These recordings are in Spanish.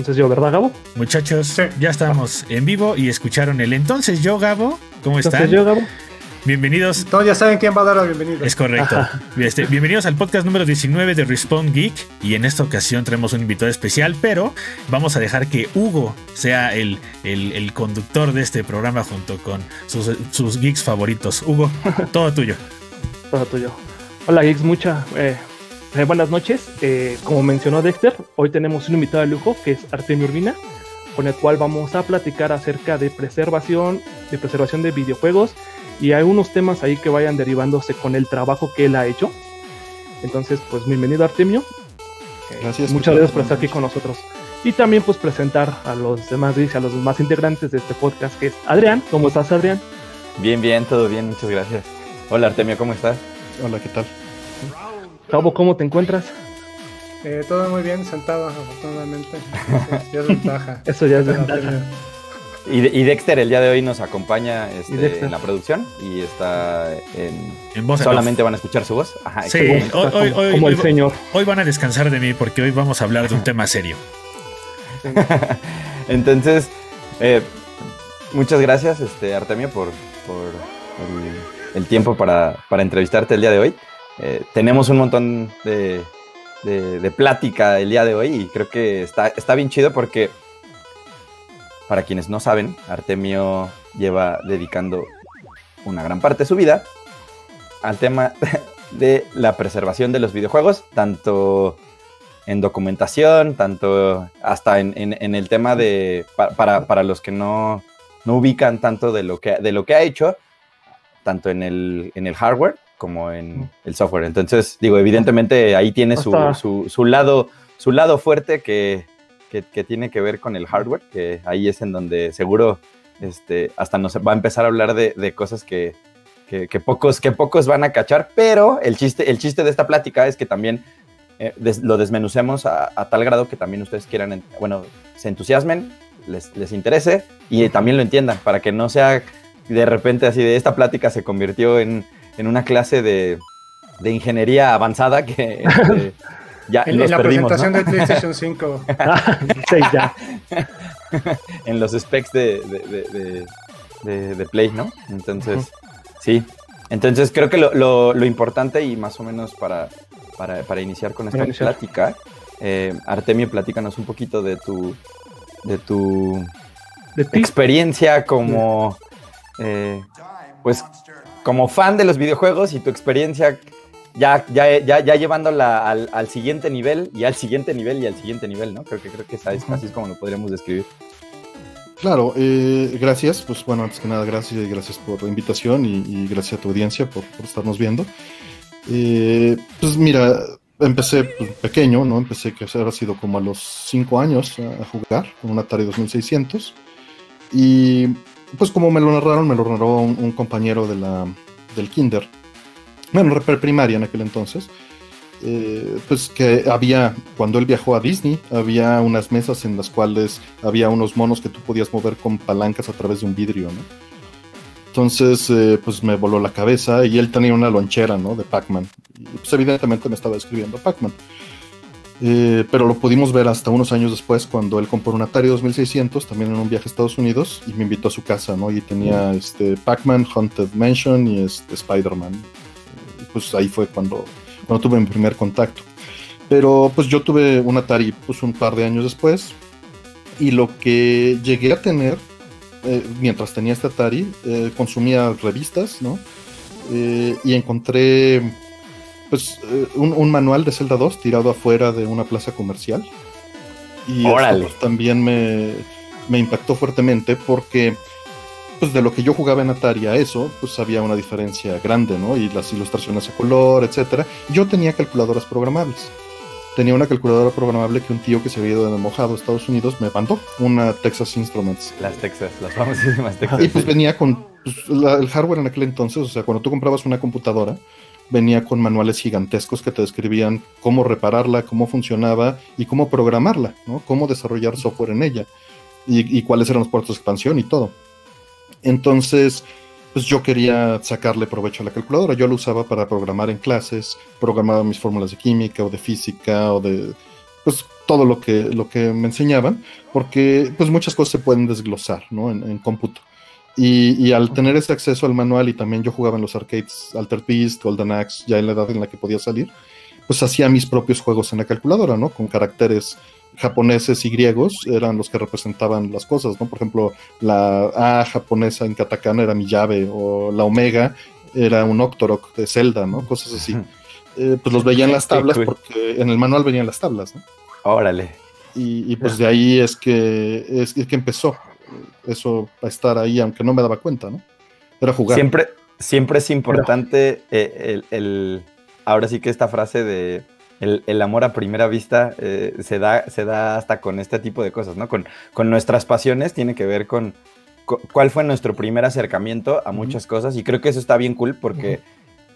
entonces yo, ¿verdad, Gabo? Muchachos, ya estamos en vivo y escucharon el entonces yo, Gabo. ¿Cómo están? Entonces yo, Gabo. Bienvenidos. Todos ya saben quién va a dar la bienvenida. Es correcto. Este, bienvenidos al podcast número 19 de Respawn Geek. Y en esta ocasión tenemos un invitado especial, pero vamos a dejar que Hugo sea el, el, conductor de este programa junto con sus, sus geeks favoritos. Hugo, todo tuyo. todo tuyo. Hola, geeks, mucha. Eh, eh, buenas noches. Eh, como mencionó Dexter, hoy tenemos un invitado de lujo que es Artemio Urbina, con el cual vamos a platicar acerca de preservación, de preservación de videojuegos y algunos temas ahí que vayan derivándose con el trabajo que él ha hecho. Entonces, pues bienvenido Artemio. Gracias. Muchas gracias por estar aquí con nosotros. Y también pues presentar a los demás a los demás integrantes de este podcast, que es Adrián. ¿Cómo estás, Adrián? Bien, bien, todo bien, muchas gracias. Hola Artemio, ¿cómo estás? Hola, ¿qué tal? Cabo, ¿cómo te encuentras? Eh, todo muy bien, sentado afortunadamente. ya es ventaja. Eso ya es ventaja. Y, Dexter el día de hoy nos acompaña este, en la producción y está en... voz solamente van a escuchar su voz. sí, hoy, hoy, como el señor. Hoy van a descansar de mí porque hoy vamos a hablar de un tema serio. Entonces, eh, muchas gracias, este, Artemio, por, el, tiempo para, entrevistarte el día de hoy. Eh, tenemos un montón de, plática el día de hoy y creo que está, está bien chido porque para quienes no saben, Artemio lleva dedicando una gran parte de su vida al tema de la preservación de los videojuegos, tanto en documentación, tanto hasta en, el tema de, para, los que no, ubican tanto de lo, que, de lo que ha hecho, tanto en el, en el hardware como en el software. Entonces, digo, evidentemente ahí tiene su, su, lado, su lado fuerte que, que, tiene que ver con el hardware, que ahí es en donde seguro este, hasta nos va a empezar a hablar de, cosas que, pocos, que pocos van a cachar, pero el chiste, el chiste de esta plática es que también eh, lo desmenucemos a, tal grado que también ustedes quieran, bueno, se entusiasmen, les, les interese y también lo entiendan, para que no sea de repente así de esta plática se convirtió en, una clase de, ingeniería avanzada que... Este, en, la presentación de PlayStation 5. sí, ya. en los specs de, de, Play, ¿no? Entonces, sí. Entonces creo que lo, importante y más o menos para, para, iniciar con esta plática, eh, Artemio, platícanos un poquito de tu, de tu experiencia como, eh, pues, como fan de los videojuegos y tu experiencia ya, ya, ya, ya llevándola al, siguiente nivel y al siguiente nivel y al siguiente nivel, ¿no? Creo que creo que es, así es como lo podríamos describir. Claro, eh, gracias. Pues bueno, antes que nada, gracias y gracias por la invitación y, gracias a tu audiencia por, estarnos viendo. Eh, pues mira, empecé pues, pequeño, ¿no? Empecé que habrá sido como a los 5 años a, jugar con un Atari 2600. Y pues como me lo narraron, me lo narró un, un compañero de la, del Kinder bueno, primaria en aquel entonces, eh, pues que había, cuando él viajó a Disney, había unas mesas en las cuales había unos monos que tú podías mover con palancas a través de un vidrio, ¿no? Entonces, eh, pues me voló la cabeza y él tenía una lonchera, ¿no? De Pac-Man. Pues evidentemente me estaba escribiendo Pac-Man. Eh, pero lo pudimos ver hasta unos años después cuando él compró un Atari 2600 también en un viaje a Estados Unidos y me invitó a su casa, ¿no? Y tenía este Pac-Man, Haunted Mansion y este Spider-Man pues ahí fue cuando, cuando tuve mi primer contacto. Pero pues yo tuve un Atari pues un par de años después y lo que llegué a tener eh, mientras tenía este Atari, eh, consumía revistas, ¿no? Eh, y encontré pues un, manual de Zelda 2 tirado afuera de una plaza comercial. Y esto, pues, también me, me impactó fuertemente porque pues de lo que yo jugaba en Atari a eso, pues había una diferencia grande, ¿no? Y las ilustraciones a color, etcétera. Yo tenía calculadoras programables. Tenía una calculadora programable que un tío que se había ido de mojado a Estados Unidos me mandó, una Texas Instruments. Las Texas, las famosísimas Texas. Y pues venía con pues, el hardware en aquel entonces, o sea, cuando tú comprabas una computadora, venía con manuales gigantescos que te describían cómo repararla, cómo funcionaba y cómo programarla, ¿no? Cómo desarrollar software en ella y, cuáles eran los puertos de expansión y todo. Entonces, pues yo quería sacarle provecho a la calculadora. Yo la usaba para programar en clases, programaba mis fórmulas de química o de física o de, pues todo lo que, lo que me enseñaban, porque pues muchas cosas se pueden desglosar, ¿no? En, cómputo. Y, al tener ese acceso al manual y también yo jugaba en los arcades Alter Beast, Golden Axe, ya en la edad en la que podía salir, pues hacía mis propios juegos en la calculadora, ¿no? Con caracteres japoneses y griegos eran los que representaban las cosas, ¿no? Por ejemplo, la A japonesa en katakana era mi llave, o la omega era un Octorok de Zelda, ¿no? Cosas así. Eh, pues los veía en las tablas porque en el manual venían las tablas, ¿no? Órale. Y, pues de ahí es que, es, que empezó eso a estar ahí, aunque no me daba cuenta, ¿no? Era jugar. Siempre, siempre es importante eh, el, ahora sí que esta frase de el, amor a primera vista eh, se, da, se da hasta con este tipo de cosas, ¿no? Con, con nuestras pasiones tiene que ver con, cuál fue nuestro primer acercamiento a muchas cosas y creo que eso está bien cool porque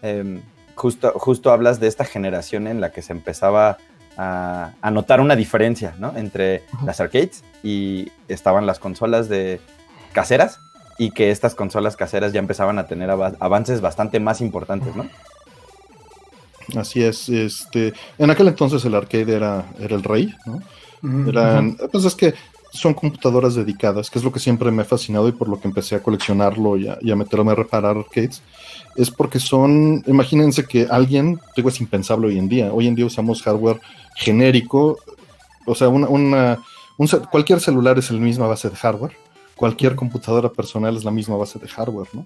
em, justo, justo hablas de esta generación en la que se empezaba a, notar una diferencia, ¿no? Entre las arcades y estaban las consolas de caseras y que estas consolas caseras ya empezaban a tener avances bastante más importantes, ¿no? Así es, este, en aquel entonces el arcade era, era el rey, ¿no? Eran, pues es que son computadoras dedicadas, que es lo que siempre me ha fascinado y por lo que empecé a coleccionarlo y a, meterme a reparar arcades, es porque son, imagínense que alguien, digo, es impensable hoy en día, hoy en día usamos hardware genérico, o sea, una, una cualquier celular es la misma base de hardware, cualquier computadora personal es la misma base de hardware, ¿no?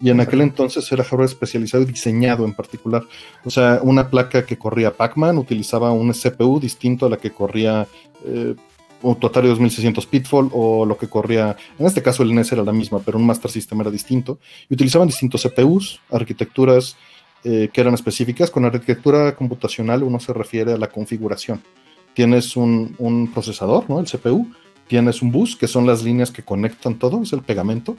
y en aquel entonces era hardware especializado y diseñado en particular. O sea, una placa que corría Pac-Man utilizaba un CPU distinto a la que corría eh, un Atari 2600 Pitfall o lo que corría, en este caso el NES era la misma, pero un Master System era distinto, y utilizaban distintos CPUs, arquitecturas eh, que eran específicas. Con arquitectura computacional uno se refiere a la configuración. Tienes un, un procesador, ¿no? El CPU, tienes un bus, que son las líneas que conectan todo, es el pegamento,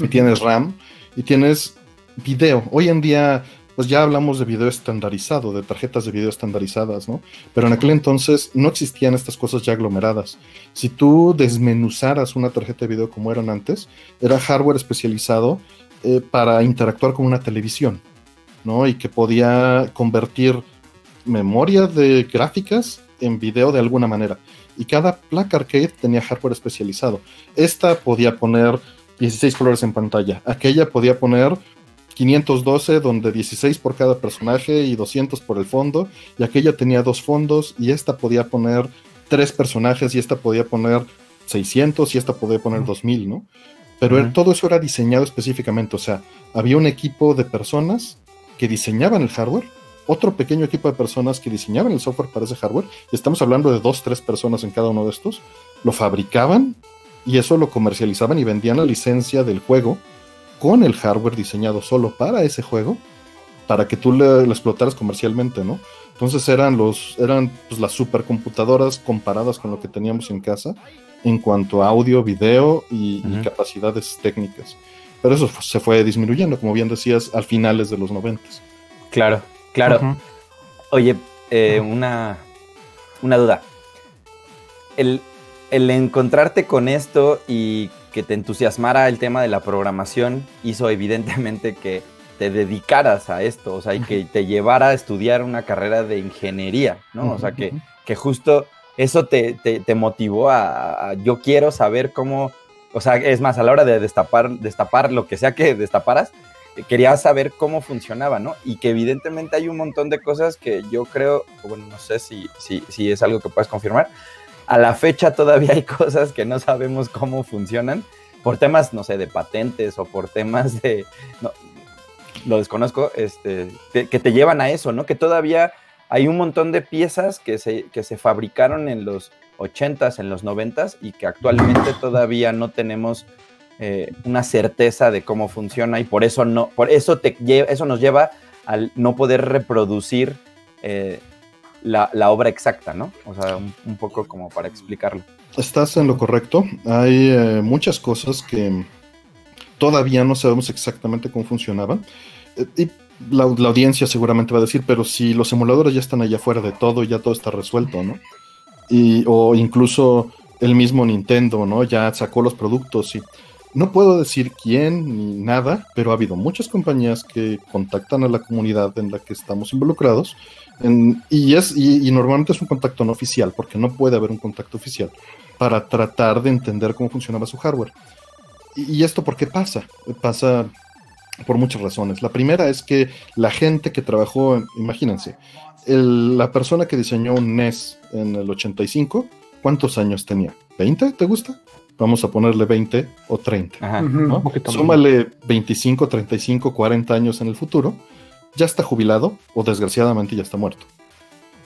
y tienes RAM, y tienes video. Hoy en día, pues ya hablamos de video estandarizado, de tarjetas de video estandarizadas, ¿no? Pero en aquel entonces no existían estas cosas ya aglomeradas. Si tú desmenuzaras una tarjeta de video como eran antes, era hardware especializado eh, para interactuar con una televisión, ¿no? Y que podía convertir memoria de gráficas en video de alguna manera. Y cada placa arcade tenía hardware especializado. Esta podía poner 16 colores en pantalla. Aquella podía poner 512 donde 16 por cada personaje y 200 por el fondo. Y aquella tenía dos fondos y esta podía poner tres personajes y esta podía poner 600 y esta podía poner 2000, ¿no? Pero todo eso era diseñado específicamente, o sea, había un equipo de personas que diseñaban el hardware, otro pequeño equipo de personas que diseñaban el software para ese hardware, y estamos hablando de dos, tres personas en cada uno de estos, lo fabricaban y eso lo comercializaban y vendían la licencia del juego con el hardware diseñado solo para ese juego, para que tú lo explotaras comercialmente, ¿no? Entonces eran los, eran pues, las supercomputadoras comparadas con lo que teníamos en casa en cuanto a audio, video y, capacidades técnicas. Pero eso se fue disminuyendo, como bien decías, al finales de los noventas. Claro, claro. Oye, eh, una, una duda. El, el encontrarte con esto y que te entusiasmara el tema de la programación hizo evidentemente que te dedicaras a esto, o sea, y que te llevara a estudiar una carrera de ingeniería, ¿no? O sea, que, que justo eso te, te, motivó a, yo quiero saber cómo, o sea, es más, a la hora de destapar, destapar lo que sea que destaparas, quería saber cómo funcionaba, ¿no? Y que evidentemente hay un montón de cosas que yo creo, bueno, no sé si, si, si es algo que puedes confirmar, a la fecha todavía hay cosas que no sabemos cómo funcionan por temas, no sé, de patentes o por temas de, no, lo desconozco, este, que, te llevan a eso, ¿no? Que todavía hay un montón de piezas que se, que se fabricaron en los 80s, en los 90s y que actualmente todavía no tenemos eh, una certeza de cómo funciona y por eso no, por eso te eso nos lleva al no poder reproducir eh, la, obra exacta, ¿no? O sea, un, poco como para explicarlo. Estás en lo correcto. Hay eh, muchas cosas que todavía no sabemos exactamente cómo funcionaban. Eh, y la, audiencia seguramente va a decir, pero si los emuladores ya están allá fuera de todo, ya todo está resuelto, ¿no? Y, o incluso el mismo Nintendo, ¿no? Ya sacó los productos y No puedo decir quién ni nada, pero ha habido muchas compañías que contactan a la comunidad en la que estamos involucrados y, es, y, normalmente es un contacto no oficial, porque no puede haber un contacto oficial para tratar de entender cómo funcionaba su hardware. ¿Y, y esto por qué pasa? Pasa por muchas razones. La primera es que la gente que trabajó, imagínense, la persona que diseñó un NES en el 85, ¿cuántos años tenía? ¿20? ¿Te gusta? Vamos a ponerle 20 o 30. Ajá. Súmale 25, 35, 40 años en el futuro. Ya está jubilado o desgraciadamente ya está muerto.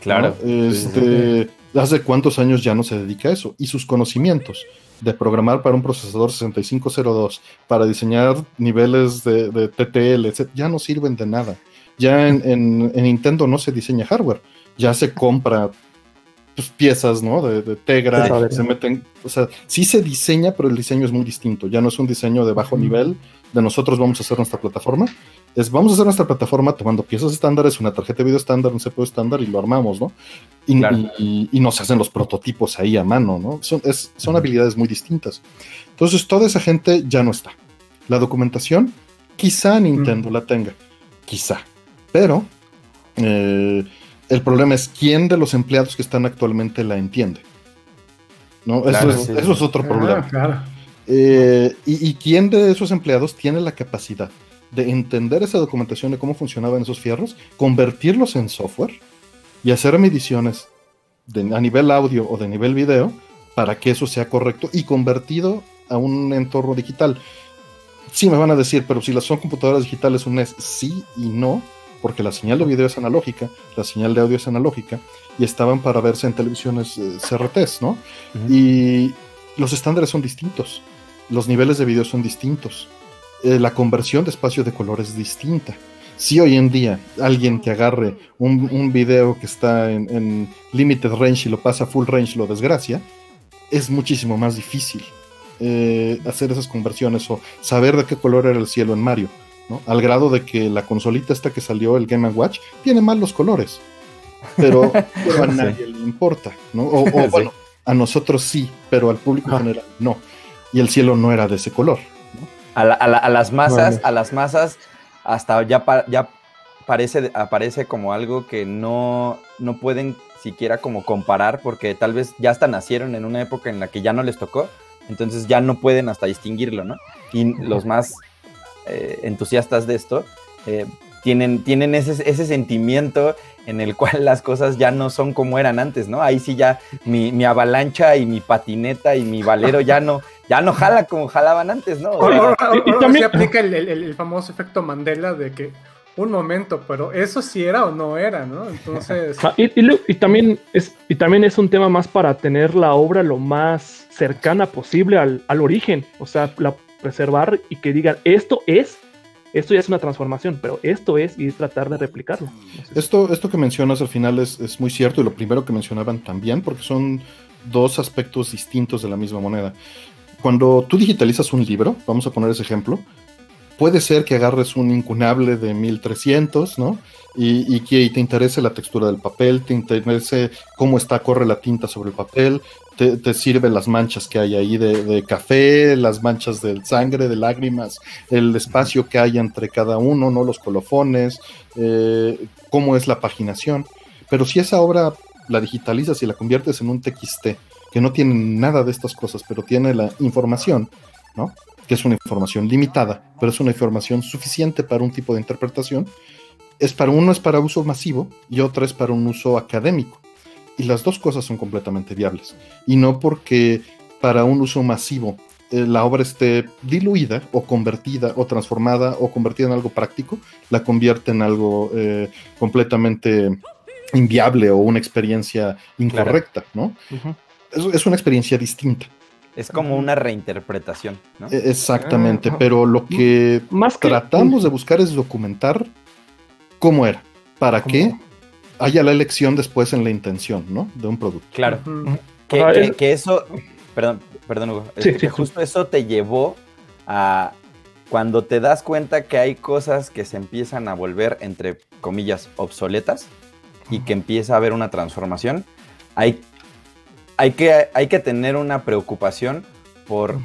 Claro. Este, hace cuántos años ya no se dedica a eso. Y sus conocimientos de programar para un procesador 6502, para diseñar niveles de, TTL, ya no sirven de nada. Ya en, Nintendo no se diseña hardware, ya se compra pues, piezas, ¿no? De, Tegra, se meten, o sea, sí se diseña, pero el diseño es muy distinto, ya no es un diseño de bajo nivel, de nosotros vamos a hacer nuestra plataforma, es vamos a hacer nuestra plataforma tomando piezas estándares, una tarjeta de video estándar, un CPU estándar y lo armamos, ¿no? Y, y, nos hacen los prototipos ahí a mano, ¿no? Son, son habilidades muy distintas. Entonces, toda esa gente ya no está. La documentación, quizá Nintendo la tenga, quizá, pero eh, el problema es quién de los empleados que están actualmente la entiende. ¿no? Eso, es, otro ah, problema. Eh, y, y, quién de esos empleados tiene la capacidad de entender esa documentación de cómo funcionaban esos fierros, convertirlos en software y hacer mediciones a nivel audio o de nivel video para que eso sea correcto y convertido a un entorno digital. Sí me van a decir, pero si las son computadoras digitales un es sí y no, porque la señal de video es analógica, la señal de audio es analógica, y estaban para verse en televisiones eh, CRTs, ¿no? Y los estándares son distintos, los niveles de video son distintos, eh, la conversión de espacio de color es distinta. Si hoy en día alguien que agarre un, video que está en, limited range y lo pasa a full range lo desgracia, es muchísimo más difícil eh, hacer esas conversiones o saber de qué color era el cielo en Mario. Al grado de que la consolita esta que salió, el Game Watch, tiene mal los colores. Pero, a nadie le importa, ¿no? O, bueno, a nosotros sí, pero al público general no. Y el cielo no era de ese color. A, las masas, a las masas, hasta ya, ya parece, aparece como algo que no, no pueden siquiera como comparar, porque tal vez ya hasta nacieron en una época en la que ya no les tocó, entonces ya no pueden hasta distinguirlo, ¿no? Y los más eh, entusiastas de esto, eh, tienen, tienen ese, ese, sentimiento en el cual las cosas ya no son como eran antes, ¿no? Ahí sí ya mi, avalancha y mi patineta y mi valero ya no, ya no jala como jalaban antes, ¿no? y, también aplica el, famoso efecto Mandela de que un momento, pero eso sí era o no era, ¿no? Entonces. Y, también es, y también es un tema más para tener la obra lo más cercana posible al, al origen. O sea, la preservar y que digan, esto es, esto ya es una transformación, pero esto es y es tratar de replicarlo. esto, esto que mencionas al final es, es muy cierto y lo primero que mencionaban también, porque son dos aspectos distintos de la misma moneda. Cuando tú digitalizas un libro, vamos a poner ese ejemplo, puede ser que agarres un incunable de 1300, ¿no? Y, que te interese la textura del papel, te interese cómo está, corre la tinta sobre el papel, te, sirven las manchas que hay ahí de, café, las manchas de sangre, de lágrimas, el espacio que hay entre cada uno, ¿no? Los colofones, eh, cómo es la paginación. Pero si esa obra la digitalizas y la conviertes en un TXT, que no tiene nada de estas cosas, pero tiene la información, ¿no? Que es una información limitada, pero es una información suficiente para un tipo de interpretación. Es para uno es para uso masivo y otra es para un uso académico. Y las dos cosas son completamente viables. Y no porque para un uso masivo eh, la obra esté diluida o convertida o transformada o convertida en algo práctico, la convierte en algo eh, completamente inviable o una experiencia incorrecta, ¿no? es, una experiencia distinta. Es como una reinterpretación, ¿no? E, exactamente, ah, pero lo que Más tratamos de buscar es documentar cómo era, para que haya la elección después en la intención, ¿no? De un producto. Claro. que, eso, perdón, perdón, Hugo, justo eso te llevó a cuando te das cuenta que hay cosas que se empiezan a volver, entre comillas, obsoletas y que empieza a haber una transformación, hay, hay, que, hay que tener una preocupación por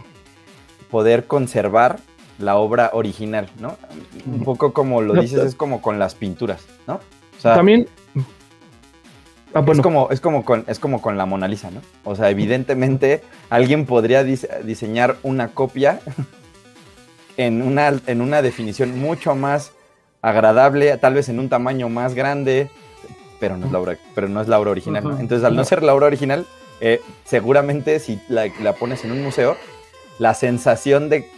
poder conservar la obra original, ¿no? Un poco como lo dices, es como con las pinturas, ¿no? O sea, también Ah, es, como, es, como con, es como con la Mona Lisa, ¿no? O sea, evidentemente alguien podría diseñar una copia en una, en una definición mucho más agradable, tal vez en un tamaño más grande, pero no es la obra, pero no es la obra original. Entonces, al no ser la obra original, eh, seguramente si la, pones en un museo, la sensación de,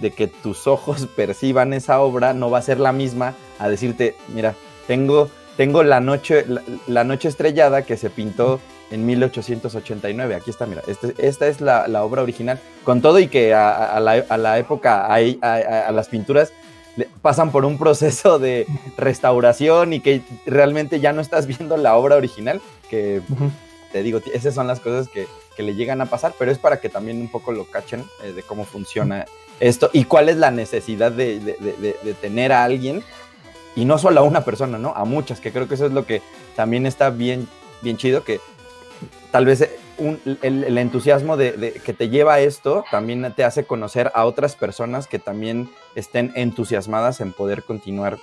de que tus ojos perciban esa obra no va a ser la misma a decirte, mira, tengo tengo la noche, la, noche estrellada que se pintó en 1889. Aquí está, mira, este, esta es la, obra original. Con todo y que a, la, época, a, las pinturas pasan por un proceso de restauración y que realmente ya no estás viendo la obra original, que te digo, esas son las cosas que, le llegan a pasar, pero es para que también un poco lo cachen eh, de cómo funciona esto y cuál es la necesidad de, de tener a alguien y no solo a una persona, ¿no? A muchas, que creo que eso es lo que también está bien, bien chido, que tal vez el, entusiasmo de, que te lleva a esto también te hace conocer a otras personas que también estén entusiasmadas en poder continuar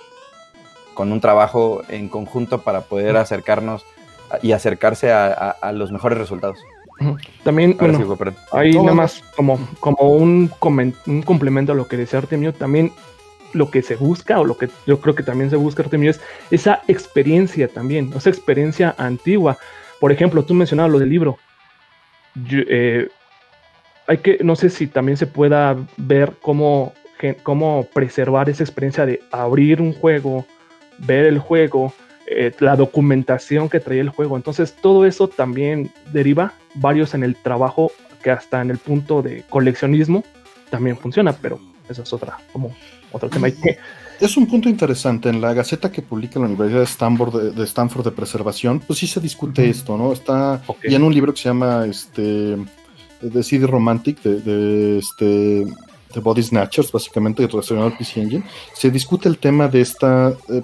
con un trabajo en conjunto para poder acercarnos y acercarse a, los mejores resultados. También, bueno, hay nada más como, como un, un complemento a lo que decía Artemio, también lo que se busca o lo que yo creo que también se busca Artemio es esa experiencia también, esa experiencia antigua. Por ejemplo, tú mencionabas lo del libro. Eh, hay que, no sé si también se pueda ver cómo, cómo preservar esa experiencia de abrir un juego, ver el juego, eh, la documentación que traía el juego. Entonces, todo eso también deriva varios en el trabajo que hasta en el punto de coleccionismo también funciona, pero esa es otra, como otro tema. Es un punto interesante. En la gaceta que publica la Universidad de Stanford de, Stanford de Preservación, pues sí se discute esto, ¿no? Está y en un libro que se llama este The CD Romantic de, este de Body Snatchers, básicamente relacionado al PC Engine, se discute el tema de esta eh,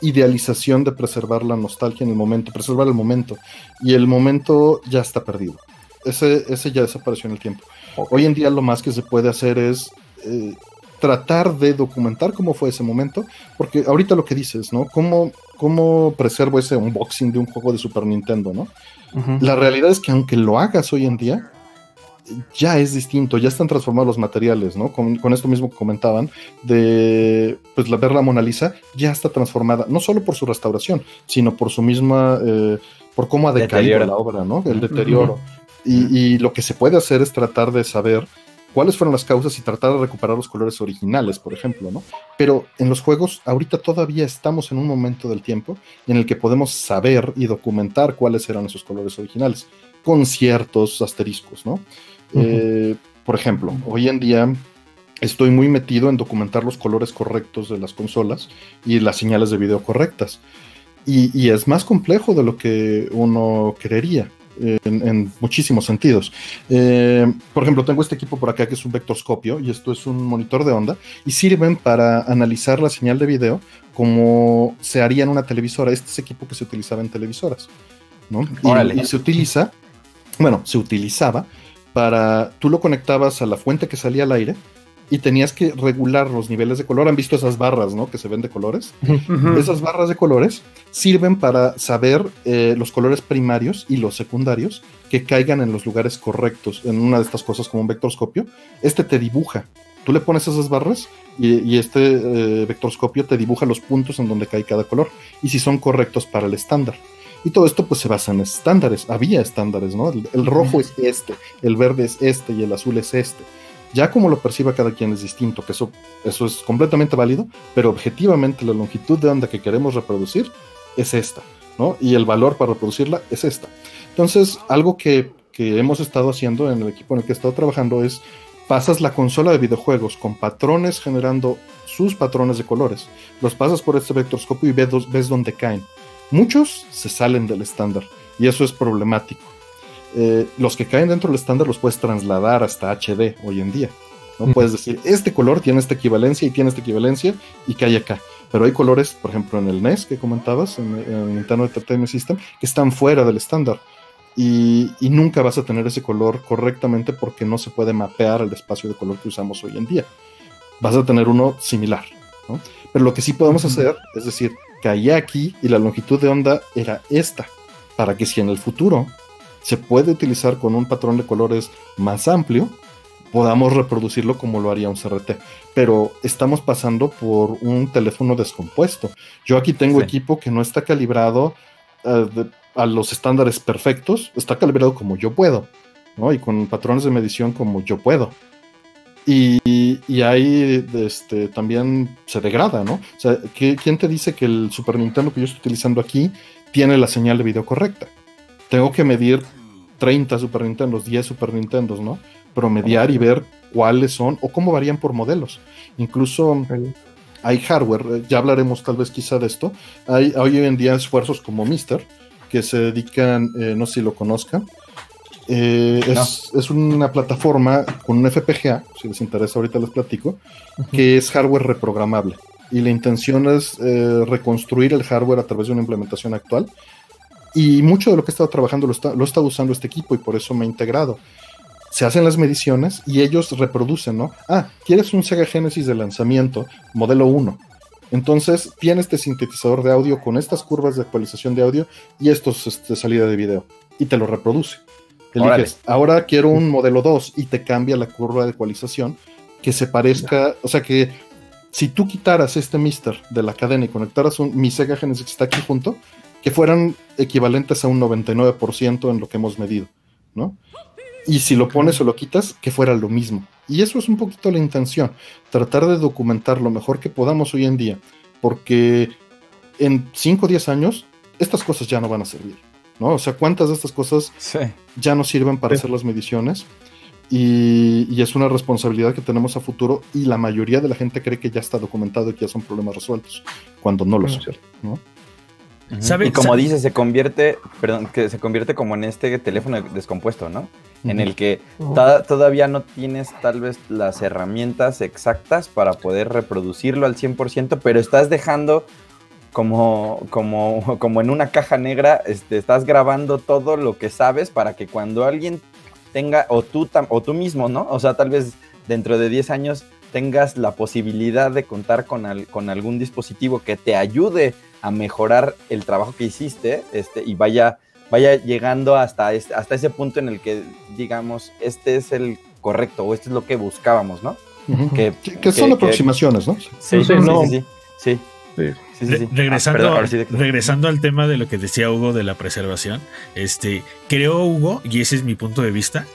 idealización de preservar la nostalgia en el momento, preservar el momento. Y el momento ya está perdido. Ese, ese ya desapareció en el tiempo. Hoy en día lo más que se puede hacer es eh, tratar de documentar cómo fue ese momento, porque ahorita lo que dices, ¿no? ¿Cómo, cómo preservo ese unboxing de un juego de Super Nintendo, ¿no? La realidad es que aunque lo hagas hoy en día, ya es distinto, ya están transformados los materiales, ¿no? Con, esto mismo que comentaban, de pues la ver la Mona Lisa, ya está transformada, no solo por su restauración, sino por su misma, eh, por cómo ha decaído la obra, ¿no? El deterioro. y, y, lo que se puede hacer es tratar de saber cuáles fueron las causas y tratar de recuperar los colores originales, por ejemplo, ¿no? Pero en los juegos ahorita todavía estamos en un momento del tiempo en el que podemos saber y documentar cuáles eran esos colores originales, con ciertos asteriscos, ¿no? Eh, por ejemplo, hoy en día estoy muy metido en documentar los colores correctos de las consolas y las señales de video correctas. y, es más complejo de lo que uno creería en, muchísimos sentidos. Eh, por ejemplo, tengo este equipo por acá que es un vectorscopio y esto es un monitor de onda y sirven para analizar la señal de video como se haría en una televisora. Este es equipo que se utilizaba en televisoras. ¿no? Y, y se utiliza, bueno, se utilizaba para, tú lo conectabas a la fuente que salía al aire y tenías que regular los niveles de color. ¿Han visto esas barras, no? Que se ven de colores. Esas barras de colores sirven para saber eh, los colores primarios y los secundarios que caigan en los lugares correctos. En una de estas cosas como un vectorscopio, este te dibuja. Tú le pones esas barras y, este eh, vectorscopio te dibuja los puntos en donde cae cada color y si son correctos para el estándar. Y todo esto pues se basa en estándares. Había estándares, ¿no? el rojo es este, el verde es este y el azul es este ya como lo perciba cada quien es distinto, que eso, eso es completamente válido, pero objetivamente la longitud de onda que queremos reproducir es esta, ¿no? Y el valor para reproducirla es esta. Entonces, algo que, que hemos estado haciendo en el equipo en el que he estado trabajando es pasas la consola de videojuegos con patrones generando sus patrones de colores, los pasas por este vectorscopio y ves, ves dónde caen. Muchos se salen del estándar y eso es problemático. Eh, los que caen dentro del estándar los puedes trasladar hasta HD hoy en día. ¿no? Puedes decir, este color tiene esta equivalencia y tiene esta equivalencia y cae acá. Pero hay colores, por ejemplo, en el NES que comentabas, en, el Nintendo Entertainment System, que están fuera del estándar. y, nunca vas a tener ese color correctamente porque no se puede mapear el espacio de color que usamos hoy en día. Vas a tener uno similar, ¿no? Pero lo que sí podemos hacer es decir, caía aquí y la longitud de onda era esta, para que si en el futuro se puede utilizar con un patrón de colores más amplio, podamos reproducirlo como lo haría un CRT. Pero estamos pasando por un teléfono descompuesto. Yo aquí tengo equipo que no está calibrado eh, a los estándares perfectos, está calibrado como yo puedo, ¿no? Y con patrones de medición como yo puedo. Y, y ahí este, también se degrada, ¿no? O sea, ¿quién te dice que el Super Nintendo que yo estoy utilizando aquí tiene la señal de video correcta? Tengo que medir 30 Super Nintendos, 10 Super Nintendos, ¿no? Promediar y ver cuáles son o cómo varían por modelos. Incluso hay hardware, eh, ya hablaremos tal vez quizá de esto. Hay hoy en día esfuerzos como Mister que se dedican, eh, no sé si lo conozcan, eh, es, una plataforma con un FPGA, si les interesa ahorita les platico, que es hardware reprogramable. Y la intención es eh, reconstruir el hardware a través de una implementación actual. Y mucho de lo que he estado trabajando lo está, lo está usando este equipo y por eso me he integrado. Se hacen las mediciones y ellos reproducen, ¿no? Ah, ¿quieres un Sega Genesis de lanzamiento, modelo 1? Entonces tiene este sintetizador de audio con estas curvas de actualización de audio y estos este, salida de video y te lo reproduce ahora quiero un modelo 2 y te cambia la curva de ecualización que se parezca, o sea que si tú quitaras este Mister de la cadena y conectaras un, mi Sega Genesis que está aquí junto, que fueran equivalentes a un 99% en lo que hemos medido, ¿no? Y si lo pones o lo quitas, que fuera lo mismo. Y eso es un poquito la intención, tratar de documentar lo mejor que podamos hoy en día, porque en 5 o 10 años estas cosas ya no van a servir. ¿no? O sea, cuántas de estas cosas ya no sirven para hacer las mediciones. Y, es una responsabilidad que tenemos a futuro y la mayoría de la gente cree que ya está documentado y que ya son problemas resueltos, cuando no lo son, ¿no? Y como dice, se convierte, perdón, que se convierte como en este teléfono descompuesto, ¿no? En el que todavía no tienes tal vez las herramientas exactas para poder reproducirlo al 100%, pero estás dejando como, como, como en una caja negra, este, estás grabando todo lo que sabes para que cuando alguien tenga, o tú, o tú mismo, ¿no? O sea, tal vez dentro de 10 años tengas la posibilidad de contar con, con algún dispositivo que te ayude a mejorar el trabajo que hiciste este, y vaya, vaya llegando hasta, hasta ese punto en el que digamos, este es el correcto o esto es lo que buscábamos, ¿no? que, son aproximaciones, ¿no? Sí, sí, sí, sí, regresando, regresando al tema de lo que decía Hugo de la preservación, este, creo, Hugo, y ese es mi punto de vista,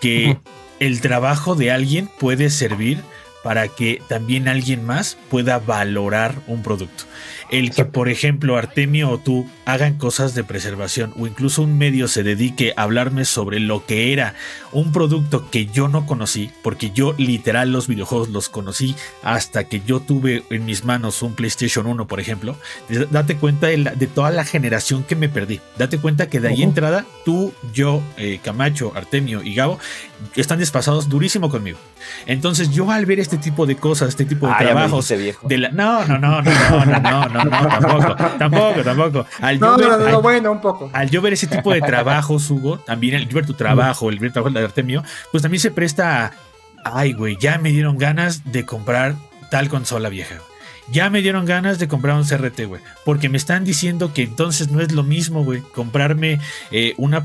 que el trabajo de alguien puede servir para que también alguien más pueda valorar un producto. El que, por ejemplo, Artemio o tú hagan cosas de preservación o incluso un medio se dedique a hablarme sobre lo que era un producto que yo no conocí, porque yo literal los videojuegos los conocí hasta que yo tuve en mis manos un PlayStation 1, por ejemplo, date cuenta de, toda la generación que me perdí. Date cuenta que de ahí entrada, tú, yo, eh, Camacho, Artemio y Gabo están despasados durísimo conmigo. Entonces yo al ver este tipo de cosas, este tipo de trabajos... De la, no, no, no, no, no, no, no, no, tampoco, tampoco, tampoco. Al no, no, no, bueno, un poco. Al yo ver ese tipo de trabajos, Hugo, también el ver tu trabajo, el ver el trabajo de Artemio, pues también se presta a, ay, güey, ya me dieron ganas de comprar tal consola vieja. Ya me dieron ganas de comprar un CRT, güey. Porque me están diciendo que entonces no es lo mismo, güey, comprarme eh, una,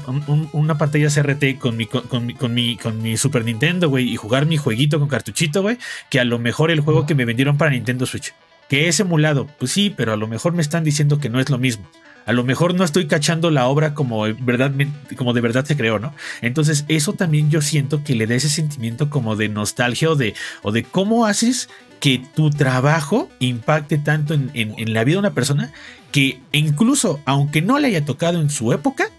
una, pantalla CRT con mi, con, mi, con, mi, con mi Super Nintendo, güey, y jugar mi jueguito con cartuchito, güey, que a lo mejor el juego que me vendieron para Nintendo Switch. Que es emulado, pues sí, pero a lo mejor me están diciendo que no es lo mismo. A lo mejor no estoy cachando la obra como, verdad, como de verdad se creó, ¿no? Entonces, eso también yo siento que le da ese sentimiento como de nostalgia o de, o de cómo haces que tu trabajo impacte tanto en, en la vida de una persona que incluso, aunque no le haya tocado en su época,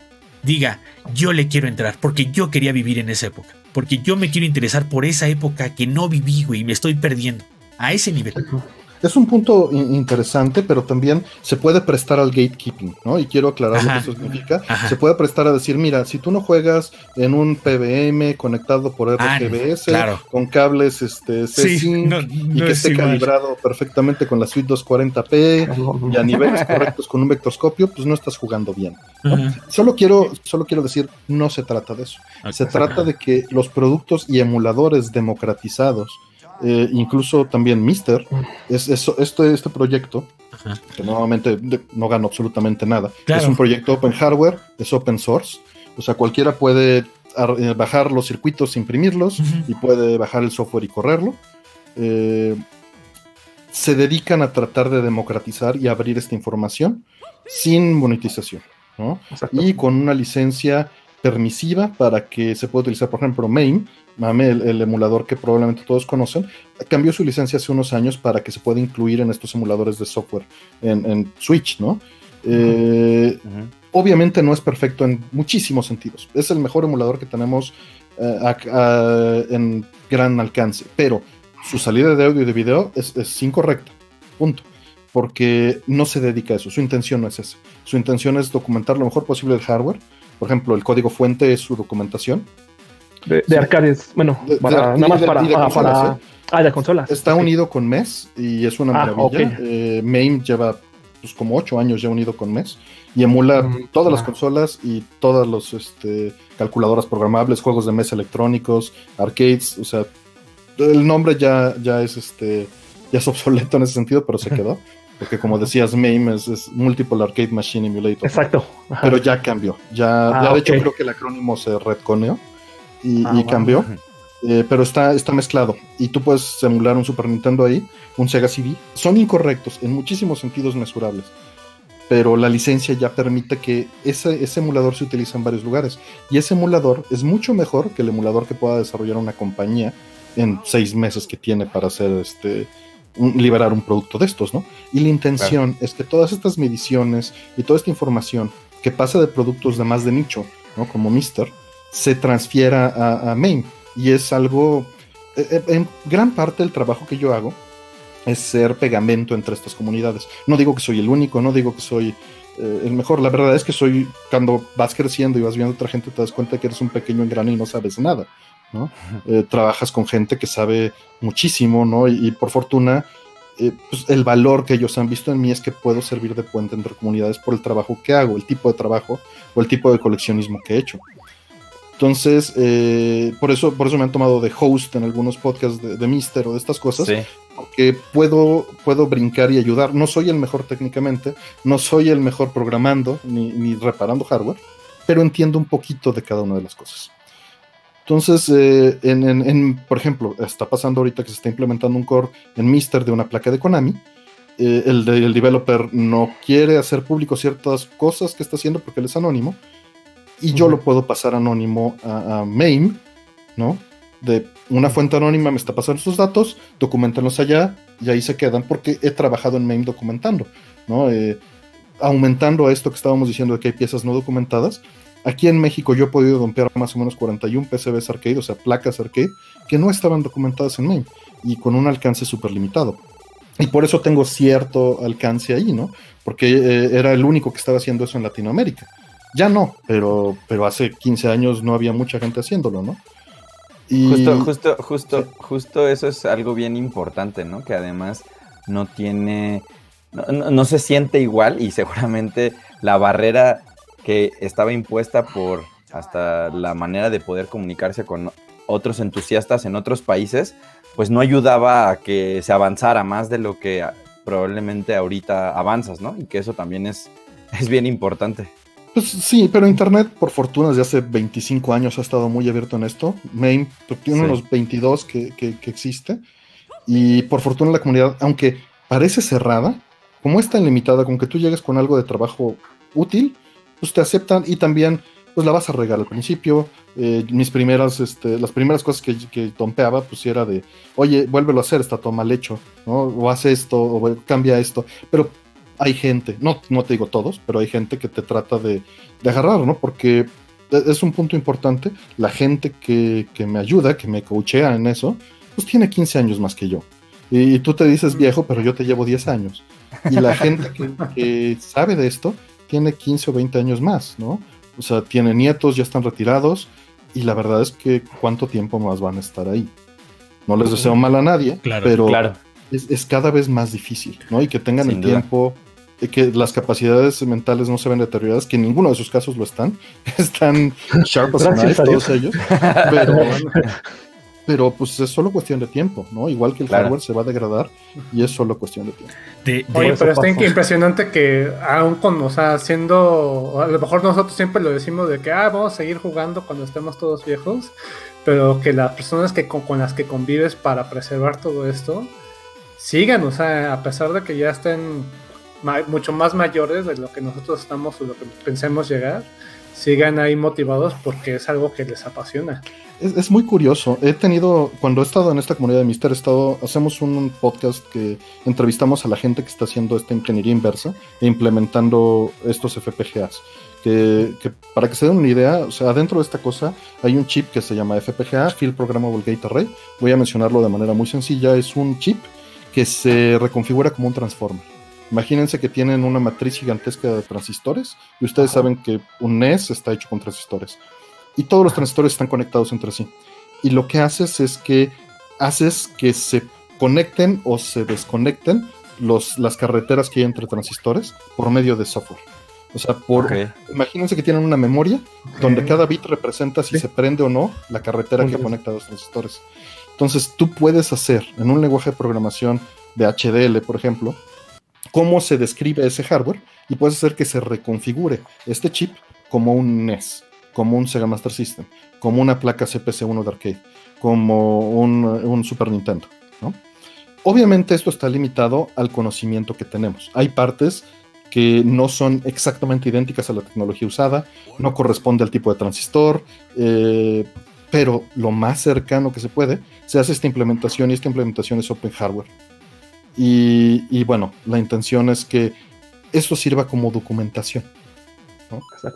diga, yo le quiero entrar porque yo quería vivir en esa época. Porque yo me quiero interesar por esa época que no viví, y me estoy perdiendo. A ese nivel. Es un punto interesante, pero también se puede prestar al gatekeeping, ¿no? Y quiero aclarar lo que eso significa. Se puede prestar a decir, mira, si tú no juegas en un PBM conectado por RGBS, ah, con cables este, C-Sync y que esté calibrado perfectamente con la suite 240p y a niveles correctos con un vectorscopio, pues no estás jugando bien. Solo, quiero, solo quiero decir, no se trata de eso. Se trata de que los productos y emuladores democratizados, eh, incluso también Mister, es, eso, este, este proyecto, que nuevamente no gana absolutamente nada, es un proyecto open hardware, es open source, o sea, cualquiera puede eh, bajar los circuitos, imprimirlos y puede bajar el software y correrlo. Eh, se dedican a tratar de democratizar y abrir esta información sin monetización, ¿no? Y con una licencia permisiva para que se pueda utilizar, por ejemplo, MAME, MAME, el, emulador que probablemente todos conocen, cambió su licencia hace unos años para que se pueda incluir en estos emuladores de software en, Switch, ¿no? Eh, obviamente no es perfecto en muchísimos sentidos. Es el mejor emulador que tenemos eh, en gran alcance, pero su salida de audio y de video es, es incorrecta. Punto porque no se dedica a eso, su intención no es esa. Su intención es documentar lo mejor posible el hardware, por ejemplo, el código fuente es su documentación. De, arcades, bueno, nada más para, de consolas, ¿eh? ah, de consolas. Está unido con MES y es una ah, maravilla. Eh, MAME lleva pues, como ocho años ya unido con MES y emula mm, todas las consolas y todas las este, calculadoras programables, juegos de MES electrónicos, arcades, o sea, el nombre ya, ya es este ya es obsoleto en ese sentido, pero se quedó. Porque como decías, MAME es, Multiple Arcade Machine Emulator. Exacto. Pero ya cambió. Ya, ah, de hecho creo que el acrónimo se retconeó y, ah, cambió. Eh, pero está, está mezclado. Y tú puedes emular un Super Nintendo ahí, un Sega CD. Son incorrectos en muchísimos sentidos mesurables. Pero la licencia ya permite que ese, ese emulador se utilice en varios lugares. Y ese emulador es mucho mejor que el emulador que pueda desarrollar una compañía en seis meses que tiene para hacer este liberar un producto de estos, ¿no? Y la intención es que todas estas mediciones y toda esta información que pasa de productos de más de nicho, ¿no? Como Mister, se transfiera a, a Main. Y es algo, e, e, en gran parte del trabajo que yo hago es ser pegamento entre estas comunidades. No digo que soy el único, no digo que soy eh, el mejor. La verdad es que soy, cuando vas creciendo y vas viendo a otra gente, te das cuenta que eres un pequeño engrano y no sabes nada. Eh, trabajas con gente que sabe muchísimo, ¿no? Y, por fortuna, eh, pues, el valor que ellos han visto en mí es que puedo servir de puente entre comunidades por el trabajo que hago, el tipo de trabajo o el tipo de coleccionismo que he hecho. Entonces, eh, por, eso, por eso me han tomado de host en algunos podcasts de, de Mister o de estas cosas, porque puedo, puedo brincar y ayudar. No soy el mejor técnicamente, no soy el mejor programando ni, ni reparando hardware, pero entiendo un poquito de cada una de las cosas. Entonces, eh, en, por ejemplo, está pasando ahorita que se está implementando un core en Mister de una placa de Konami. Eh, el, developer no quiere hacer público ciertas cosas que está haciendo porque él es anónimo. Y yo lo puedo pasar anónimo a, MAME, ¿no? De una fuente anónima me está pasando sus datos, documentenlos allá y ahí se quedan porque he trabajado en MAME documentando, ¿no? Eh, aumentando esto que estábamos diciendo de que hay piezas no documentadas, Aquí en México yo he podido dompear más o menos 41 PCBs arcade, o sea, placas arcade, que no estaban documentadas en MAME y con un alcance súper limitado. Y por eso tengo cierto alcance ahí, ¿no? Porque eh, era el único que estaba haciendo eso en Latinoamérica. Ya no, pero, pero hace 15 años no había mucha gente haciéndolo, ¿no? Y... Justo, justo, justo, justo eso es algo bien importante, ¿no? Que además no tiene, no se siente igual y seguramente la barrera que estaba impuesta por hasta la manera de poder comunicarse con otros entusiastas en otros países, pues no ayudaba a que se avanzara más de lo que probablemente ahorita avanzas, ¿no? Y que eso también es, es bien importante. Pues sí, pero Internet, por fortuna, desde hace 25 años ha estado muy abierto en esto. Main tiene unos 22 que, que, que, existe. Y por fortuna la comunidad, aunque parece cerrada, como es tan limitada, con que tú llegues con algo de trabajo útil, pues te aceptan y también pues la vas a regar al principio. Eh, mis primeras, este, las primeras cosas que, que tompeaba, pues era de, oye, vuélvelo a hacer, está todo mal hecho, ¿no? O hace esto, o cambia esto. Pero hay gente, no, no te digo todos, pero hay gente que te trata de, de agarrar, ¿no? Porque e, es un punto importante. La gente que, que, me ayuda, que me coachea en eso, pues tiene 15 años más que yo. Y, tú te dices viejo, pero yo te llevo 10 años. Y la gente que, sabe de esto tiene 15 o 20 años más, ¿no? O sea, tiene nietos, ya están retirados, y la verdad es que cuánto tiempo más van a estar ahí. No les deseo mal a nadie, pero Es, cada vez más difícil, ¿no? Y que tengan el tiempo, que las capacidades mentales no se ven deterioradas, que en ninguno de sus casos lo están. Están sharp as todos ellos. Pero, pero pues es solo cuestión de tiempo, ¿no? Igual que el hardware se va a degradar y es solo cuestión de tiempo. Oye, pero está impresionante que aún con, o sea, siendo, a lo mejor nosotros siempre lo decimos de que, ah, vamos a seguir jugando cuando estemos todos viejos, pero que las personas que con, las que convives para preservar todo esto sigan, o sea, a pesar de que ya estén mucho más mayores de lo que nosotros estamos o lo que pensemos llegar, sigan ahí motivados porque es algo que les apasiona es, muy curioso. He tenido, cuando he estado en esta comunidad de Mister, he estado, hacemos un podcast que entrevistamos a la gente que está haciendo esta ingeniería inversa e implementando estos FPGAs. Que, para que se den una idea, o sea, dentro de esta cosa hay un chip que se llama FPGA, Field Programmable Gate Array. Voy a mencionarlo de manera muy sencilla. Es un chip que se reconfigura como un transformer. Imagínense que tienen una matriz gigantesca de transistores y ustedes saben que un NES está hecho con transistores. Y todos los transistores están conectados entre sí. Y lo que haces es que haces que se conecten o se desconecten los, las carreteras que hay entre transistores por medio de software. O sea, por, imagínense que tienen una memoria donde cada bit representa si se prende o no la carretera que conecta a los transistores. Entonces tú puedes hacer en un lenguaje de programación de HDL, por ejemplo, cómo se describe ese hardware y puedes hacer que se reconfigure este chip como un NES como un Sega Master System, como una placa CPC-1 de arcade, como un, Super Nintendo. Obviamente esto está limitado al conocimiento que tenemos. Hay partes que no son exactamente idénticas a la tecnología usada, no corresponde al tipo de transistor, eh, pero lo más cercano que se puede, se hace esta implementación y esta implementación es Open Hardware. Y, y bueno, la intención es que esto sirva como documentación.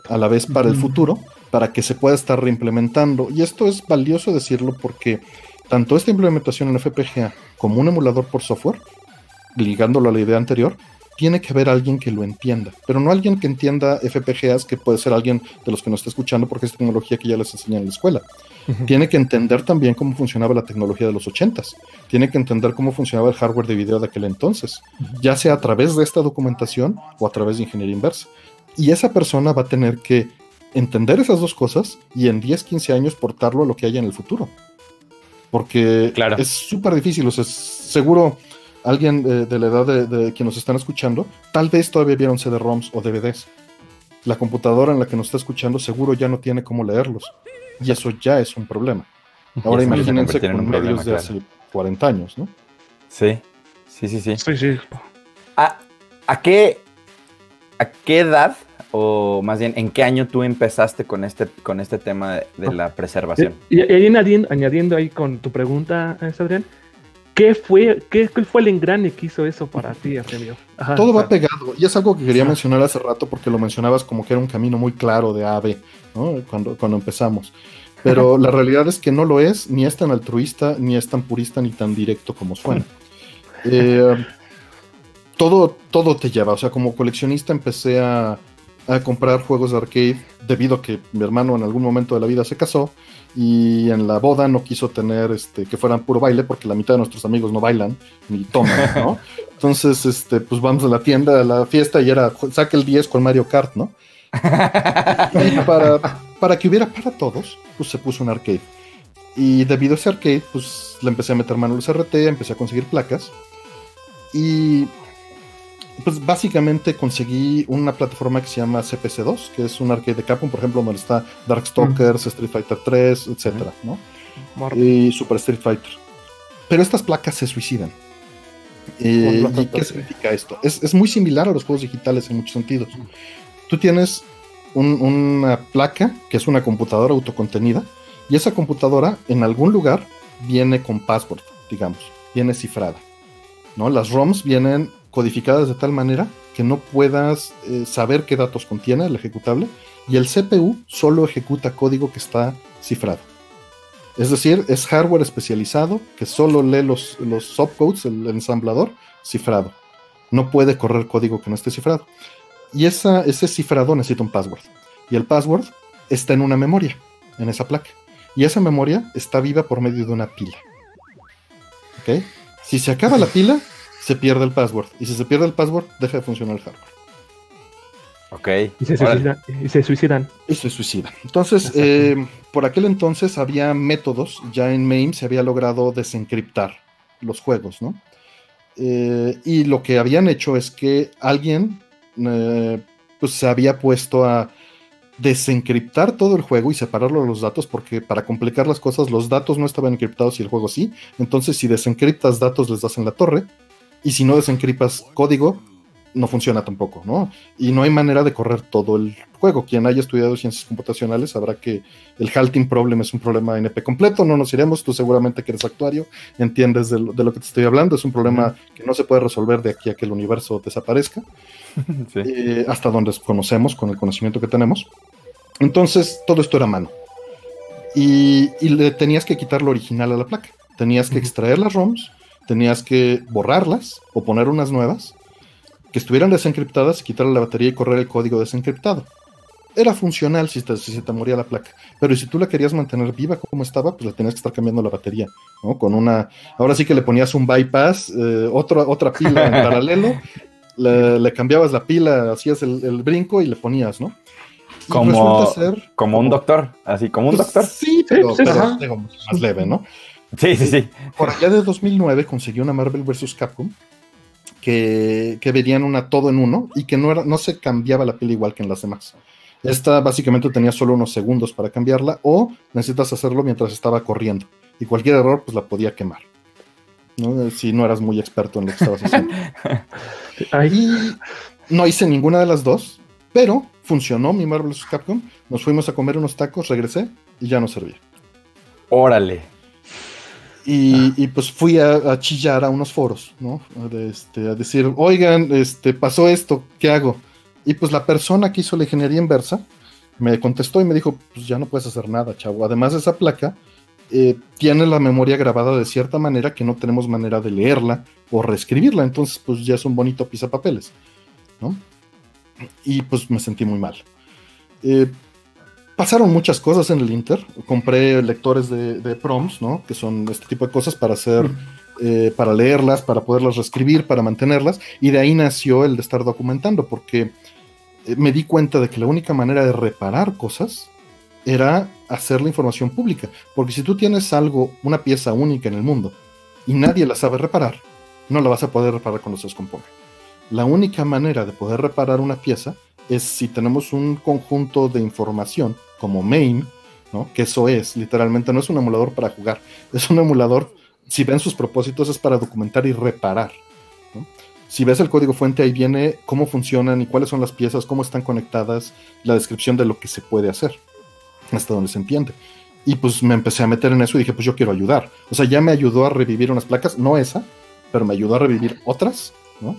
A la vez para el futuro, para que se pueda estar reimplementando. Y esto es valioso decirlo porque tanto esta implementación en FPGA como un emulador por software, ligándolo a la idea anterior, tiene que haber alguien que lo entienda, pero no alguien que entienda FPGAs, que puede ser alguien de los que nos está escuchando porque es tecnología que ya les enseñan en la escuela. Tiene que entender también cómo funcionaba la tecnología de los 80s. Tiene que entender cómo funcionaba el hardware de video de aquel entonces, ya sea a través de esta documentación o a través de ingeniería inversa. Y esa persona va a tener que entender esas dos cosas y en 10, 15 años portarlo a lo que haya en el futuro. Porque es súper difícil, o sea, seguro alguien de, la edad de, quien nos están escuchando, tal vez todavía vieron CD-ROMs o DVDs. La computadora en la que nos está escuchando seguro ya no tiene cómo leerlos. Y eso ya es un problema. Ahora imagínense con medios de hace 40 años, ¿no? Sí, sí, sí, sí. Sí, sí. ¿A qué ¿a qué edad, o más bien, en qué año tú empezaste con este, con este tema de, la preservación? Y, ahí añadiendo, ahí con tu pregunta, Adrián, ¿qué fue, qué, fue el engrane que hizo eso para ti, Artemio? Todo va pegado, y es algo que quería mencionar hace rato porque lo mencionabas como que era un camino muy claro de A a B, cuando, cuando empezamos. Pero la realidad es que no lo es, ni es tan altruista, ni es tan purista, ni tan directo como suena. Eh, todo, todo te lleva. O sea, como coleccionista empecé a, comprar juegos de arcade debido a que mi hermano en algún momento de la vida se casó y en la boda no quiso tener este que fueran puro baile porque la mitad de nuestros amigos no bailan ni toman, ¿no? Entonces, este, pues vamos a la tienda, a la fiesta y era saque el 10 con Mario Kart, ¿no? y para, para que hubiera para todos, pues se puso un arcade. Y debido a ese arcade, pues le empecé a meter mano al CRT, empecé a conseguir placas. Y pues básicamente conseguí una plataforma que se llama CPC2, que es un arcade de Capcom, por ejemplo, donde está Darkstalkers, Street Fighter 3, etcétera, ¿no? Y Super Street Fighter. Pero estas placas se suicidan. Eh, ¿Y qué significa esto? Es, muy similar a los juegos digitales en muchos sentidos. Tú tienes una placa que es una computadora autocontenida y esa computadora en algún lugar viene con password, digamos, viene cifrada. ¿no? Las ROMs vienen codificadas de tal manera que no puedas eh, saber qué datos contiene el ejecutable y el CPU solo ejecuta código que está cifrado. Es decir, es hardware especializado que solo lee los, los subcodes, el ensamblador, cifrado. No puede correr código que no esté cifrado. Y ese cifrado necesita un password. Y el password está en una memoria, en esa placa. Y esa memoria está viva por medio de una pila. ¿Ok? Si se acaba la pila, se pierde el password. Y si se pierde el password, deja de funcionar el hardware. Ok. Y se suicidan. Y se suicidan. Y se suicidan. Entonces, eh, por aquel entonces había métodos, ya en MAME se había logrado desencriptar los juegos, ¿no? Eh, y lo que habían hecho es que alguien eh, pues se había puesto a desencriptar todo el juego y separarlo de los datos, porque para complicar las cosas, los datos no estaban encriptados y el juego sí. Entonces, si desencriptas datos, les das en la torre. Y si no desencriptas código, no funciona tampoco, ¿no? Y no hay manera de correr todo el juego. Quien haya estudiado ciencias computacionales sabrá que el halting problem es un problema NP completo, no nos iremos, tú seguramente que eres actuario, entiendes de lo, de lo que te estoy hablando, es un problema que no se puede resolver de aquí a que el universo desaparezca, Sí. eh, hasta donde conocemos, con el conocimiento que tenemos. Entonces, todo esto era mano. Y, y le tenías que quitar lo original a la placa. Tenías que extraer las ROMs, tenías que borrarlas o poner unas nuevas que estuvieran desencriptadas y quitarle la batería y correr el código desencriptado. Era funcional si, te- si se te moría la placa, pero si tú la querías mantener viva como estaba, pues le tenías que estar cambiando la batería, ¿no? Con una, ahora sí que le ponías un bypass, eh, otra, otra pila en paralelo, le, le cambiabas la pila, hacías el, el brinco y le ponías, ¿no? Como- ser Como un doctor, así, como un pues, doctor. Sí, pero, sí, pero, ajá. digo, más leve, ¿no? Sí, sí, sí. Por allá de 2009 conseguí una Marvel vs. Capcom que, que verían una todo en uno y que no, era, no se cambiaba la pila igual que en las demás. Esta básicamente tenía solo unos segundos para cambiarla o necesitas hacerlo mientras estaba corriendo y cualquier error pues la podía quemar. ¿no? Si no eras muy experto en lo que estabas haciendo. Y no hice ninguna de las dos, pero funcionó mi Marvel vs. Capcom. Nos fuimos a comer unos tacos, regresé y ya no servía. Órale. Y, y, pues fui a, a chillar a unos foros, ¿no? De este, a decir, oigan, este, pasó esto, ¿qué hago? Y pues la persona que hizo la ingeniería inversa me contestó y me dijo, pues ya no puedes hacer nada, chavo. Además esa placa eh, tiene la memoria grabada de cierta manera que no tenemos manera de leerla o reescribirla, entonces pues ya es un bonito pisapapeles, ¿no? Y pues me sentí muy mal. Eh, pasaron muchas cosas en el Inter. Compré lectores de, de prompts, ¿no? Que son este tipo de cosas para hacer, eh, para leerlas, para poderlas reescribir, para mantenerlas. Y de ahí nació el de estar documentando, porque eh, me di cuenta de que la única manera de reparar cosas era hacer la información pública. Porque si tú tienes algo, una pieza única en el mundo, y nadie la sabe reparar, no la vas a poder reparar cuando se descomponga. La única manera de poder reparar una pieza es si tenemos un conjunto de información como MAME, ¿no? que eso es, literalmente no es un emulador para jugar, es un emulador, si ven sus propósitos, es para documentar y reparar. Si ves el código fuente, ahí viene cómo funcionan y cuáles son las piezas, cómo están conectadas, la descripción de lo que se puede hacer, hasta donde se entiende. Y pues me empecé a meter en eso y dije, pues yo quiero ayudar. O sea, ya me ayudó a revivir unas placas, no esa, pero me ayudó a revivir otras, ¿no?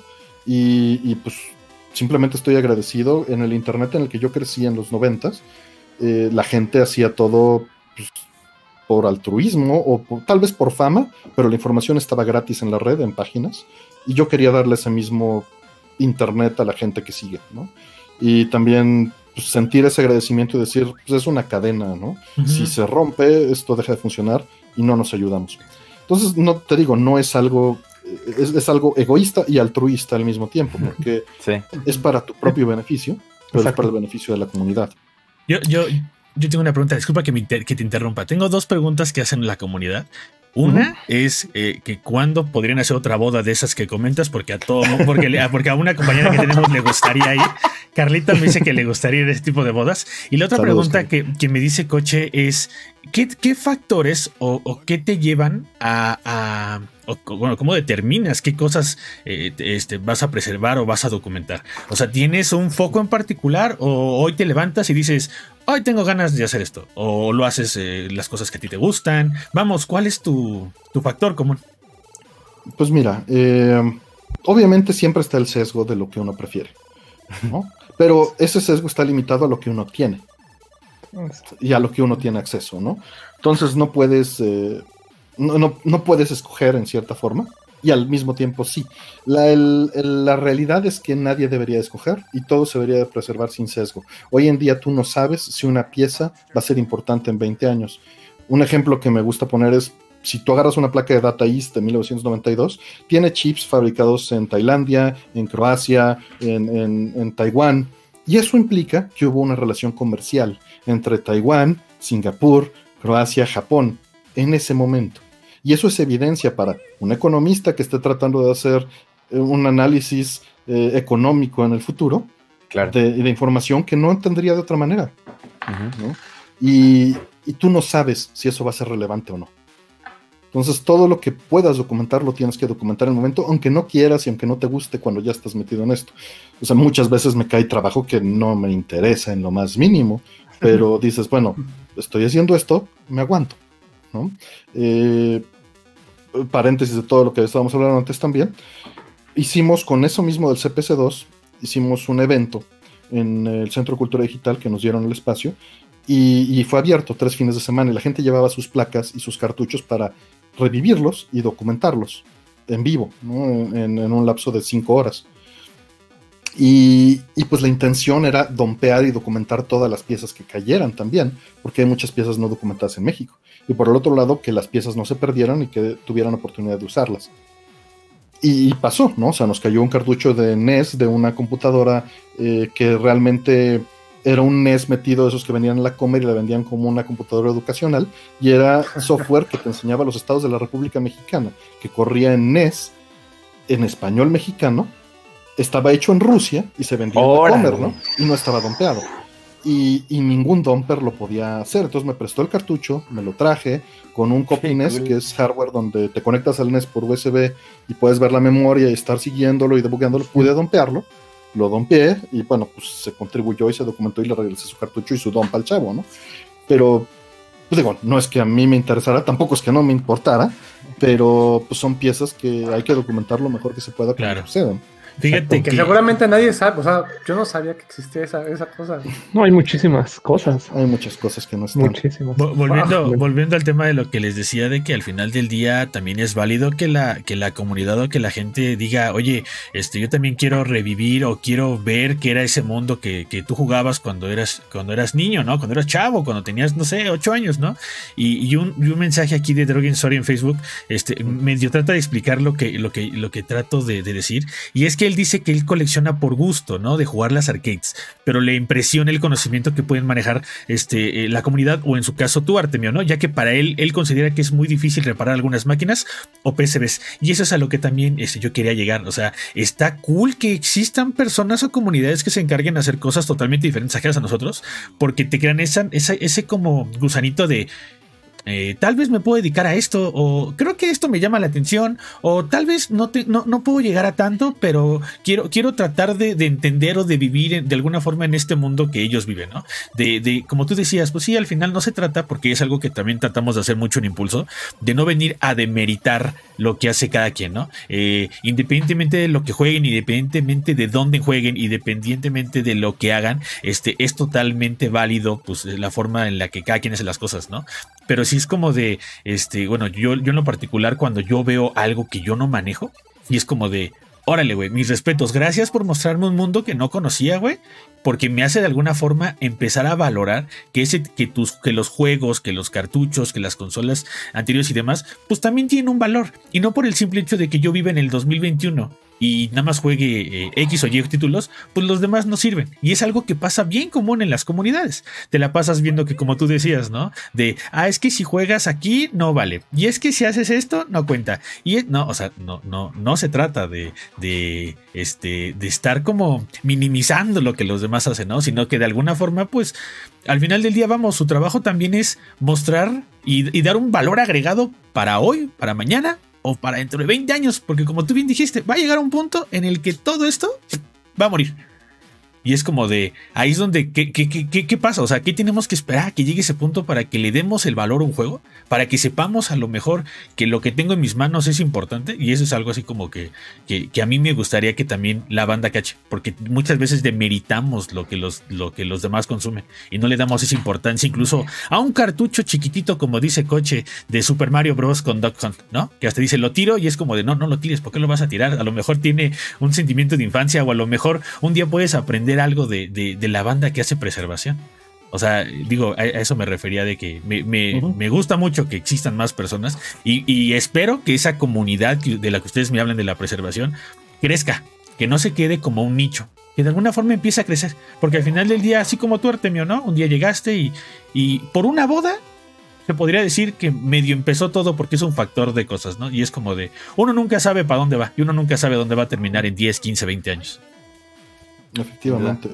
Y, y pues simplemente estoy agradecido. En el internet en el que yo crecí en los noventas, eh, la gente hacía todo pues, por altruismo o por- tal vez por fama, pero la información estaba gratis en la red, en páginas, y yo quería darle ese mismo internet a la gente que sigue, ¿no? Y también pues, sentir ese agradecimiento y decir, pues es una cadena, ¿no? Si se rompe, esto deja de funcionar y no nos ayudamos. Entonces, no te digo, no es algo, es, es algo egoísta y altruista al mismo tiempo, porque Sí. es para tu propio beneficio, pero es para el beneficio de la comunidad. Yo, yo, yo tengo una pregunta, disculpa que, me inter- que te interrumpa. Tengo dos preguntas que hacen la comunidad. Una es eh, que cuándo podrían hacer otra boda de esas que comentas, porque a todo, porque, le- porque a una compañera que tenemos le gustaría ir. Carlita me dice que le gustaría ir a este tipo de bodas. Y la otra Saludos, pregunta que, que me dice Coche es: ¿qué, qué factores o, o qué te llevan a, a- o co- bueno, cómo determinas qué cosas eh, te- este, vas a preservar o vas a documentar? O sea, ¿tienes un foco en particular o hoy te levantas y dices, hoy tengo ganas de hacer esto? O lo haces eh, las cosas que a ti te gustan. Vamos, ¿cuál es tu, tu factor común? Pues mira, eh, obviamente siempre está el sesgo de lo que uno prefiere, ¿no? Pero ese sesgo está limitado a lo que uno tiene. y a lo que uno tiene acceso, ¿no? Entonces no puedes, eh, no, no, puedes escoger en cierta forma y al mismo tiempo sí. La, realidad es que nadie debería escoger y todo se debería preservar sin sesgo. Hoy en día tú no sabes si una pieza va a ser importante en 20 años. Un ejemplo que me gusta poner es, si tú agarras una placa de Data East de 1992, tiene chips fabricados en Tailandia, en Croacia, en Taiwán, y eso implica que hubo una relación comercial entre Taiwán, Singapur, Croacia, Japón en ese momento. Y eso es evidencia para un economista que esté tratando de hacer eh, un análisis eh, económico en el futuro de, información que no entendería de otra manera. y, tú no sabes si eso va a ser relevante o no. Entonces, todo lo que puedas documentar lo tienes que documentar en el momento, aunque no quieras y aunque no te guste cuando ya estás metido en esto. O sea, muchas veces me cae trabajo que no me interesa en lo más mínimo, pero dices, bueno, estoy haciendo esto, me aguanto. ¿No? Eh, paréntesis de todo lo que estábamos hablando antes también. Hicimos con eso mismo del CPC2, hicimos un evento en el Centro de Cultura Digital que nos dieron el espacio y, fue abierto tres fines de semana y la gente llevaba sus placas y sus cartuchos para revivirlos y documentarlos en vivo, en, un lapso de cinco horas. Y, pues la intención era dompear y documentar todas las piezas que cayeran también, porque hay muchas piezas no documentadas en México. Y por el otro lado, que las piezas no se perdieran y que tuvieran oportunidad de usarlas. Y, pasó, ¿no? O sea, nos cayó un cartucho de NES de una computadora eh, que realmente era un NES metido de esos que venían en la Comer y la vendían como una computadora educacional y era software que te enseñaba los estados de la República Mexicana, que corría en NES, en español mexicano, estaba hecho en Rusia y se vendía en Comer, ¿no? Y no estaba dompeado. Y, ningún domper lo podía hacer. Entonces me prestó el cartucho, me lo traje con un copy NES, que es hardware donde te conectas al NES por USB y puedes ver la memoria y estar siguiéndolo y debugándolo. Pude dompearlo lo dompeé y bueno, pues se contribuyó y se documentó y le regresé su cartucho y su dompa al chavo, ¿no? Pero, pues digo, no es que a mí me interesara, tampoco es que no me importara, pero pues son piezas que hay que documentar lo mejor que se pueda claro. sucedan. Fíjate que, seguramente nadie sabe, o sea, yo no sabía que existía esa, esa cosa. No, hay muchísimas cosas. Hay muchas cosas que no están. Muchísimas. Volviendo, volviendo al tema de lo que les decía de que al final del día también es válido que la, que la comunidad o que la gente diga, oye, este, yo también quiero revivir o quiero ver qué era ese mundo que, que tú jugabas cuando eras, cuando eras niño, ¿no? Cuando eras chavo, cuando tenías, no sé, ocho años, ¿no? Y, y, un, y un, mensaje aquí de Drogen Story en Facebook, este, medio trata de explicar lo que, lo que, lo que trato de, de decir. Y es que él dice que él colecciona por gusto, ¿no? De jugar las arcades, pero le impresiona el conocimiento que pueden manejar este, eh, la comunidad o en su caso tú, Artemio, ¿no? Ya que para él, él considera que es muy difícil reparar algunas máquinas o PCBs. Y eso es a lo que también este, yo quería llegar. O sea, está cool que existan personas o comunidades que se encarguen de hacer cosas totalmente diferentes a nosotros, porque te crean esa, ese como gusanito de eh, tal vez me puedo dedicar a esto, o creo que esto me llama la atención, o tal vez no, no, puedo llegar a tanto, pero quiero, quiero tratar de, entender o de vivir de alguna forma en este mundo que ellos viven, ¿no? De, como tú decías, pues sí, al final no se trata, porque es algo que también tratamos de hacer mucho en impulso, de no venir a demeritar lo que hace cada quien, ¿no? Eh, independientemente de lo que jueguen, independientemente de dónde jueguen, independientemente de lo que hagan, este, es totalmente válido, pues, la forma en la que cada quien hace las cosas, ¿no? Pero sí es como de, este, bueno, yo, yo en lo particular cuando yo veo algo que yo no manejo, y es como de, órale, güey, mis respetos, gracias por mostrarme un mundo que no conocía, güey, porque me hace de alguna forma empezar a valorar que, ese, que, tus, que los juegos, que los cartuchos, que las consolas anteriores y demás, pues también tienen un valor, y no por el simple hecho de que yo viva en el 2021 y nada más juegue eh, X o Y títulos, pues los demás no sirven. Y es algo que pasa bien común en las comunidades. Te la pasas viendo que como tú decías, ¿no? De, ah, es que si juegas aquí no vale. Y es que si haces esto no cuenta. Y no, o sea, no, no, no se trata de, de, este, de estar como minimizando lo que los demás hacen, ¿no? Sino que de alguna forma, pues, al final del día, vamos, su trabajo también es mostrar y, y dar un valor agregado para hoy, para mañana o para dentro de 20 años, porque como tú bien dijiste, va a llegar un punto en el que todo esto va a morir. Y es como de, ahí es donde, ¿qué, qué, qué, qué pasa? O sea, ¿qué tenemos que esperar a que llegue ese punto para que le demos el valor a un juego? Para que sepamos a lo mejor que lo que tengo en mis manos es importante. Y eso es algo así como que, que, a mí me gustaría que también la banda cache. Porque muchas veces demeritamos lo que, los, lo que los demás consumen. Y no le damos esa importancia incluso a un cartucho chiquitito, como dice Coche, de Super Mario Bros. con Duck Hunt, ¿no? Que hasta dice, lo tiro y es como de, no, no lo tires, ¿por qué lo vas a tirar? A lo mejor tiene un sentimiento de infancia o a lo mejor un día puedes aprender algo de, la banda que hace preservación. O sea, digo, a, eso me refería de que me, gusta mucho que existan más personas y, espero que esa comunidad de la que ustedes me hablan de la preservación crezca, que no se quede como un nicho, que de alguna forma empiece a crecer. Porque al final del día, así como tú, Artemio, ¿no? Un día llegaste y, y por una boda se podría decir que medio empezó todo porque es un factor de cosas, ¿no? Y es como de, uno nunca sabe para dónde va y uno nunca sabe dónde va a terminar en 10, 15, 20 años. Efectivamente.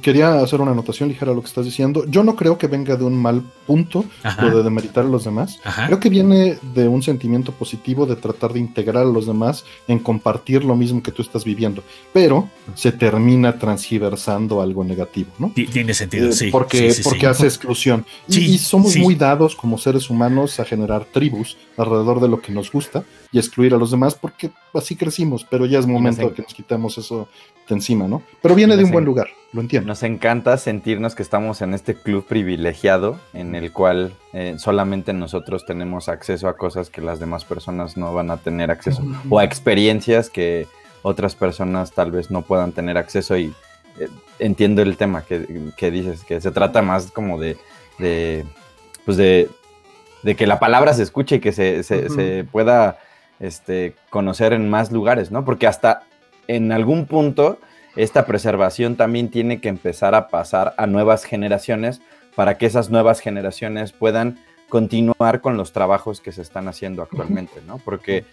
Quería hacer una anotación ligera a lo que estás diciendo. Yo no creo que venga de un mal punto lo de demeritar a los demás. Creo que viene de un sentimiento positivo de tratar de integrar a los demás en compartir lo mismo que tú estás viviendo. Pero se termina transgiversando algo negativo, ¿no? Tiene sentido, eh, sí. Porque, porque hace exclusión. y, somos muy dados como seres humanos a generar tribus alrededor de lo que nos gusta y excluir a los demás porque así crecimos, pero ya es momento de que nos quitemos eso encima, ¿no? Pero viene de un buen lugar, lo entiendo. Nos encanta sentirnos que estamos en este club privilegiado en el cual eh, solamente nosotros tenemos acceso a cosas que las demás personas no van a tener acceso o a experiencias que otras personas tal vez no puedan tener acceso y eh, entiendo el tema que, dices, que se trata más como de, de pues de, de, que la palabra se escuche y que se, se pueda este, conocer en más lugares, ¿no? Porque hasta en algún punto esta preservación también tiene que empezar a pasar a nuevas generaciones para que esas nuevas generaciones puedan continuar con los trabajos que se están haciendo actualmente, ¿no? Porque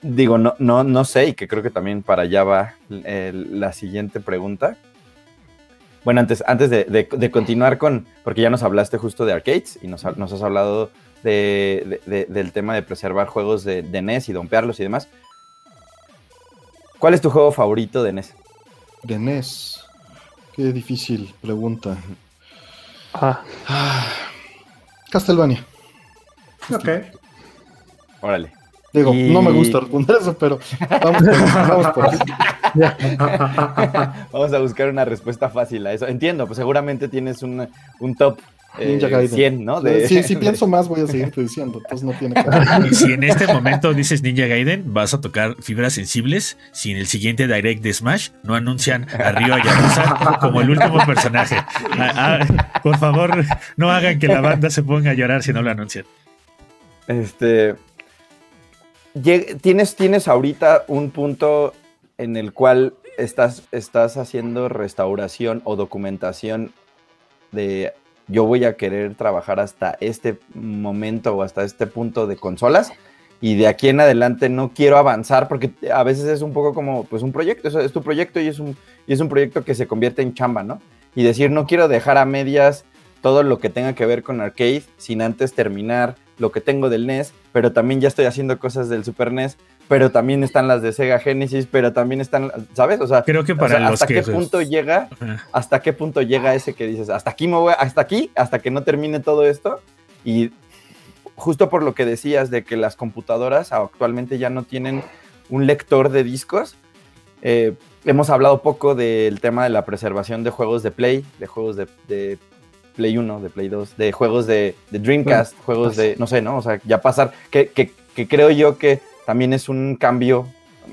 digo, no, no, no sé, y que creo que también para allá va la siguiente pregunta. Bueno, antes, antes de, continuar con, porque ya nos hablaste justo de arcades y nos, nos has hablado del tema de preservar juegos de, NES y dompearlos y demás. ¿Cuál es tu juego favorito de NES? De NES. Qué difícil pregunta. Ah. Castlevania. Ok. Órale. Digo, no me gusta responder eso, pero vamos, vamos por Vamos a buscar una respuesta fácil a eso. Entiendo, pues seguramente tienes un, un top eh, Gaiden. 100, ¿no? Sí, si pienso más voy a seguirte diciendo, entonces no tiene Y si en este momento dices Ninja Gaiden, vas a tocar fibras sensibles, si en el siguiente direct de Smash no anuncian a Ryo Yakuza como el último personaje. Ah, ah, por favor, no hagan que la banda se ponga a llorar si no lo anuncian. Este... Tienes, tienes ahorita un punto en el cual estás, estás haciendo restauración o documentación de yo voy a querer trabajar hasta este momento o hasta este punto de consolas y de aquí en adelante no quiero avanzar porque a veces es un poco como pues un proyecto, es tu proyecto y es un, y es un proyecto que se convierte en chamba, ¿no? Y decir, no quiero dejar a medias todo lo que tenga que ver con arcade sin antes terminar lo que tengo del NES, pero también ya estoy haciendo cosas del Super NES, pero también están las de Sega Genesis, pero también están, ¿sabes? O sea, creo que para hasta qué punto llega, hasta qué punto llega ese que dices, hasta aquí me voy, hasta aquí, hasta que no termine todo esto y justo por lo que decías de que las computadoras actualmente ya no tienen un lector de discos. Eh, hemos hablado poco del tema de la preservación de juegos de Play, de juegos de, Play 1, de Play 2, de juegos de, Dreamcast, juegos pues de, no sé, ¿no? O sea, ya pasar, que, que, que creo yo que también es un cambio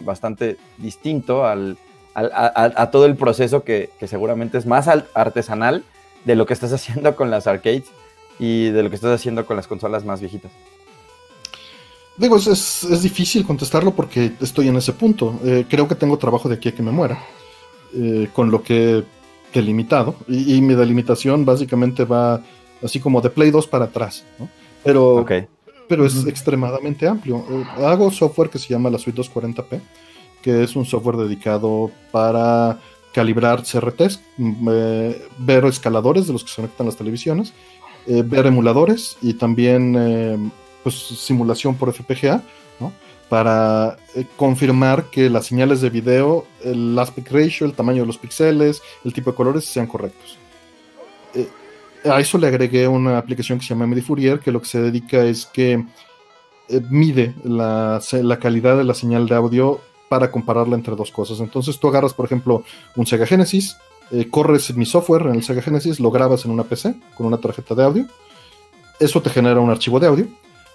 bastante distinto al, a, todo el proceso que, seguramente es más artesanal de lo que estás haciendo con las arcades y de lo que estás haciendo con las consolas más viejitas. Digo, es, difícil contestarlo porque estoy en ese punto. Eh, creo que tengo trabajo de aquí a que me muera, eh, con lo que he delimitado. Y, mi delimitación básicamente va así como de Play 2 para atrás. ¿no? Pero pero es extremadamente amplio. Eh, hago software que se llama la Suite 240p, que es un software dedicado para calibrar CRTs, mm, eh, ver escaladores de los que se conectan las televisiones, eh, ver emuladores y también pues, simulación por FPGA, para eh, confirmar que las señales de video, el aspect ratio, el tamaño de los píxeles, el tipo de colores sean correctos. Eh, a eso le agregué una aplicación que se llama MediFourier, que lo que se dedica es que eh, mide la, calidad de la señal de audio para compararla entre dos cosas. Entonces tú agarras, por ejemplo, un Sega Genesis, corres mi software en el Sega Genesis, lo grabas en una PC con una tarjeta de audio, eso te genera un archivo de audio,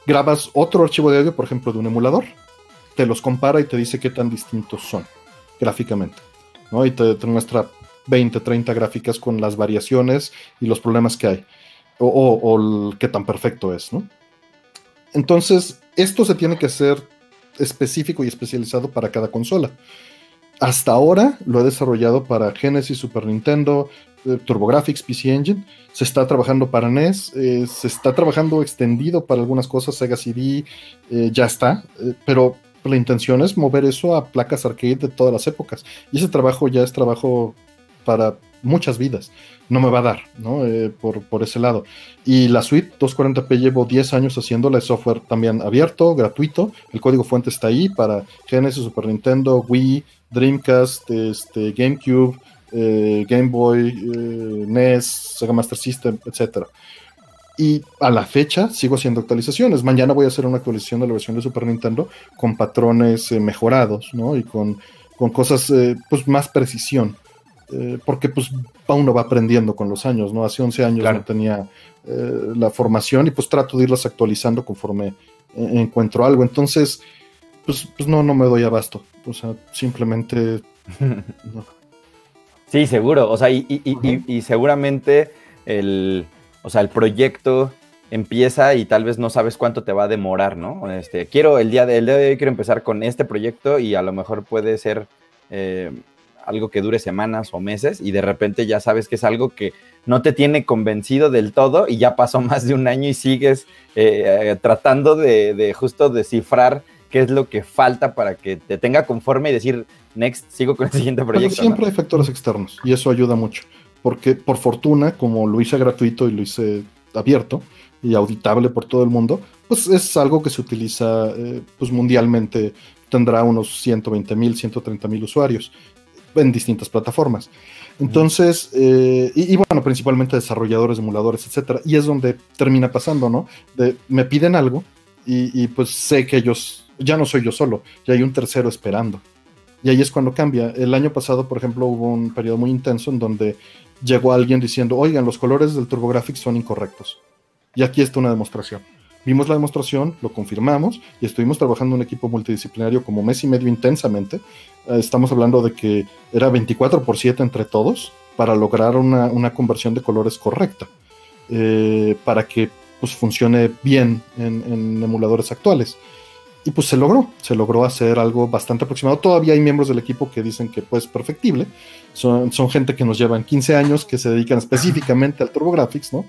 grabas otro archivo de audio, por ejemplo, de un emulador, te los compara y te dice qué tan distintos son gráficamente, ¿no? Y te, muestra 20, 30 gráficas con las variaciones y los problemas que hay, o, qué tan perfecto es, ¿no? Entonces, esto se tiene que hacer específico y especializado para cada consola. Hasta ahora lo he desarrollado para Genesis, Super Nintendo, eh, TurboGrafx, PC Engine. Se está trabajando para NES, eh, se está trabajando extendido para algunas cosas, Sega CD, eh, ya está, pero la intención es mover eso a placas arcade de todas las épocas. Y ese trabajo ya es trabajo para muchas vidas. No me va a dar, ¿no? por, por, ese lado. Y la suite 240p llevo 10 años haciéndola, es software también abierto, gratuito. El código fuente está ahí para Genesis, Super Nintendo, Wii, Dreamcast, este, GameCube, eh, Game Boy, eh, NES, Sega Master System, etc. Y a la fecha sigo haciendo actualizaciones. Mañana voy a hacer una actualización de la versión de Super Nintendo con patrones eh, mejorados, ¿no? Y con, con cosas, pues, más precisión. Porque, pues, uno va aprendiendo con los años, ¿no? Hace 11 años no tenía la formación y, pues, trato de irlas actualizando conforme encuentro algo. Entonces, pues, pues no, no me doy abasto. O sea, simplemente... Sí, seguro. O sea, y, seguramente el, o sea, el proyecto empieza y tal vez no sabes cuánto te va a demorar, ¿no? Este, quiero el día, de, día de hoy quiero empezar con este proyecto y a lo mejor puede ser eh, algo que dure semanas o meses y de repente ya sabes que es algo que no te tiene convencido del todo y ya pasó más de un año y sigues eh, eh, tratando de, de, justo descifrar qué es lo que falta para que te tenga conforme y decir, next, sigo con el siguiente proyecto. siempre hay factores externos y eso ayuda mucho, porque por fortuna, como lo hice gratuito y lo hice abierto y auditable por todo el mundo, pues es algo que se utiliza eh, pues mundialmente, tendrá unos 120 mil, 130 mil usuarios en distintas plataformas. Entonces, eh, y, bueno, principalmente desarrolladores, emuladores, etcétera, y es donde termina pasando, ¿no? De, me piden algo y, pues sé que ellos ya no soy yo solo, ya hay un tercero esperando. Y ahí es cuando cambia. El año pasado, por ejemplo, hubo un periodo muy intenso en donde llegó alguien diciendo, oigan, los colores del TurboGrafx son incorrectos. Y aquí está una demostración. Vimos la demostración, lo confirmamos y estuvimos trabajando en un equipo multidisciplinario como mes y medio intensamente. Eh, estamos hablando de que era 24 por 7 entre todos para lograr una, conversión de colores correcta, eh, para que pues, funcione bien en emuladores actuales. Y pues se logró, se logró hacer algo bastante aproximado. Todavía hay miembros del equipo que dicen que pues perfectible. Son, son gente que nos llevan 15 años, que se dedican específicamente al TurboGrafx, ¿no?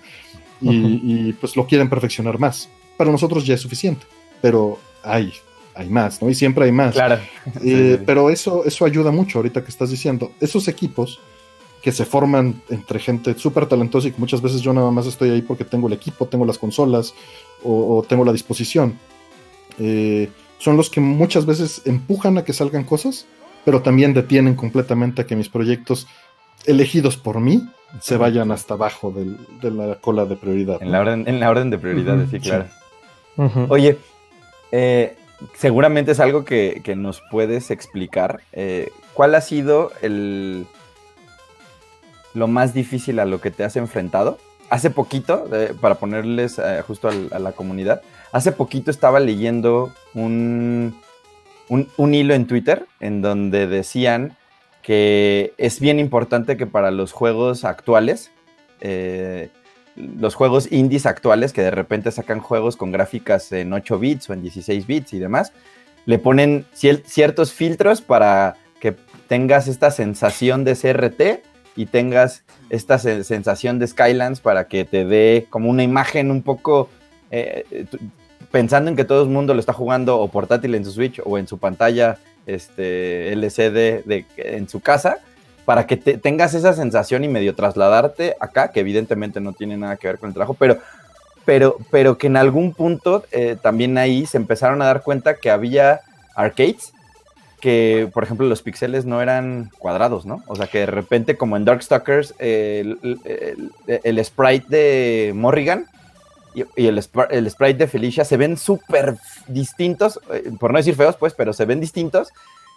Y, pues lo quieren perfeccionar más. Para nosotros ya es suficiente, pero hay, hay más, ¿no? Y siempre hay más. Claro. Eh, pero eso, eso ayuda mucho ahorita que estás diciendo. Esos equipos que se forman entre gente súper talentosa y que muchas veces yo nada más estoy ahí porque tengo el equipo, tengo las consolas o, o tengo la disposición eh, son los que muchas veces empujan a que salgan cosas, pero también detienen completamente a que mis proyectos elegidos por mí se vayan hasta abajo de la cola de prioridad. En, la, orden, en la orden de prioridades, sí, claro. Oye, eh, seguramente es algo que, nos puedes explicar. Eh, ¿Cuál ha sido el lo más difícil a lo que te has enfrentado? Hace poquito, para ponerles justo a la comunidad, Hace poquito estaba leyendo un, un, hilo en Twitter en donde decían que es bien importante que para los juegos actuales, eh, los juegos indies actuales que de repente sacan juegos con gráficas en 8 bits o en 16 bits y demás, le ponen ciertos filtros para que tengas esta sensación de CRT y tengas esta sensación de Skylands para que te dé como una imagen un poco eh, pensando en que todo el mundo lo está jugando o portátil en su Switch o en su pantalla este, LCD en su casa, para que tengas esa sensación y medio trasladarte acá, que evidentemente no tiene nada que ver con el trabajo, pero, pero, pero que en algún punto eh, también ahí se empezaron a dar cuenta que había arcades que, por ejemplo, los píxeles no eran cuadrados, ¿no? O sea, que de repente, como en Darkstalkers, el, el, sprite de Morrigan y, el, el, sprite de Felicia se ven súper distintos, eh, por no decir feos, pues, pero se ven distintos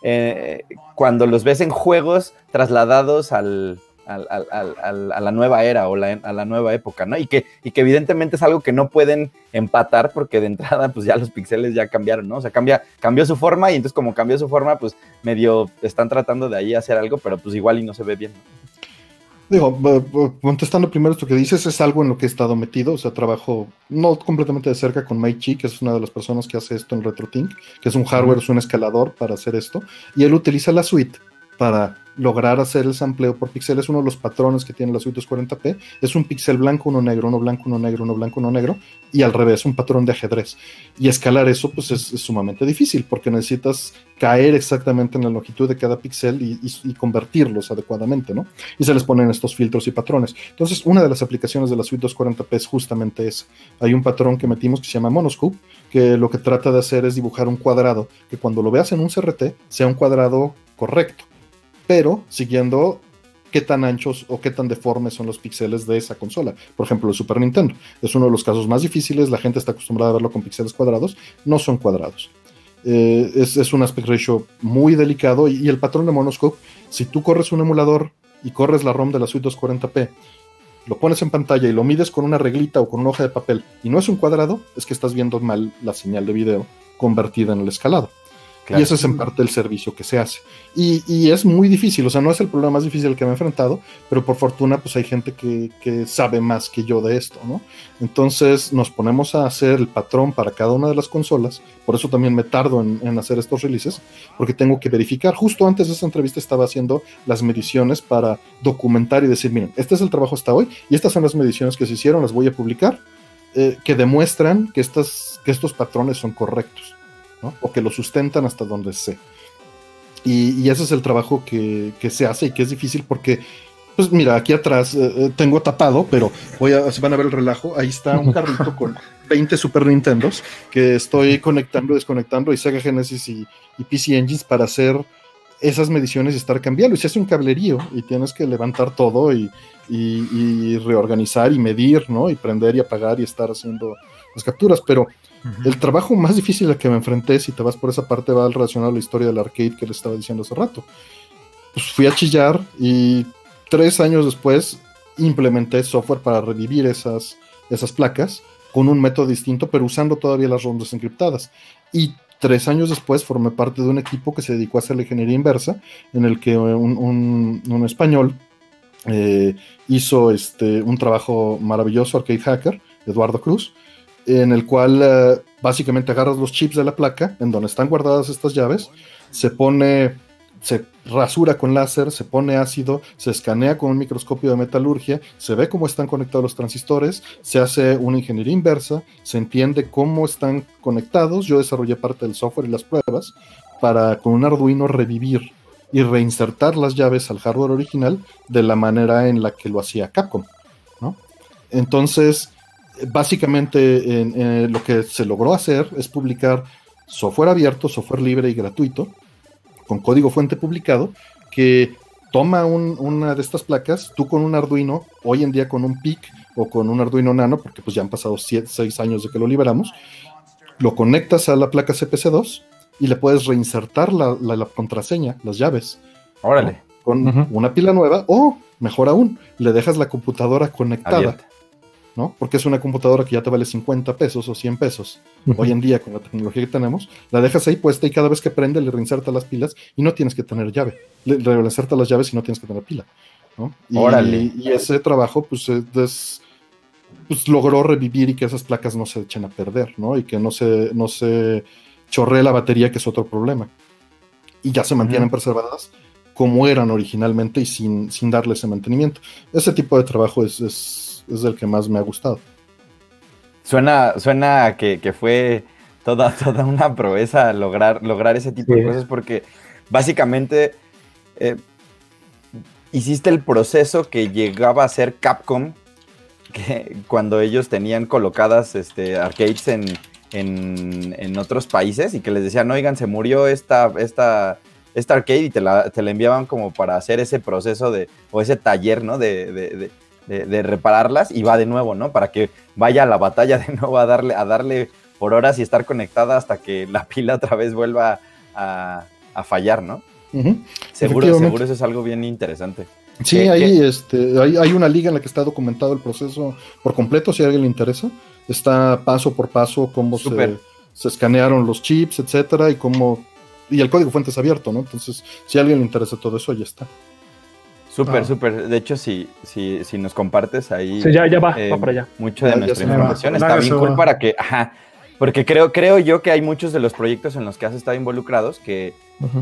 eh, cuando los ves en juegos trasladados al, a la nueva era o a la nueva época, ¿no? Y que, y que evidentemente es algo que no pueden empatar porque de entrada pues ya los pixeles ya cambiaron, ¿no? O sea, cambia, cambió su forma y entonces como cambió su forma pues medio están tratando de ahí hacer algo, pero pues igual y no se ve bien. Digo, contestando primero esto que dices, es algo en lo que he estado metido, o sea, trabajo no completamente de cerca con Mike Chi, que es una de las personas que hace esto en RetroTink, que es un hardware, es un escalador para hacer esto, y él utiliza la suite para lograr hacer el sampleo por píxel es uno de los patrones que tiene la suite 240p. Es un píxel blanco, uno negro, uno blanco, uno negro, uno blanco, uno negro, y al revés, un patrón de ajedrez. Y escalar eso, pues es, sumamente difícil, porque necesitas caer exactamente en la longitud de cada píxel y, convertirlos adecuadamente, ¿no? Y se les ponen estos filtros y patrones. Entonces, una de las aplicaciones de la suite 240p es justamente esa. Hay un patrón que metimos que se llama Monoscope, que lo que trata de hacer es dibujar un cuadrado, que cuando lo veas en un CRT sea un cuadrado correcto pero siguiendo qué tan anchos o qué tan deformes son los píxeles de esa consola. Por ejemplo, el Super Nintendo es uno de los casos más difíciles, la gente está acostumbrada a verlo con píxeles cuadrados, no son cuadrados. Eh, es, un aspect ratio muy delicado y, el patrón de monoscope, si tú corres un emulador y corres la ROM de la suite 240p, lo pones en pantalla y lo mides con una reglita o con una hoja de papel y no es un cuadrado, es que estás viendo mal la señal de video convertida en el escalado. Y eso es en parte el servicio que se hace. Y, es muy difícil, o sea, no es el problema más difícil que me he enfrentado, pero por fortuna pues hay gente que, sabe más que yo de esto, ¿no? Entonces nos ponemos a hacer el patrón para cada una de las consolas, por eso también me tardo en, hacer estos releases, porque tengo que verificar. Justo antes de esta entrevista estaba haciendo las mediciones para documentar y decir, miren, este es el trabajo hasta hoy y estas son las mediciones que se hicieron, las voy a publicar, eh, que demuestran que, estas, que estos patrones son correctos o que lo sustentan hasta donde sé. Y, ese es el trabajo que, se hace y que es difícil porque, pues mira, aquí atrás eh, eh, tengo tapado, pero voy a, van a ver el relajo, ahí está un carrito con 20 Super Nintendos que estoy conectando, desconectando y Sega Genesis y, PC Engines para hacer esas mediciones y estar cambiando. Y se hace un cablerío y tienes que levantar todo y, y, reorganizar y medir, ¿no? Y prender y apagar y estar haciendo las capturas, pero el trabajo más difícil al que me enfrenté, si te vas por esa parte, va relacionado a la historia del arcade que les estaba diciendo hace rato. Pues fui a chillar y tres años después implementé software para revivir esas, esas placas con un método distinto, pero usando todavía las rondas encriptadas. Y tres años después formé parte de un equipo que se dedicó a hacer la ingeniería inversa, en el que un, español eh, hizo este, un trabajo maravilloso, Arcade Hacker, Eduardo Cruz, en el cual eh, básicamente agarras los chips de la placa, en donde están guardadas estas llaves, se pone, se rasura con láser, se pone ácido, se escanea con un microscopio de metalurgia, se ve cómo están conectados los transistores, se hace una ingeniería inversa, se entiende cómo están conectados. Yo desarrollé parte del software y las pruebas para con un Arduino revivir y reinsertar las llaves al hardware original de la manera en la que lo hacía Capcom. ¿no? Entonces, básicamente lo que se logró hacer es publicar software abierto, software libre y gratuito, con código fuente publicado, que toma una de estas placas, tú con un Arduino, hoy en día con un PIC o con un Arduino Nano, porque pues ya han pasado 6 años de que lo liberamos, lo conectas a la placa CPC2 y le puedes reinsertar la, contraseña, las llaves. Órale. Con una pila nueva o, mejor aún, le dejas la computadora conectada. ¿No? Porque es una computadora que ya te vale 50 pesos o 100 pesos. Hoy en día, con la tecnología que tenemos, la dejas ahí puesta y cada vez que prende le reinserta las pilas y no tienes que tener llave. Le, reinserta las llaves y no tienes que tener pila. Y, ese trabajo, pues, pues, logró revivir y que esas placas no se echen a perder, ¿no? Y que no se, no se chorree la batería, que es otro problema. Y ya se mantienen preservadas como eran originalmente y sin, sin darle ese mantenimiento. Ese tipo de trabajo es es el que más me ha gustado. Suena, suena que, que fue toda, toda una proeza lograr, lograr ese tipo de cosas porque básicamente eh, hiciste el proceso que llegaba a ser Capcom que cuando ellos tenían colocadas este, arcades en, en, en otros países y que les decían, oigan, se murió esta, esta, esta arcade y te la, te la enviaban como para hacer ese proceso de, o ese taller, ¿no? De, de, de, de- de repararlas y va de nuevo, ¿no? Para que vaya a la batalla de nuevo a darle, a darle por horas y estar conectada hasta que la pila otra vez vuelva a, a fallar, ¿no? Ujú. Seguro, Efectivamente. seguro eso es algo bien interesante. Sí, ¿Qué- ahí este, hay, hay una liga en la que está documentado el proceso por completo, si a alguien le interesa. Está paso por paso cómo se, se escanearon los chips, etcétera, y cómo. Y el código fuente es abierto, ¿no? Entonces, si a alguien le interesa todo eso, ya está. Súper, Ah. súper. De hecho, si, si, si nos compartes ahí Sí, ya, ya va, eh, va para allá. mucho de Ya- nuestra información, está bien cool va. para que, ajá, porque creo, creo yo que hay muchos de los proyectos en los que has estado involucrados que,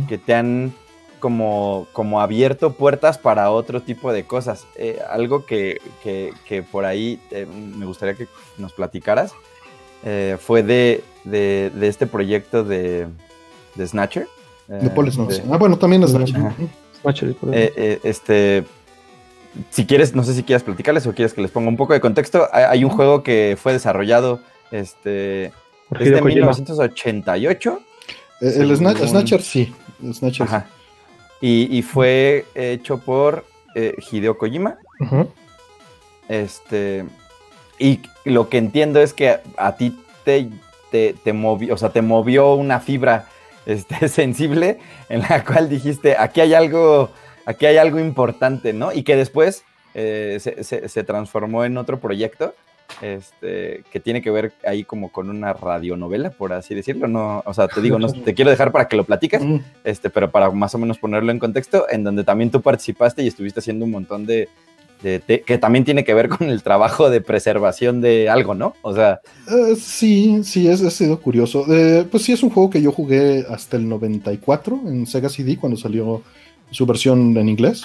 que te han como, como abierto puertas para otro tipo de cosas. Eh, algo que, que- que por ahí eh, me gustaría que nos platicaras eh, fue de, de- de este proyecto de, de Snatcher. eh, De Paul de- Ah, bueno, también es Snatcher. Ajá. Snatcher, por eh, eh, este, si quieres, no sé si quieres platicarles o quieres que les ponga un poco de contexto. Hay, hay un juego que fue desarrollado este, desde Hideo Kojima. 1988 Eh, el Sna- Según- Snatcher sí. Snatcher sí. ajá, y, y fue hecho por eh, Hideo Kojima. Este, y lo que entiendo es que a ti te, te, te movió, o sea, te movió una fibra este, sensible en la cual dijiste, aquí hay algo, aquí hay algo importante, ¿no? Y que después eh, se, se- se transformó en otro proyecto este, que tiene que ver ahí como con una radionovela, por así decirlo. No, o sea, te digo, no, te quiero dejar para que lo platiques, Mm, este, pero para más o menos ponerlo en contexto, en donde también tú participaste y estuviste haciendo un montón de, de- de- que también tiene que ver con el trabajo de preservación de algo, ¿no? O sea, eh, sí, sí, es, ha sido curioso. Eh, pues sí, es un juego que yo jugué hasta el 94 en Sega CD cuando salió su versión en inglés.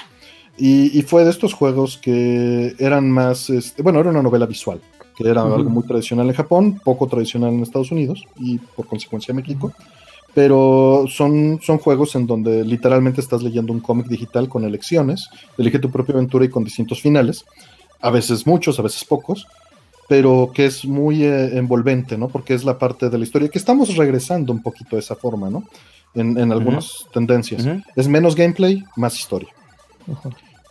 Y, y fue de estos juegos que eran más, este, bueno, era una novela visual, que era algo muy tradicional en Japón, poco tradicional en Estados Unidos y por consecuencia en México. Pero son, son juegos en donde literalmente estás leyendo un cómic digital con elecciones, elige tu propia aventura y con distintos finales, a veces muchos, a veces pocos, pero que es muy eh, envolvente, ¿no? Porque es la parte de la historia que estamos regresando un poquito de esa forma, ¿no? En, en algunas tendencias. Es menos gameplay, más historia.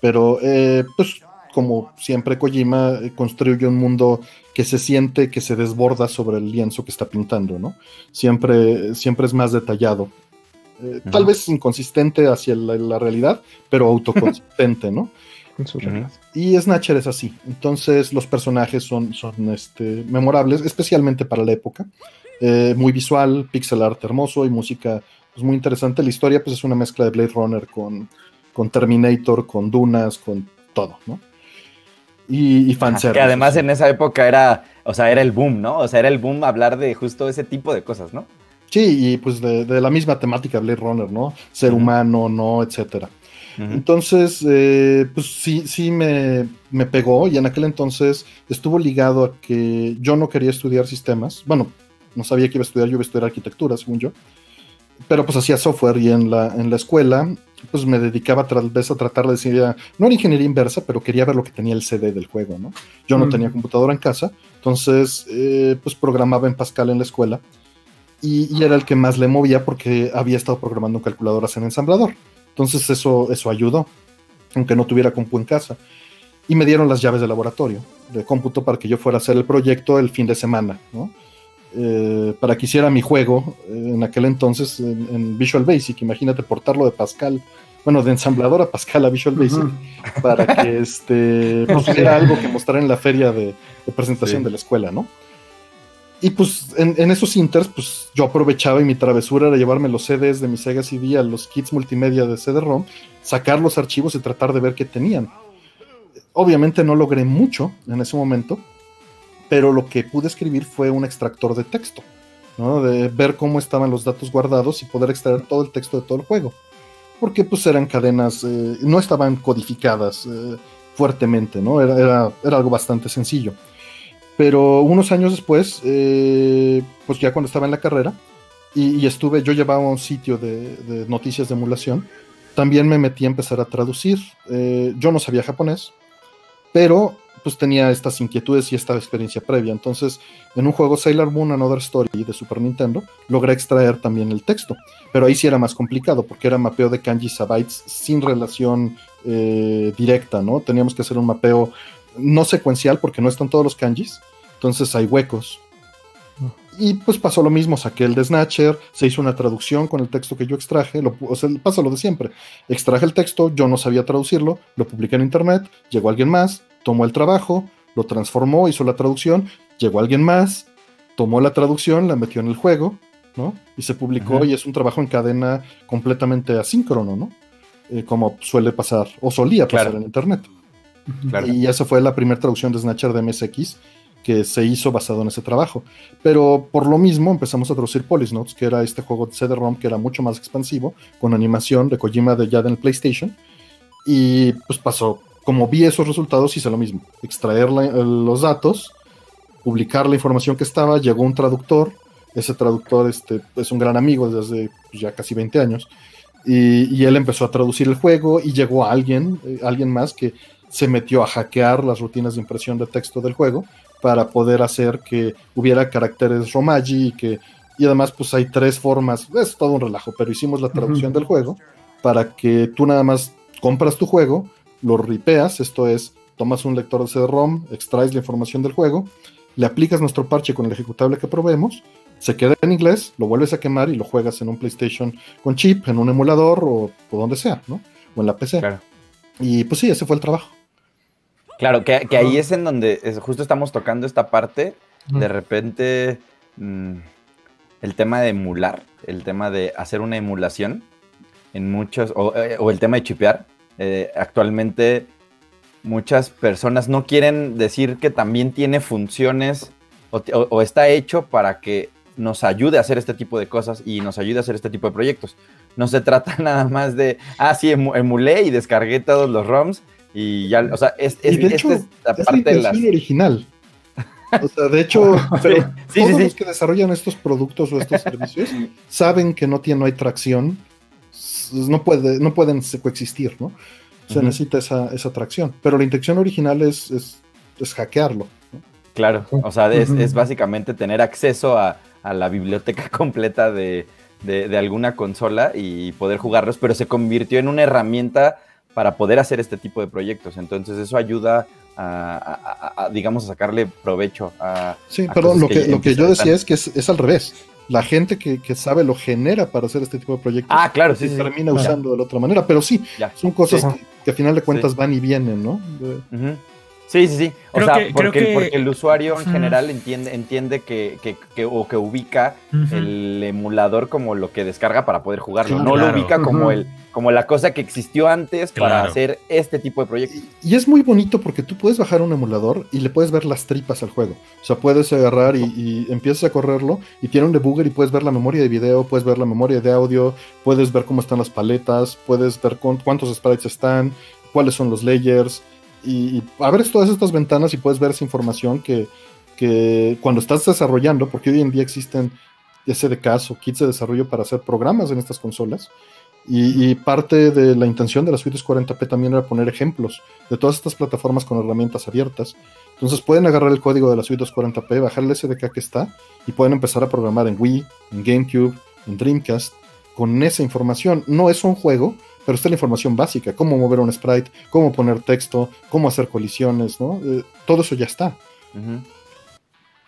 Pero, eh, pues, como siempre Kojima eh, construye un mundo que se siente que se desborda sobre el lienzo que está pintando, ¿no? Siempre, siempre es más detallado. Eh, Tal vez inconsistente hacia la, la realidad, pero autoconsistente, ¿no? Y Snatcher es así. Entonces los personajes son, son este, memorables, especialmente para la época. Eh, muy visual, pixel art hermoso y música pues, muy interesante. La historia pues, es una mezcla de Blade Runner con, con Terminator, con Dunas, con todo, ¿no? Y, y fanservice. que además en esa época era, o sea, era el boom, ¿no? O sea, era el boom hablar de justo ese tipo de cosas, ¿no? Sí, y pues de, de la misma temática Blade Runner, ¿no? Ser Ujú. humano, no, etcétera. Ujú, Entonces, eh, pues sí, sí me, me pegó y en aquel entonces estuvo ligado a que yo no quería estudiar sistemas. Bueno, no sabía que iba a estudiar, yo iba a estudiar arquitectura, según yo. Pero pues hacía software y en la, en la escuela pues me dedicaba tal vez a tratar de decir, no era ingeniería inversa, pero quería ver lo que tenía el CD del juego, ¿no? Yo no Mm. tenía computadora en casa, entonces eh, pues programaba en Pascal en la escuela y, y era el que más le movía porque había estado programando calculadoras en ensamblador. Entonces eso, eso ayudó, aunque no tuviera compu en casa. Y me dieron las llaves de laboratorio de cómputo para que yo fuera a hacer el proyecto el fin de semana, ¿no? Eh, para que hiciera mi juego eh, en aquel entonces en, en Visual Basic. Imagínate portarlo de Pascal, bueno, de ensamblador a Pascal a Visual Basic, para que este, pues, hubiera algo que mostrar en la feria de, de presentación Sí. de la escuela, ¿no? Y pues en, en esos inters, pues yo aprovechaba y mi travesura era llevarme los CDs de mi Sega CD a los kits multimedia de CD-ROM, sacar los archivos y tratar de ver qué tenían. Obviamente no logré mucho en ese momento, pero lo que pude escribir fue un extractor de texto, ¿no? De ver cómo estaban los datos guardados y poder extraer todo el texto de todo el juego. Porque pues eran cadenas, eh, no estaban codificadas eh, fuertemente, ¿no? Era, era, algo bastante sencillo. Pero unos años después, eh, pues ya cuando estaba en la carrera, y, estuve, yo llevaba un sitio de, de noticias de emulación, también me metí a empezar a traducir. Yo no sabía japonés, pero pues tenía estas inquietudes y esta experiencia previa. Entonces, en un juego Sailor Moon Another Story de Super Nintendo, logré extraer también el texto. Pero ahí sí era más complicado porque era mapeo de kanjis a bytes sin relación eh, directa, ¿no? Teníamos que hacer un mapeo no secuencial porque no están todos los kanjis, entonces hay huecos. Y pues pasó lo mismo, saqué el de Snatcher, se hizo una traducción con el texto que yo extraje, lo, o sea, pasa lo de siempre. Extraje el texto, yo no sabía traducirlo, lo publiqué en internet, llegó alguien más, tomó el trabajo, lo transformó, hizo la traducción, llegó alguien más, tomó la traducción, la metió en el juego, ¿no? Y se publicó y es un trabajo en cadena completamente asíncrono, ¿no? Eh, como suele pasar, o solía pasar en internet. Y esa fue la primera traducción de Snatcher de MSX que se hizo basado en ese trabajo. Pero por lo mismo empezamos a traducir Polysnotes, que era este juego de CD-ROM que era mucho más expansivo, con animación de Kojima de ya en el PlayStation. Y pues pasó, como vi esos resultados, hice lo mismo. Extraer los datos, publicar la información que estaba, llegó un traductor. Ese traductor este, es un gran amigo desde pues, ya casi 20 años. Y, y, él empezó a traducir el juego y llegó a alguien, eh, alguien más que se metió a hackear las rutinas de impresión de texto del juego para poder hacer que hubiera caracteres Romaji y que y además pues hay tres formas, es todo un relajo, pero hicimos la traducción del juego para que tú nada más compras tu juego, lo ripeas, esto es, tomas un lector de CD-ROM, extraes la información del juego, le aplicas nuestro parche con el ejecutable que probemos, se queda en inglés, lo vuelves a quemar y lo juegas en un PlayStation con chip, en un emulador o, donde sea, ¿no? O en la PC. Y pues sí, ese fue el trabajo. Claro, que, ahí es en donde justo estamos tocando esta parte. De repente, mm, el tema de emular, el tema de hacer una emulación en muchos, o, eh, el tema de chipear. Eh, actualmente, muchas personas no quieren decir que también tiene funciones o, está hecho para que nos ayude a hacer este tipo de cosas y nos ayude a hacer este tipo de proyectos. No se trata nada más de, ah, sí, emulé y descargué todos los ROMs y ya, o sea, es, es, de hecho, es la parte de original. O sea, de hecho, pero todos los que desarrollan estos productos o estos servicios saben que no tiene, no hay tracción, no, puede, no pueden coexistir, ¿no? Se necesita esa, esa tracción. Pero la intención original es, es, hackearlo. Claro, o sea, es, básicamente tener acceso a, a la biblioteca completa de, de, de, alguna consola y poder jugarlos, pero se convirtió en una herramienta para poder hacer este tipo de proyectos. Entonces eso ayuda a, digamos, a sacarle provecho a... Sí, perdón, lo que, lo que yo decía es que es, al revés. La gente que, sabe lo genera para hacer este tipo de proyectos. Ah, claro, sí. termina usando de la otra manera, pero sí, son cosas que, a final de cuentas van y vienen, ¿no? Sí, sí, sí. O sea, porque, el usuario en general entiende, entiende que, o que ubica el emulador como lo que descarga para poder jugarlo. no lo ubica como el como la cosa que existió antes para hacer este tipo de proyectos. Y, es muy bonito porque tú puedes bajar un emulador y le puedes ver las tripas al juego. O sea, puedes agarrar y, y empiezas a correrlo y tiene un debugger y puedes ver la memoria de video, puedes ver la memoria de audio, puedes ver cómo están las paletas, puedes ver cuántos sprites están, cuáles son los layers y, abres todas estas ventanas y puedes ver esa información que, cuando estás desarrollando, porque hoy en día existen SDKs o kits de desarrollo para hacer programas en estas consolas, y, parte de la intención de las suites 40p también era poner ejemplos de todas estas plataformas con herramientas abiertas. Entonces pueden agarrar el código de las suites 40p, bajar el SDK que está y pueden empezar a programar en Wii, en GameCube, en Dreamcast con esa información. No es un juego, pero está la información básica, cómo mover un sprite, cómo poner texto, cómo hacer colisiones, ¿no? Eh, todo eso ya está.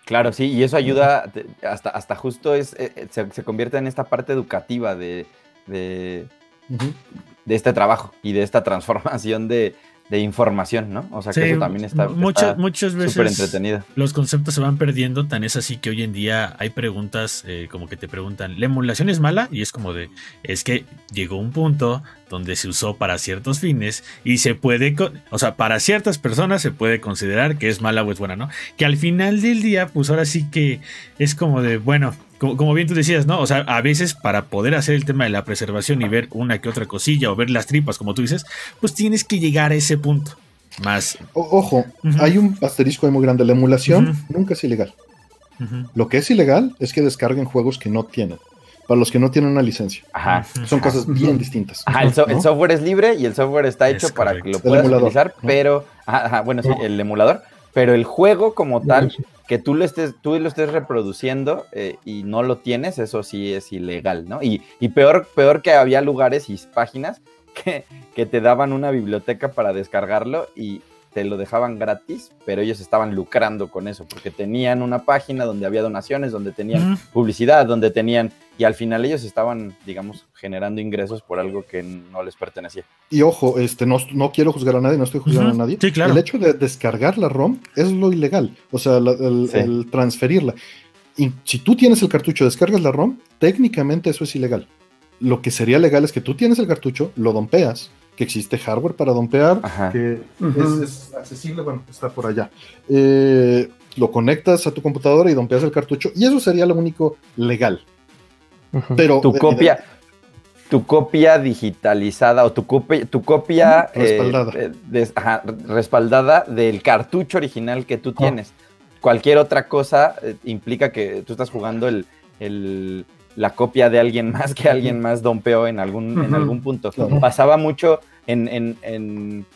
Claro, sí, y eso ayuda, hasta, hasta justo es, eh, eh, se, convierte en esta parte educativa de, de, de este trabajo y de esta transformación de, de información, ¿no? O sea que eso también está, muchas, muchas veces entretenido. Los conceptos se van perdiendo, tan es así que hoy en día hay preguntas eh, como que te preguntan, ¿la emulación es mala? Y es como de, es que llegó un punto donde se usó para ciertos fines y se puede, o sea, para ciertas personas se puede considerar que es mala o es buena, ¿no? Que al final del día, pues ahora sí que es como de, bueno, como, bien tú decías, ¿no? O sea, a veces para poder hacer el tema de la preservación y ver una que otra cosilla o ver las tripas, como tú dices, pues tienes que llegar a ese punto. Más. ojo, hay un asterisco muy grande. La emulación nunca es ilegal. Lo que es ilegal es que descarguen juegos que no tienen. para los que no tienen una licencia. Ajá. Son cosas bien distintas. Ajá, el, so- el ¿no? software es libre y el software está Es hecho para que lo puedas utilizar, ¿no? pero, ajá, ajá, bueno, sí, el emulador, pero el juego como tal, que tú lo estés, tú lo estés reproduciendo eh, y no lo tienes, eso sí es ilegal, ¿no? Y, y peor, peor que había lugares y páginas que, que te daban una biblioteca para descargarlo y te lo dejaban gratis, pero ellos estaban lucrando con eso, porque tenían una página donde había donaciones, donde tenían publicidad, donde tenían, y al final ellos estaban, digamos, generando ingresos por algo que no les pertenecía. Y ojo, este, no, no quiero juzgar a nadie, no estoy juzgando a nadie. Sí, claro. El hecho de descargar la ROM es lo ilegal, o sea, la- el, Sí. el transferirla. Y si tú tienes el cartucho, descargas la ROM, técnicamente eso es ilegal. Lo que sería legal es que tú tienes el cartucho, lo dompeas, que existe hardware para dompear, Ajá. que es, es accesible, bueno, está por allá. Eh, lo conectas a tu computadora y dompeas el cartucho, y eso sería lo único legal. Pero tu copia, tu copia digitalizada o tu copia, tu copia respaldada. eh, de- ajá, respaldada del cartucho original que tú tienes. Cualquier otra cosa eh, implica que tú estás jugando el, el- la copia de alguien más que alguien más dompeó en algún, en algún punto. Claro. Pasaba mucho en, en- en-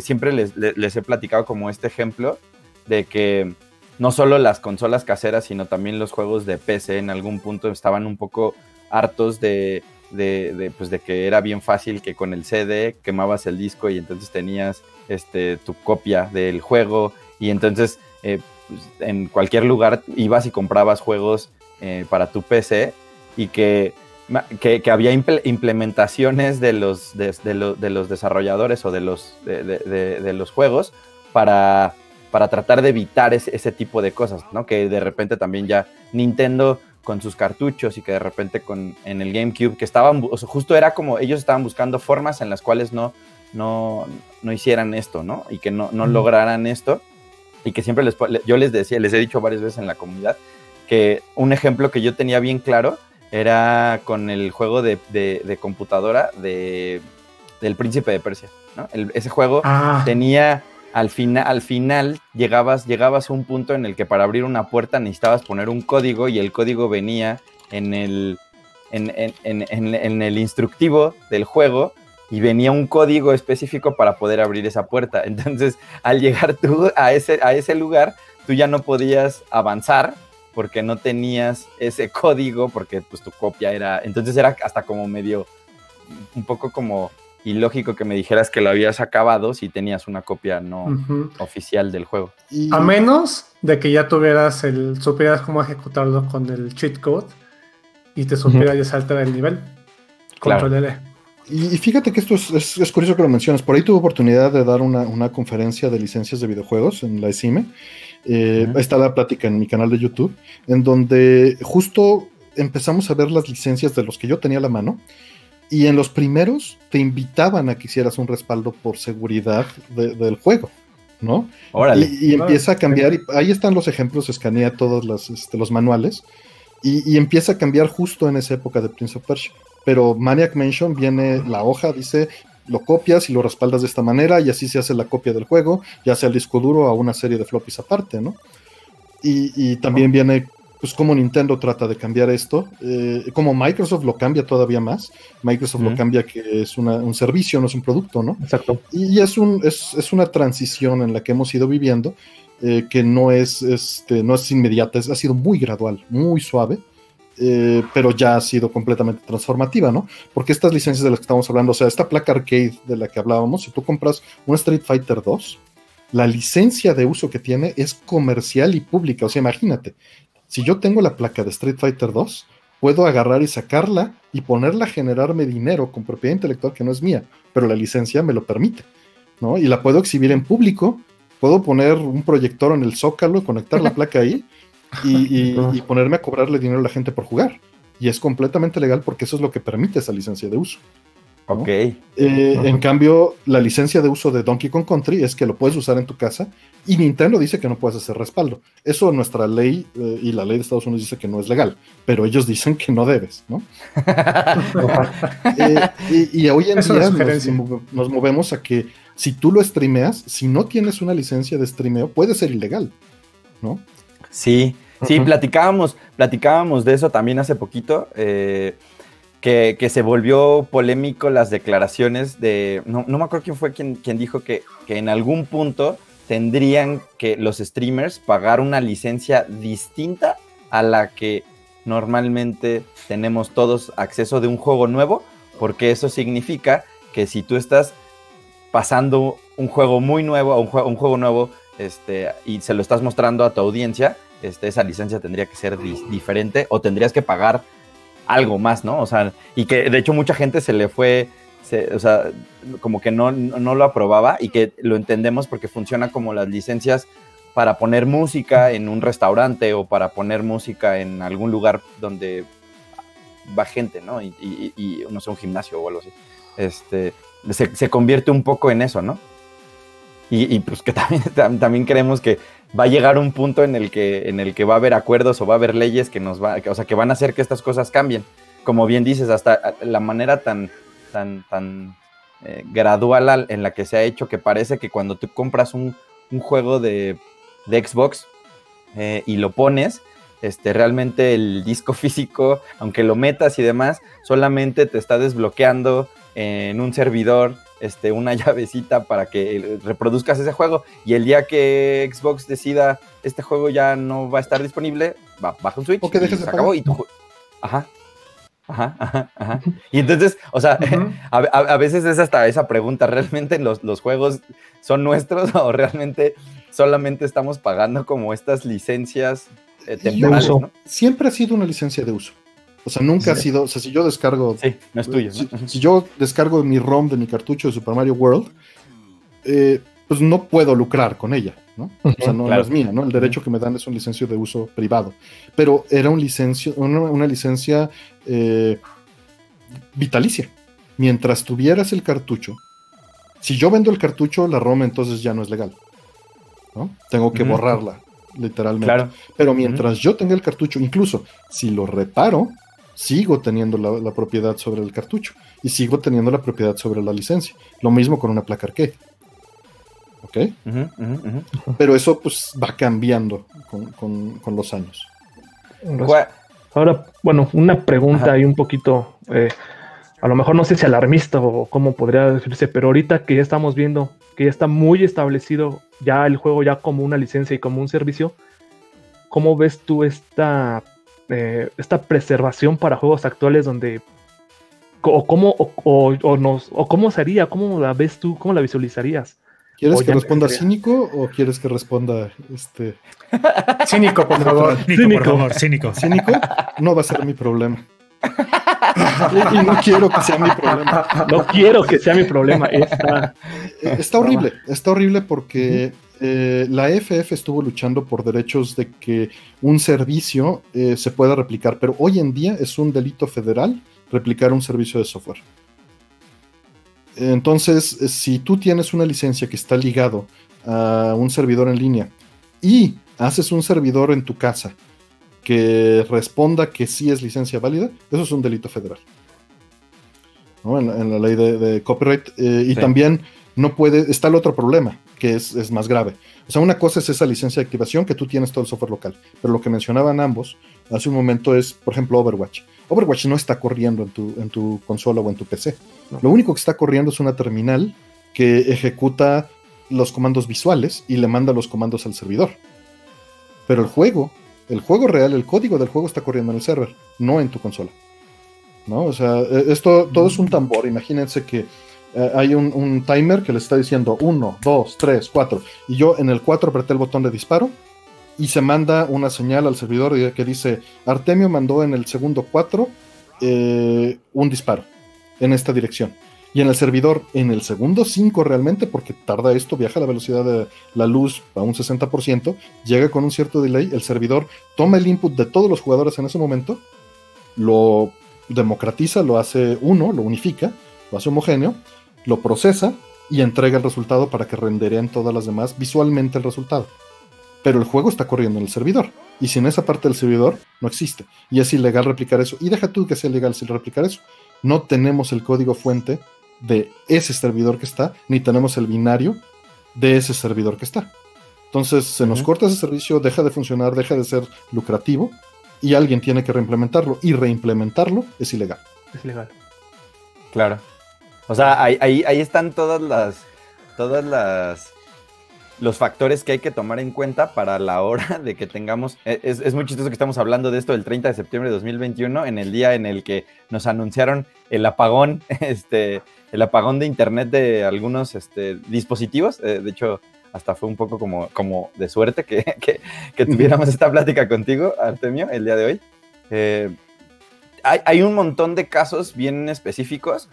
siempre les, les- les he platicado como este ejemplo de que no solo las consolas caseras, sino también los juegos de PC en algún punto estaban un poco hartos de, de, de, pues de que era bien fácil que con el CD quemabas el disco y entonces tenías este, tu copia del juego y entonces eh, pues, en cualquier lugar ibas y comprabas juegos eh, para tu PC y que, que, que había imple- implementaciones de los, de, de lo- de los desarrolladores o de los, de, los juegos para, para tratar de evitar ese, ese tipo de cosas, ¿no? Que de repente también ya Nintendo con sus cartuchos y que de repente con, en el GameCube, que estaban, o sea, justo era como ellos estaban buscando formas en las cuales no, no, no hicieran esto, ¿no? Y que no, no lograran esto. Y que siempre les, yo les decía, les he dicho varias veces en la comunidad, que un ejemplo que yo tenía bien claro era con el juego de, de- de computadora de, del Príncipe de Persia, ¿no? El- ese juego Ah, tenía al, fina- al final llegabas, llegabas a un punto en el que para abrir una puerta necesitabas poner un código y el código venía en el, en, en- en- en- en el instructivo del juego y venía un código específico para poder abrir esa puerta. Entonces, al llegar tú a ese, a ese lugar, tú ya no podías avanzar porque no tenías ese código, porque pues tu copia era... Entonces era hasta como medio, un poco como ilógico que me dijeras que lo habías acabado si tenías una copia no oficial del juego. Y- A menos de que ya tuvieras el, supieras cómo ejecutarlo con el cheat code y te supiera ya saltar el nivel. Claro. Control L. Y, y fíjate que esto es, es- es curioso que lo mencionas. Por ahí tuve oportunidad de dar una, una conferencia de licencias de videojuegos en la ECIME. Eh. Está la plática en mi canal de YouTube, en donde justo empezamos a ver las licencias de los que yo tenía a la mano. Y en los primeros te invitaban a que hicieras un respaldo por seguridad de- del juego, ¿no? Órale. Y, y empieza a cambiar, y ahí están los ejemplos, escanea todos los, este, los manuales, y, y empieza a cambiar justo en esa época de Prince of Persia. Pero Maniac Mansion viene, la hoja dice, lo copias y lo respaldas de esta manera, y así se hace la copia del juego, ya sea el disco duro a una serie de floppies aparte, ¿no? Y, y también viene, pues, cómo Nintendo trata de cambiar esto, eh, como Microsoft lo cambia todavía más, Microsoft lo cambia que es una- un servicio, no es un producto, ¿no? Exacto. Y es, un, es, es una transición en la que hemos ido viviendo eh, que no es, este, no es inmediata, es- ha sido muy gradual, muy suave, eh, pero ya ha sido completamente transformativa, ¿no? Porque estas licencias de las que estamos hablando, o sea, esta placa arcade de la que hablábamos, si tú compras un Street Fighter 2, la licencia de uso que tiene es comercial y pública, o sea, imagínate, si yo tengo la placa de Street Fighter 2, puedo agarrar y sacarla y ponerla a generarme dinero con propiedad intelectual que no es mía, pero la licencia me lo permite, ¿no? Y la puedo exhibir en público, puedo poner un proyector en el zócalo, conectar la placa ahí y, y- y ponerme a cobrarle dinero a la gente por jugar. Y es completamente legal porque eso es lo que permite esa licencia de uso. ¿no? Ok. Eh. En cambio, la licencia de uso de Donkey Kong Country es que lo puedes usar en tu casa y Nintendo dice que no puedes hacer respaldo. Eso nuestra ley eh, y la ley de Estados Unidos dice que no es legal, pero ellos dicen que no debes, ¿no? Eh, y, y hoy en día nos, nos movemos a que si tú lo streameas, si no tienes una licencia de streameo, puede ser ilegal, ¿no? Sí, Sí, platicábamos, platicábamos de eso también hace poquito. Eh, que, se volvió polémico las declaraciones de. No, me acuerdo quién fue quien, quien dijo que, que, en algún punto tendrían que los streamers pagar una licencia distinta a la que normalmente tenemos todos acceso de un juego nuevo, porque eso significa que si tú estás pasando un juego muy nuevo, un juego, un juego nuevo, este, y se lo estás mostrando a tu audiencia, este, esa licencia tendría que ser diferente o tendrías que pagar algo más, ¿no? O sea, y que de hecho mucha gente se le fue, o sea, como que no, no lo aprobaba y que lo entendemos porque funciona como las licencias para poner música en un restaurante o para poner música en algún lugar donde va gente, ¿no? Y, y, no sé, un gimnasio o algo así. Este, se, se convierte un poco en eso, ¿no? Y, pues que también, también creemos que va a llegar un punto en el que, en el que va a haber acuerdos o va a haber leyes que nos va, o sea, que van a hacer que estas cosas cambien. Como bien dices, hasta la manera tan, tan, tan eh, gradual en la que se ha hecho que parece que cuando tú compras un, juego de, Xbox eh, y lo pones, este, realmente el disco físico, aunque lo metas y demás, solamente te está desbloqueando en un servidor este, una llavecita para que reproduzcas ese juego y el día que Xbox decida este juego ya no va a estar disponible, va, baja un Switch y se acabó y tu Ajá. Ajá, ajá, ajá. Y entonces, o sea, a, veces es hasta esa pregunta, ¿realmente los, los juegos son nuestros o realmente solamente estamos pagando como estas licencias eh, temporales? Siempre ha sido una licencia de uso. O sea, nunca ha sido, o sea, si yo descargo... Sí, no es tuyo. Si, yo descargo mi ROM de mi cartucho de Super Mario World, eh, pues no puedo lucrar con ella, ¿no? O sea, no, es mía, ¿no? El derecho que me dan es un licencio de uso privado. Pero era un licencio, una, licencia eh, vitalicia. Mientras tuvieras el cartucho, si yo vendo el cartucho, la ROM entonces ya no es legal. ¿no? Tengo que borrarla, literalmente. Pero mientras yo tenga el cartucho, incluso si lo reparo, sigo teniendo la, propiedad sobre el cartucho y sigo teniendo la propiedad sobre la licencia. Lo mismo con una placa arcade. ¿Ok? Pero eso pues va cambiando con, los años. Ahora, bueno, una pregunta ahí un poquito, eh, a lo mejor no sé si alarmista o cómo podría decirse, pero ahorita que ya estamos viendo que ya está muy establecido ya el juego ya como una licencia y como un servicio, ¿cómo ves tú esta eh, esta preservación para juegos actuales donde o cómo o, nos, o cómo sería, cómo la ves tú, cómo la visualizarías. ¿Quieres que responda cínico o quieres que responda este cínico, por favor? Cínico, por favor, cínico. Cínico no va a ser mi problema. y no quiero que sea mi problema. No quiero que sea mi problema. Está, está horrible, está horrible porque eh, la FF estuvo luchando por derechos de que un servicio eh, se pueda replicar, pero hoy en día es un delito federal replicar un servicio de software. Entonces, eh, si tú tienes una licencia que está ligado a un servidor en línea y haces un servidor en tu casa que responda que sí es licencia válida, eso es un delito federal. En, la ley de, copyright. y también no puede, está el otro problema, que es, más grave. O sea, una cosa es esa licencia de activación que tú tienes todo el software local, pero lo que mencionaban ambos hace un momento es, por ejemplo, Overwatch. Overwatch no está corriendo en tu, en tu consola o en tu PC. Lo único que está corriendo es una terminal que ejecuta los comandos visuales y le manda los comandos al servidor. Pero el juego, el juego real, el código del juego está corriendo en el server, no en tu consola. ¿No? O sea, e, esto todo es un tambor. Imagínense que eh, hay un, timer que le está diciendo 1, 2, 3, 4. Y yo en el 4 apreté el botón de disparo y se manda una señal al servidor que dice, Artemio mandó en el segundo 4 eh, un disparo en esta dirección. Y en el servidor, en el segundo 5 realmente, porque tarda esto, viaja a la velocidad de la luz a un 60%, llega con un cierto delay, el servidor toma el input de todos los jugadores en ese momento, lo democratiza, lo hace uno, lo unifica, lo hace homogéneo, lo procesa y entrega el resultado para que rendereen todas las demás visualmente el resultado. Pero el juego está corriendo en el servidor. Y sin esa parte del servidor no existe. Y es ilegal replicar eso. Y deja tú que sea ilegal replicar eso. No tenemos el código fuente de ese servidor que está, ni tenemos el binario de ese servidor que está. Entonces se nos corta ese servicio, deja de funcionar, deja de ser lucrativo y alguien tiene que reimplementarlo y reimplementarlo es ilegal. Es legal. Claro. O sea, ahí, ahí, ahí están todas las. Todas las. Los factores que hay que tomar en cuenta para la hora de que tengamos. e- Es, es muy chistoso que estamos hablando de esto el 30 de septiembre de 2021, en el día en el que nos anunciaron el apagón, este, el apagón de internet de algunos este, dispositivos. Eh, de hecho, hasta fue un poco como, como de suerte que, que- que tuviéramos esta plática contigo, Artemio, el día de hoy. Eh, hay, hay un montón de casos bien específicos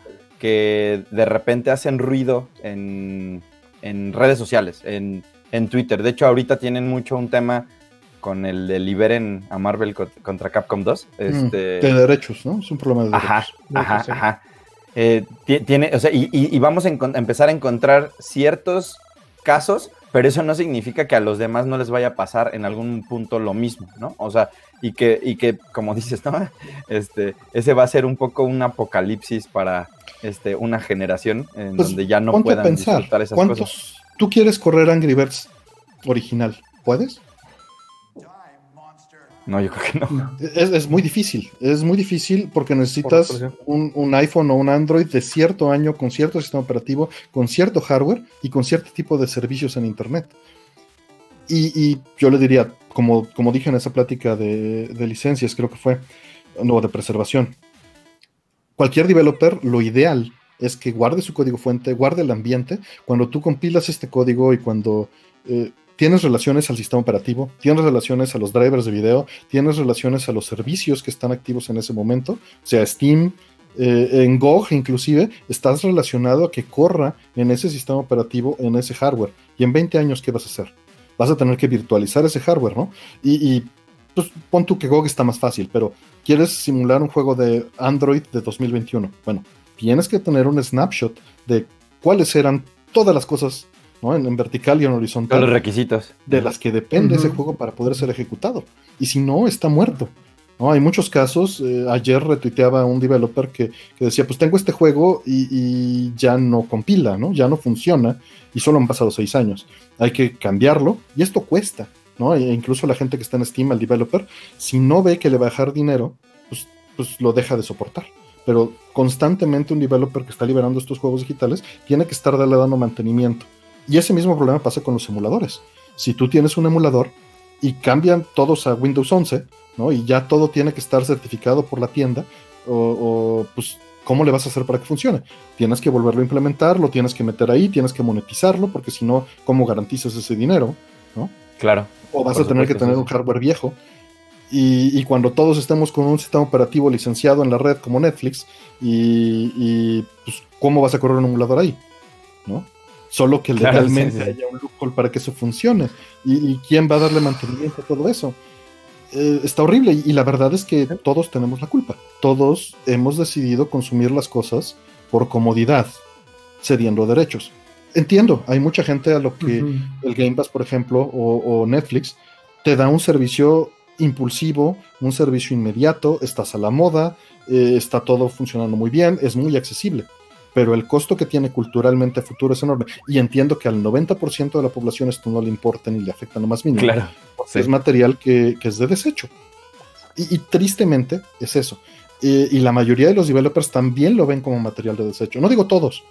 que de repente hacen ruido en, en redes sociales, en, en Twitter. De hecho, ahorita tienen mucho un tema con el de liberen a Marvel co- contra Capcom 2. Este, De derechos, ¿no? Es un problema de Ajá, derechos. De ajá, sí. ajá. Eh, ti- tiene, o sea, y, y- y vamos a empezar a encontrar ciertos casos, pero eso no significa que a los demás no les vaya a pasar en algún punto lo mismo, ¿no? O sea, y que, y que como dices, ¿no? Este, ese va a ser un poco un apocalipsis para este, una generación en Pues, donde ya no puedan pensar, disfrutar esas ¿cuántos cosas. tú quieres correr Angry Birds original? ¿Puedes? No, yo creo que no. Es, es muy difícil, es muy difícil porque Por necesitas un, un iPhone o un Android de cierto año, con cierto sistema operativo, con cierto hardware y con cierto tipo de servicios en Internet. Y, y yo le diría, como, como dije en esa plática de, de licencias, creo que fue, no, de preservación, cualquier developer, lo ideal es que guarde su código fuente, guarde el ambiente. Cuando tú compilas este código y cuando eh, tienes relaciones al sistema operativo, tienes relaciones a los drivers de video, tienes relaciones a los servicios que están activos en ese momento, sea, Steam, eh, en inclusive, estás relacionado a que corra en ese sistema operativo, en ese hardware. Y en 20 años, ¿qué vas a hacer? Vas a tener que virtualizar ese hardware, ¿no? Y, y, pues pon tú que GOG está más fácil, pero quieres simular un juego de Android de 2021. Bueno, tienes que tener un snapshot de cuáles eran todas las cosas, ¿no? En, en vertical y en horizontal Todos los requisitos. de las que depende ese juego para poder ser ejecutado. Y si no, está muerto. Hay muchos casos. eh, ayer retuiteaba un developer que, decía: Pues tengo este juego y, y ya no compila, ¿no? Ya no funciona. Y solo han pasado seis años. Hay que cambiarlo. Y esto cuesta. ¿no? E incluso la gente que está en Steam, el developer, si no ve que le va a dejar dinero, pues, pues lo deja de soportar. Pero constantemente un developer que está liberando estos juegos digitales tiene que estar darle dando mantenimiento. Y ese mismo problema pasa con los emuladores. Si tú tienes un emulador y cambian todos a Windows 11, ¿no? Y ya todo tiene que estar certificado por la tienda, o, o, pues, ¿cómo le vas a hacer para que funcione? Tienes que volverlo a implementar, lo tienes que meter ahí, tienes que monetizarlo, porque si no, ¿cómo garantizas ese dinero? ¿no? Claro. O vas a tener que tener un hardware viejo. Y, y cuando todos estemos con un sistema operativo licenciado en la red como Netflix, y, y, pues, ¿cómo vas a correr un emulador ahí? ¿No? Solo que Claro, legalmente sí, sí. haya un loophole para que eso funcione. ¿Y, y quién va a darle mantenimiento a todo eso? Eh, está horrible y, la verdad es que todos tenemos la culpa. Todos hemos decidido consumir las cosas por comodidad, cediendo derechos. Entiendo, hay mucha gente a lo que el Game Pass, por ejemplo, o, o Netflix, te da un servicio impulsivo, un servicio inmediato, estás a la moda, eh, está todo funcionando muy bien, es muy accesible, pero el costo que tiene culturalmente a futuro es enorme. Y entiendo que al 90% de la población esto no le importa ni le afecta lo más mínimo, Claro. sí. es material que, que es de desecho. Y, y tristemente es eso. Eh, y la mayoría de los developers también lo ven como material de desecho. No digo todos.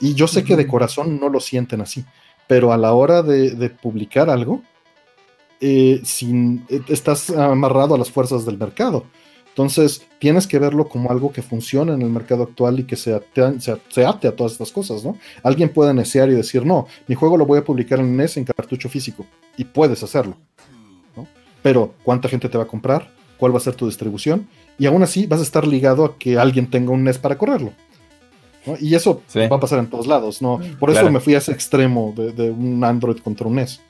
Y yo sé que de corazón no lo sienten así. Pero a la hora de, de publicar algo, eh, sin, eh, estás amarrado a las fuerzas del mercado. Entonces, tienes que verlo como algo que funciona en el mercado actual y que se ate, se, se ate a todas estas cosas, ¿no? Alguien puede necear y decir, no, mi juego lo voy a publicar en NES en cartucho físico. Y puedes hacerlo, ¿no? Pero, ¿cuánta gente te va a comprar? ¿Cuál va a ser tu distribución? Y aún así vas a estar ligado a que alguien tenga un NES para correrlo. ¿no? Y eso Sí. va a pasar en todos lados, ¿no? Por eso Claro. me fui a ese extremo de, de un Android contra un NES.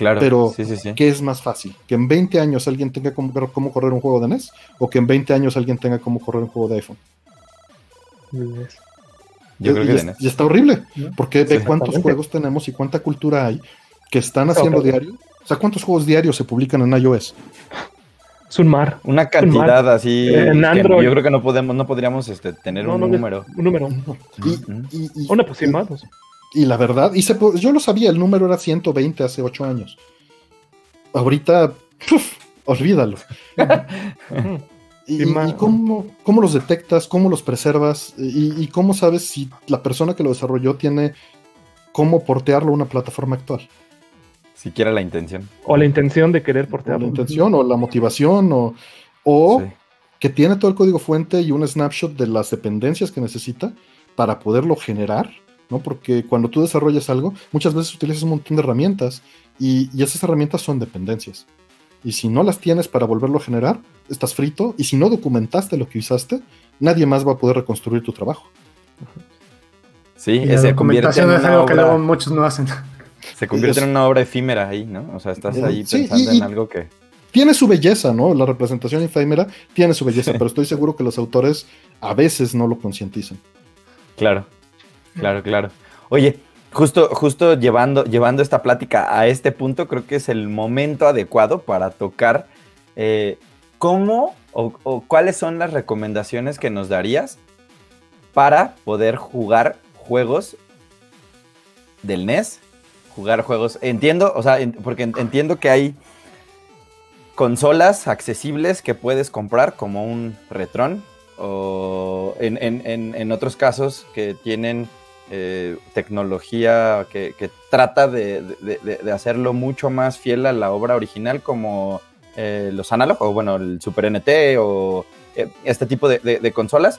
Claro. Pero, sí, sí, sí. ¿Qué es más fácil? ¿Que en 20 años alguien tenga cómo, cómo correr un juego de NES? ¿O que en 20 años alguien tenga cómo correr un juego de iPhone? Yo creo que y de es- NES. y está horrible, ¿no? porque ve Sí. cuántos juegos tenemos y cuánta cultura hay que están haciendo diario. O sea, ¿cuántos juegos diarios se publican en iOS? Es un mar. Una cantidad así. En Android. yo creo que no podemos, no podríamos este, tener No, un no, número. Un número. Y, Ujú. y- y- Una pues sí, más. pues. Y la verdad, y yo lo sabía, el número era 120 hace 8 años. Ahorita, olvídalo. ¿Y, cómo, los detectas? ¿Cómo los preservas? Y, cómo sabes si la persona que lo desarrolló tiene cómo portearlo a una plataforma actual? Siquiera la intención. O la intención de querer portearlo. la intención, o la motivación, o, o que tiene todo el código fuente y un snapshot de las dependencias que necesita para poderlo generar, ¿no? Porque cuando tú desarrollas algo, muchas veces utilizas un montón de herramientas y, y esas herramientas son dependencias. Y si no las tienes para volverlo a generar, estás frito. Y si no documentaste lo que usaste, nadie más va a poder reconstruir tu trabajo. Sí, la documentación es algo que luego muchos no hacen. Se convierte en una obra efímera ahí, ¿no? O sea, estás ahí pensando en algo que. Tiene su belleza, ¿no? La representación efímera tiene su belleza, pero estoy seguro que los autores a veces no lo concientizan. Claro, claro, claro. Oye, justo, justo llevando, llevando esta plática a este punto, creo que es el momento adecuado para tocar eh, cómo o, cuáles son las recomendaciones que nos darías para poder jugar juegos del NES, jugar juegos. Entiendo, o sea, porque entiendo que hay consolas accesibles que puedes comprar como un Retron o en otros casos que tienen eh, tecnología que, trata de, hacerlo mucho más fiel a la obra original como eh, los Analog o bueno, el Super NT o eh, este tipo de, consolas.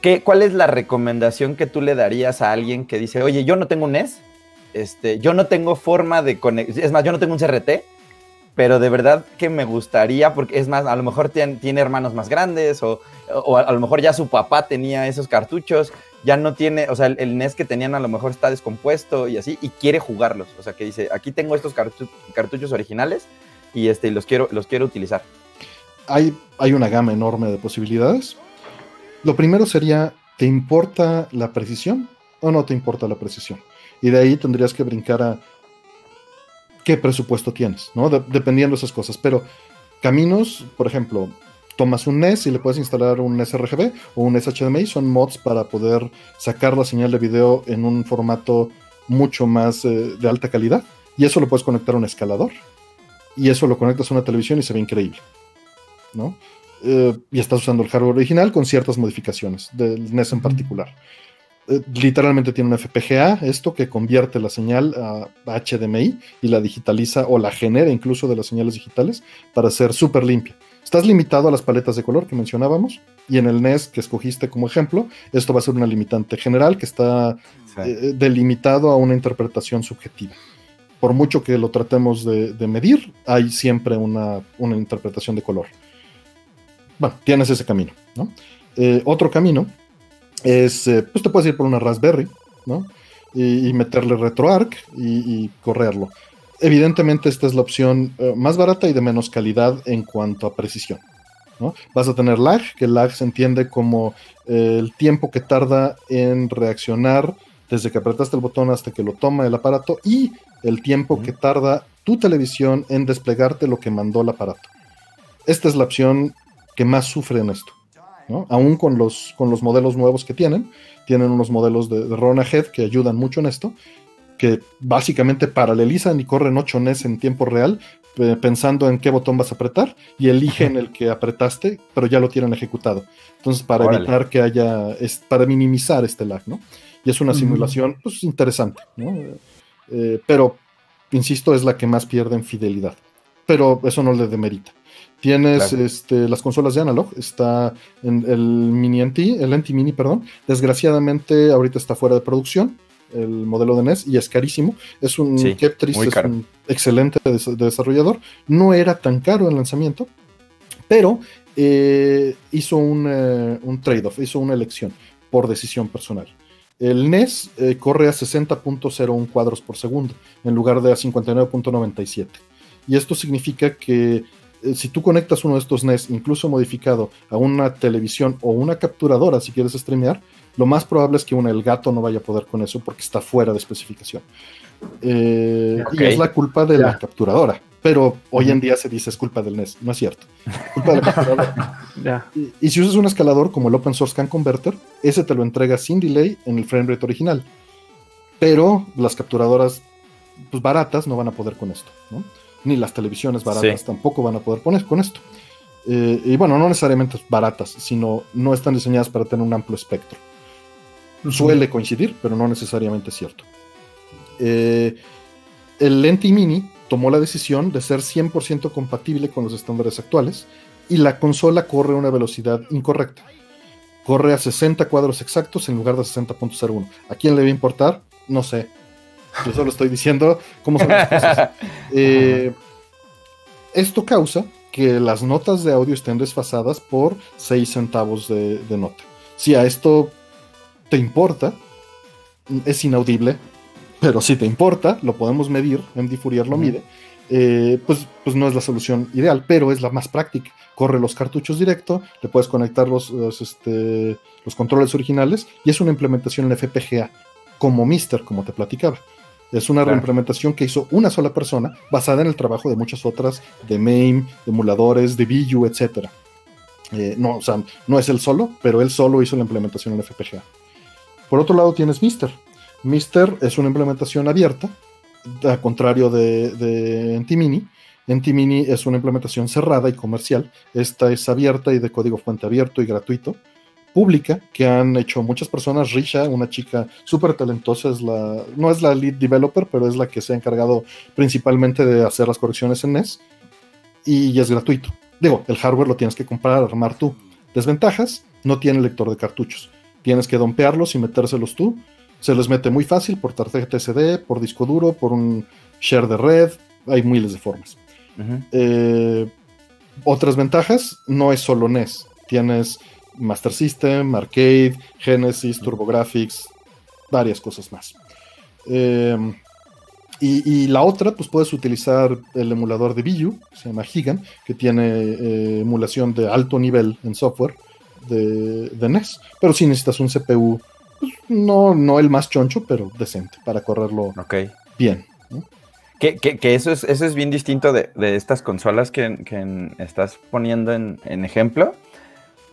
¿Qué, ¿Cuál es la recomendación que tú le darías a alguien que dice, oye, yo no tengo un NES, este, yo no tengo forma de conectar, es más, yo no tengo un CRT, pero de verdad que me gustaría, porque es más, a lo mejor tiene, tiene hermanos más grandes o, o, a lo mejor ya su papá tenía esos cartuchos ya no tiene, o sea, el, NES que tenían a lo mejor está descompuesto y así, y quiere jugarlos. O sea, que dice, aquí tengo estos cartuchos originales y este, los, quiero, los quiero utilizar. Hay, hay una gama enorme de posibilidades. Lo primero sería, ¿te importa la precisión o no te importa la precisión? Y de ahí tendrías que brincar a qué presupuesto tienes, ¿no? dependiendo de esas cosas. Pero caminos, por ejemplo, tomas un NES y le puedes instalar un NES RGB o un NES HDMI, son mods para poder sacar la señal de video en un formato mucho más eh, de alta calidad. Y eso lo puedes conectar a un escalador. Y eso lo conectas a una televisión y se ve increíble. ¿no? Eh, y estás usando el hardware original con ciertas modificaciones, del NES en particular. Eh, literalmente tiene un FPGA, esto que convierte la señal a HDMI y la digitaliza o la genera incluso de las señales digitales para ser súper limpia. Estás limitado a las paletas de color que mencionábamos, y en el NES que escogiste como ejemplo, esto va a ser una limitante general que está eh, delimitado a una interpretación subjetiva. Por mucho que lo tratemos de, medir, hay siempre una, interpretación de color. Bueno, tienes ese camino. Eh, otro camino es, eh, pues te puedes ir por una Raspberry, ¿no? Y, meterle RetroArch y, y correrlo. Evidentemente esta es la opción eh, más barata y de menos calidad en cuanto a precisión. ¿no? Vas a tener lag, que lag se entiende como eh, el tiempo que tarda en reaccionar desde que apretaste el botón hasta que lo toma el aparato y el tiempo que tarda tu televisión en desplegarte lo que mandó el aparato. Esta es la opción que más sufre en esto. ¿no? Aún con los, con los modelos nuevos que tienen, tienen unos modelos de, de Rona Head que ayudan mucho en esto, que básicamente paralelizan y corren 8 NES en tiempo real, pensando en qué botón vas a apretar y eligen el que apretaste, pero ya lo tienen ejecutado. Entonces, para evitar que haya, es, para minimizar este lag, ¿no? Y es una simulación, pues, interesante, ¿no? Eh, pero, insisto, es la que más pierde en fidelidad. Pero eso no le demerita. Tienes este, las consolas de analog, está en el Mini NT, el NT Mini, perdón. Desgraciadamente, ahorita está fuera de producción el modelo de NES y es carísimo. Es un sí, es un excelente desarrollador. No era tan caro en lanzamiento, pero eh, hizo un, eh, un trade-off, hizo una elección por decisión personal. El NES eh, corre a 60.01 cuadros por segundo en lugar de a 59.97. Y esto significa que si tú conectas uno de estos NES, incluso modificado, a una televisión o una capturadora, si quieres streamear, lo más probable es que el gato no vaya a poder con eso porque está fuera de especificación. Eh, y es la culpa de la capturadora. Pero hoy en día se dice es culpa del NES. No es cierto. Culpa de la capturadora. y, si usas un escalador como el Open Source Can Converter, ese te lo entrega sin delay en el frame rate original. pero las capturadoras pues, baratas no van a poder con esto, ¿no? Ni las televisiones baratas Sí. tampoco van a poder poner con esto. Eh, y bueno, no necesariamente baratas, sino no están diseñadas para tener un amplio espectro. Suele coincidir, pero no necesariamente es cierto. Eh, el Lenti Mini tomó la decisión de ser 100% compatible con los estándares actuales y la consola corre a una velocidad incorrecta. Corre a 60 cuadros exactos en lugar de 60.01. ¿A quién le va a importar? No sé. Yo solo estoy diciendo cómo son las cosas. Eh, esto causa que las notas de audio estén desfasadas por 6 centavos de, de nota. Si a esto te importa, es inaudible, pero si te importa, lo podemos medir, MD Fourier lo mide, eh, pues, pues no es la solución ideal, pero es la más práctica. Corre los cartuchos directo, le puedes conectar los, los, este, los controles originales y es una implementación en FPGA, como Mister, como te platicaba. Es una Claro. reimplementación que hizo una sola persona, basada en el trabajo de muchas otras, de MAME, de emuladores, de VU, etc. Eh, no, o sea, no es él solo, pero él solo hizo la implementación en FPGA. Por otro lado tienes Mister. Mister es una implementación abierta, al contrario de, de Entimini. Entimini es una implementación cerrada y comercial. Esta es abierta y de código fuente abierto y gratuito. Pública, que han hecho muchas personas. Risha, una chica súper talentosa, es la, no es la lead developer, pero es la que se ha encargado principalmente de hacer las correcciones en NES. Y es gratuito. Digo, el hardware lo tienes que comprar, armar tú. Desventajas, no tiene lector de cartuchos. Tienes que dompearlos y metérselos tú. Se los mete muy fácil por tarjeta SD, por disco duro, por un share de red. Hay miles de formas. Eh, otras ventajas, no es solo NES. Tienes Master System, Arcade, Genesis, TurboGrafx, varias cosas más. Eh, y, y la otra, pues puedes utilizar el emulador de Biu, que se llama Gigan, que tiene eh, emulación de alto nivel en software de, de NES. Pero si necesitas un CPU, pues, no, no el más choncho, pero decente, para correrlo Ok. bien. ¿no? Que, que- que eso, es, eso es bien distinto de, de estas consolas que, estás poniendo en, en ejemplo.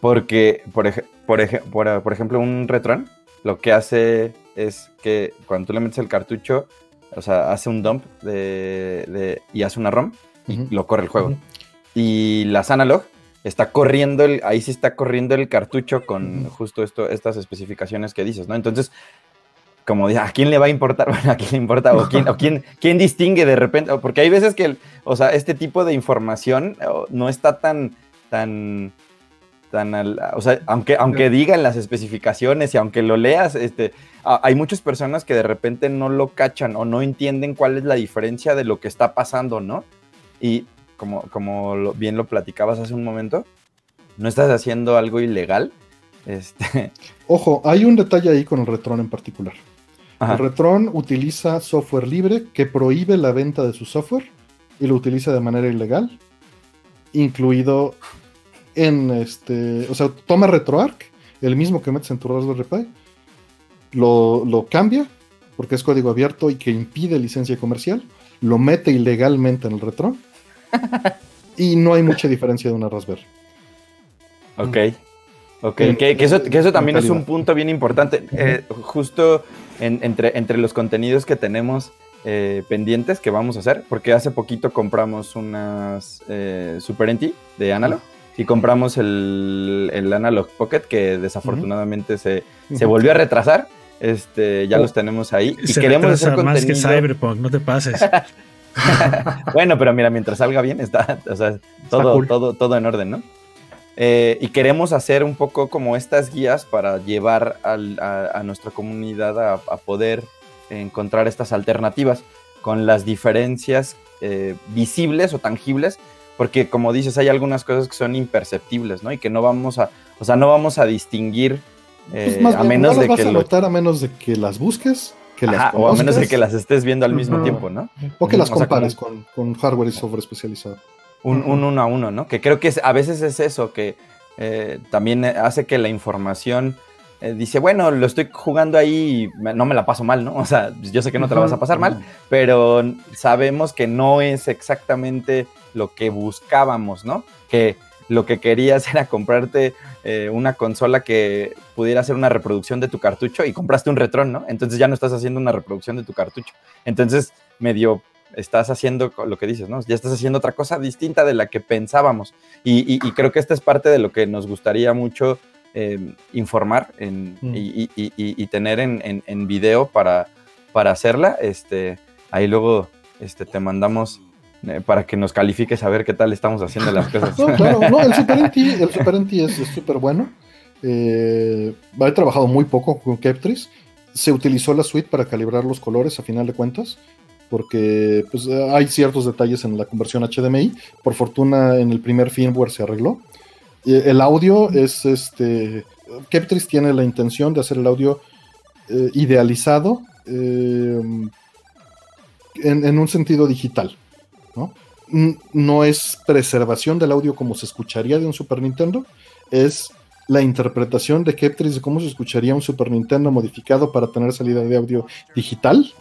Porque, por, ej- por, ej- por, por ejemplo, un Retron lo que hace es que cuando tú le metes el cartucho, o sea, hace un dump de, de- y hace una ROM y lo corre el juego. Y las analog está corriendo, el, ahí sí está corriendo el cartucho con justo esto, estas especificaciones que dices, ¿no? Entonces, como dice, ¿a quién le va a importar? Bueno, ¿a quién le importa? ¿O quién, o quién, quién distingue de repente? Porque hay veces que, el- o sea, este tipo de información no está tan, tan, tan, al- o sea, aunque, aunque digan las especificaciones y aunque lo leas, este, a- hay muchas personas que de repente no lo cachan o no entienden cuál es la diferencia de lo que está pasando, ¿no? Y como, como lo- bien lo platicabas hace un momento, no estás haciendo algo ilegal. Este, Ojo, hay un detalle ahí con el Retron en particular. ajá, El Retron utiliza software libre que prohíbe la venta de su software y lo utiliza de manera ilegal, incluido en este, o sea, toma RetroArch, el mismo que metes en tu Raspberry Pi, lo, lo cambia porque es código abierto y que impide licencia comercial, lo mete ilegalmente en el Retron y no hay mucha diferencia de una Raspberry. Ok. Ok, En- que, que eso, que eso también es un punto bien importante. Eh, justo en- entre, entre los contenidos que tenemos eh, pendientes que vamos a hacer, porque hace poquito compramos unas eh, Super NT de Analog y compramos el, el Analog Pocket que desafortunadamente se, se Ujú. volvió a retrasar. Este, ya Oh. los tenemos ahí y Se queremos hacer más que contenido. Cyberpunk, no te pases. Bueno, pero mira, mientras salga bien, está, o sea, todo, cool. todo, todo en orden, ¿no? Eh, y queremos hacer un poco como estas guías para llevar al- a, a nuestra comunidad a, a poder encontrar estas alternativas con las diferencias eh, visibles o tangibles, porque como dices, hay algunas cosas que son imperceptibles, ¿no? Y que no vamos a, o sea, no vamos a distinguir Pues eh, más a menos no de vas que a lo- notar a menos de que las busques, que las Ajá, o a menos de conozcas, que las estés viendo al mismo tiempo, ¿no? o que las o sea, compares con, con hardware y software especializado. un, un uno a uno, ¿no? Que creo que es- a veces es eso, que eh, también hace que la información eh, dice, bueno, lo estoy jugando ahí y me- no me la paso mal, ¿no? O sea, yo sé que no te la vas a pasar mal, pero sabemos que no es exactamente lo que buscábamos, ¿no? Que lo que querías era comprarte eh, una consola que pudiera hacer una reproducción de tu cartucho y compraste un Retron, ¿no? Entonces ya no estás haciendo una reproducción de tu cartucho. Entonces, medio estás haciendo lo que dices, ¿no? Ya estás haciendo otra cosa distinta de la que pensábamos. Y, creo que esta es parte de lo que nos gustaría mucho em, informar mm. y, tener en, video para, para hacerla. Este, ahí luego este, te mandamos eh, para que nos califiques a ver qué tal estamos haciendo las cosas. No, claro, no, el Super NT, el Super es súper bueno. Eh, he trabajado muy poco con Keptris. Se utilizó la suite para calibrar los colores a final de cuentas porque pues, hay ciertos detalles en la conversión HDMI. Por fortuna, en el primer firmware se arregló. El audio es este. Keptris tiene la intención de hacer el audio eh, idealizado en, un sentido digital. ¿No? no es preservación del audio como se escucharía de un Super Nintendo, es la interpretación de Keptris de cómo se escucharía un Super Nintendo modificado para tener salida de audio digital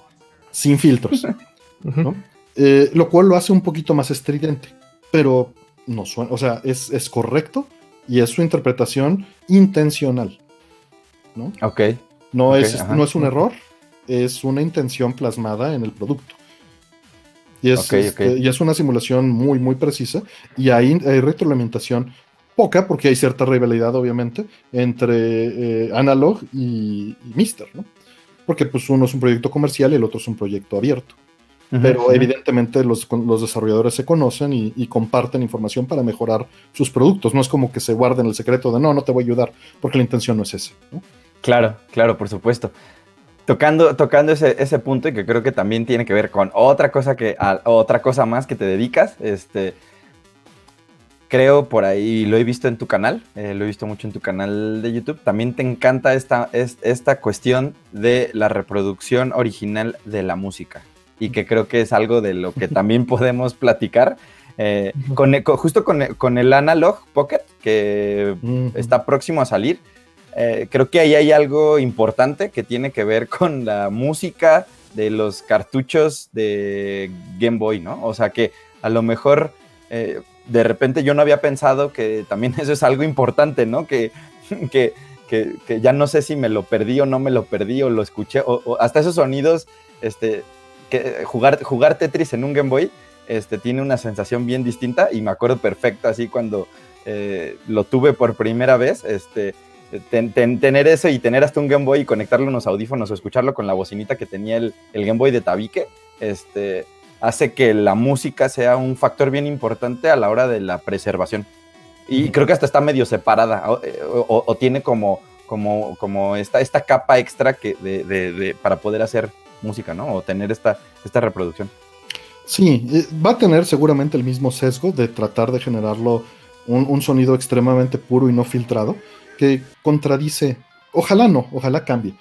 sin filtros. Eh, lo cual lo hace un poquito más estridente, pero no suena, o sea, es, correcto y es su interpretación intencional. ¿no? Ok. No, es, no es un error, es una intención plasmada en el producto. Y es, este, y es una simulación muy, muy precisa. Y hay, hay retroalimentación poca, porque hay cierta rivalidad, obviamente, entre eh, Analog y, y Mister, ¿no? porque pues uno es un proyecto comercial y el otro es un proyecto abierto. Pero evidentemente los, los, desarrolladores se conocen y, comparten información para mejorar sus productos. No es como que se guarden el secreto de no, no te voy a ayudar, porque la intención no es esa. Claro, claro, por supuesto. Tocando, tocando ese, ese, punto y que creo que también tiene que ver con otra cosa que otra cosa más que te dedicas, este, creo por ahí, lo he visto en tu canal, eh, lo he visto mucho en tu canal de YouTube, también te encanta esta, esta cuestión de la reproducción original de la música y que creo que es algo de lo que también podemos platicar. Eh, con, justo con, el Analog Pocket, que está próximo a salir, eh, creo que ahí hay algo importante que tiene que ver con la música de los cartuchos de Game Boy, ¿no? O sea que a lo mejor de repente yo no había pensado que también eso es algo importante, ¿no? Que, que, que, ya no sé si me lo perdí o no me lo perdí o lo escuché, o, hasta esos sonidos, este, que jugar, jugar Tetris en un Game Boy este, tiene una sensación bien distinta y me acuerdo perfecto así cuando eh, lo tuve por primera vez, este, tener eso y tener hasta un Game Boy y conectarlo a unos audífonos o escucharlo con la bocinita que tenía el, el Game Boy de tabique, este, hace que la música sea un factor bien importante a la hora de la preservación. Y creo que hasta está medio separada eh, o, tiene como, como, como esta, esta capa extra que de, para poder hacer música, ¿no? O tener esta, esta reproducción. Sí, eh, va a tener seguramente el mismo sesgo de tratar de generarlo un, sonido extremadamente puro y no filtrado, que contradice, ojalá no, ojalá cambie.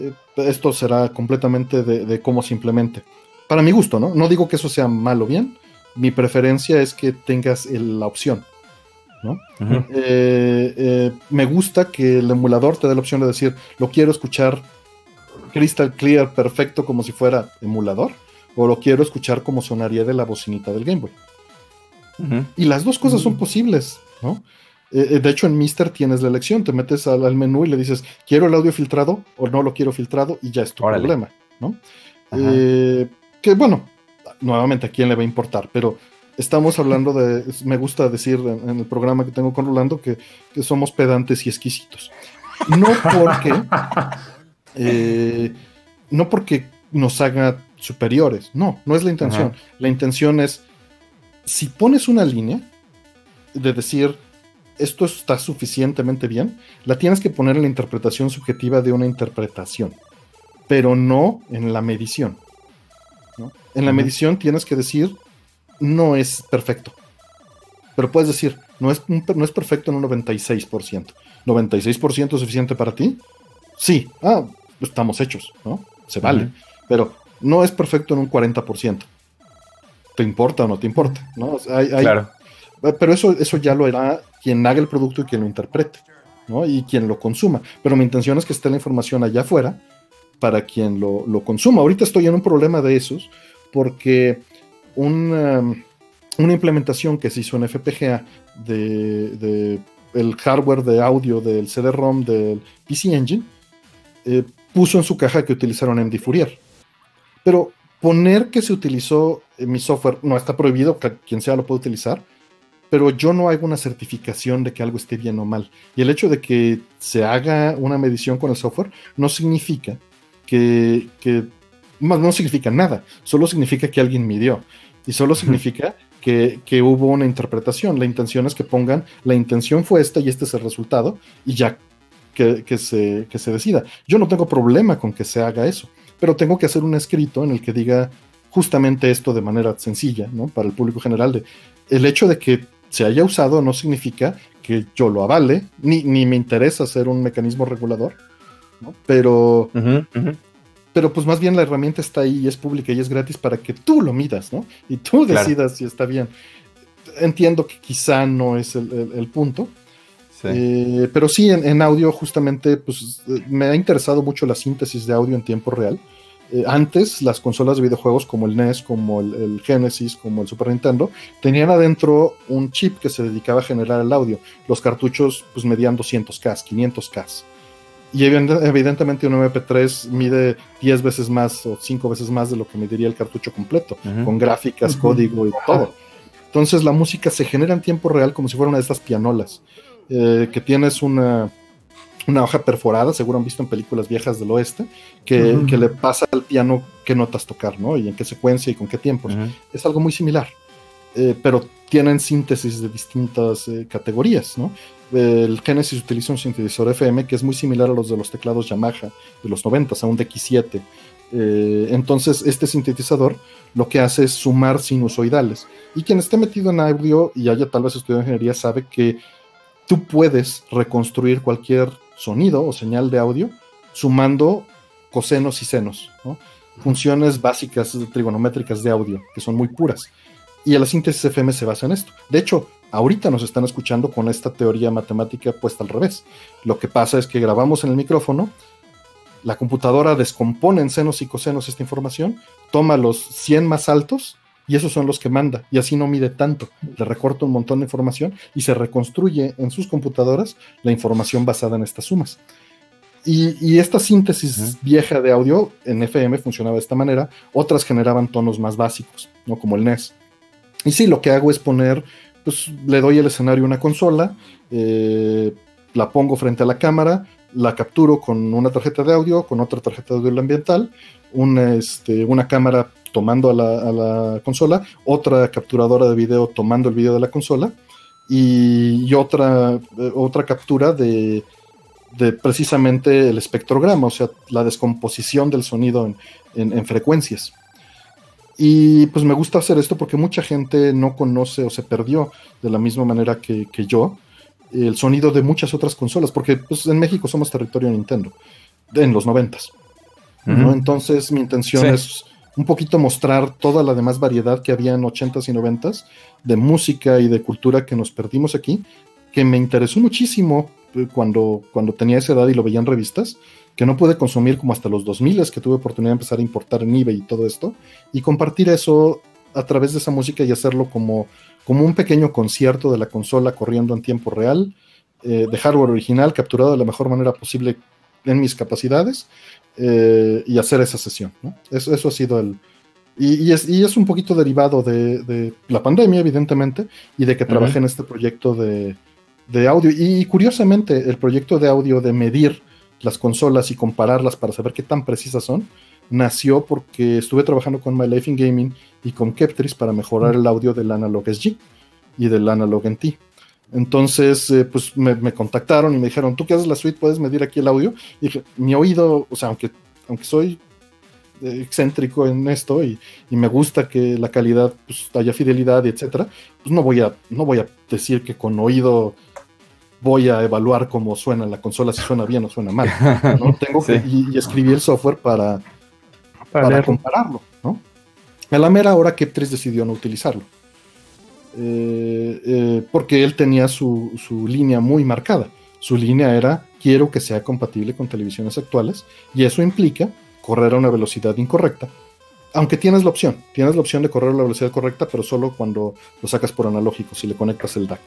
Eh, esto será completamente de, de cómo se implemente para mi gusto, ¿no? No digo que eso sea malo o bien. Mi preferencia es que tengas la opción, ¿no? Eh, eh, me gusta que el emulador te dé la opción de decir, lo quiero escuchar crystal clear, perfecto, como si fuera emulador, o lo quiero escuchar como sonaría de la bocinita del Game Boy. Y las dos cosas son posibles, ¿no? Eh, de hecho, en Mister tienes la elección, te metes al, menú y le dices, quiero el audio filtrado o no lo quiero filtrado y ya es tu problema, ¿no? que bueno, nuevamente a quién le va a importar, pero estamos hablando de, me gusta decir en, el programa que tengo con Rolando que, somos pedantes y exquisitos. No porque, eh, no porque nos haga superiores, no, no es la intención. La intención es, si pones una línea de decir, esto está suficientemente bien, la tienes que poner en la interpretación subjetiva de una interpretación, pero no en la medición. En la medición tienes que decir, no es perfecto. Pero puedes decir, no es, no es perfecto en un 96%. ¿96% es suficiente para ti? Sí, ah, estamos hechos, ¿no? Se vale. Pero no es perfecto en un 40%. ¿Te importa o no te importa? ¿no? claro. Pero eso, eso ya lo hará quien haga el producto y quien lo interprete, ¿no? Y quien lo consuma. Pero mi intención es que esté la información allá afuera para quien lo, lo consuma. Ahorita estoy en un problema de esos porque un, um, una implementación que se hizo en FPGA de, el hardware de audio del CD-ROM del PC Engine, eh, puso en su caja que utilizaron MD Fourier. Pero poner que se utilizó mi software no está prohibido, quien sea lo puede utilizar, pero yo no hago una certificación de que algo esté bien o mal. Y el hecho de que se haga una medición con el software no significa que, que no significa nada, solo significa que alguien midió. Y solo significa que, hubo una interpretación. La intención es que pongan, la intención fue esta y este es el resultado, y ya que, se, que se decida. Yo no tengo problema con que se haga eso, pero tengo que hacer un escrito en el que diga justamente esto de manera sencilla, ¿no? Para el público general, de el hecho de que se haya usado no significa que yo lo avale, ni, ni me interesa hacer un mecanismo regulador, ¿no? Pero, pero pues más bien la herramienta está ahí y es pública y es gratis para que tú lo midas, ¿no? Y tú decidas si está bien. Entiendo que quizá no es el, punto. Eh, pero sí, en, audio justamente, pues me ha interesado mucho la síntesis de audio en tiempo real. Eh, antes, las consolas de videojuegos como el NES, como el, el, Genesis, como el Super Nintendo, tenían adentro un chip que se dedicaba a generar el audio. Los cartuchos pues medían 200K, 500K. Y evidentemente un MP3 mide 10 veces más o 5 veces más de lo que mediría el cartucho completo, con gráficas, código y todo. Entonces la música se genera en tiempo real como si fuera una de estas pianolas, eh, que tienes una, una hoja perforada, seguro han visto en películas viejas del oeste, que, le pasa al piano qué notas tocar, ¿no? Y en qué secuencia y con qué tiempos. Es algo muy similar. Eh, pero tienen síntesis de distintas eh, categorías, ¿no? El Genesis utiliza un sintetizador FM que es muy similar a los de los teclados Yamaha de los 90, a un DX7. Eh, entonces, este sintetizador lo que hace es sumar sinusoidales. Y quien esté metido en audio y haya tal vez estudiado ingeniería sabe que tú puedes reconstruir cualquier sonido o señal de audio sumando cosenos y senos, funciones básicas trigonométricas de audio que son muy puras. Y la síntesis FM se basa en esto. De hecho, ahorita nos están escuchando con esta teoría matemática puesta al revés. Lo que pasa es que grabamos en el micrófono, la computadora descompone en senos y cosenos esta información, toma los 100 más altos y esos son los que manda y así no mide tanto. Le recorta un montón de información y se reconstruye en sus computadoras la información basada en estas sumas. Y, esta síntesis vieja de audio en FM funcionaba de esta manera, otras generaban tonos más básicos, ¿no? como el NES. Y sí, lo que hago es poner, pues le doy el escenario a una consola, eh, la pongo frente a la cámara, la capturo con una tarjeta de audio, con otra tarjeta de audio ambiental, una, este, una cámara tomando a la, consola, otra capturadora de video tomando el video de la consola y, otra, eh, otra captura de, precisamente el espectrograma, o sea, la descomposición del sonido en frecuencias. Y pues me gusta hacer esto porque mucha gente no conoce o se perdió de la misma manera que, yo el sonido de muchas otras consolas, porque pues, en México somos territorio Nintendo, en los noventas. Entonces mi intención es un poquito mostrar toda la demás variedad que había en ochentas y noventas de música y de cultura que nos perdimos aquí, que me interesó muchísimo eh, cuando, cuando tenía esa edad y lo veía en revistas que no pude consumir como hasta los 2000 que tuve oportunidad de empezar a importar en eBay y todo esto, y compartir eso a través de esa música y hacerlo como, como un pequeño concierto de la consola corriendo en tiempo real, eh, de hardware original, capturado de la mejor manera posible en mis capacidades, eh, y hacer esa sesión. Eso, eso ha sido el, y, es, y, es, un poquito derivado de, de, la pandemia, evidentemente, y de que trabajé en este proyecto de, de, audio. Y, curiosamente, el proyecto de audio de medir las consolas y compararlas para saber qué tan precisas son, nació porque estuve trabajando con My Life in Gaming y con Keptris para mejorar el audio del Analog SG y del Analog NT. Entonces, eh, pues me, contactaron y me dijeron, ¿tú qué haces la suite? ¿Puedes medir aquí el audio? Y dije, mi oído, o sea, aunque, aunque soy eh, excéntrico en esto y, me gusta que la calidad pues, haya fidelidad y etcétera, pues no voy, a, no voy a decir que con oído voy a evaluar cómo suena la consola, si suena bien o suena mal. ¿no? Tengo que, y, escribí el software para, para, compararlo. ¿no? A la mera hora Keptris decidió no utilizarlo. Eh, eh, porque él tenía su, su, línea muy marcada. Su línea era quiero que sea compatible con televisiones actuales y eso implica correr a una velocidad incorrecta Aunque tienes la opción, tienes la opción de correr a la velocidad correcta, pero solo cuando lo sacas por analógico, si le conectas el DAC.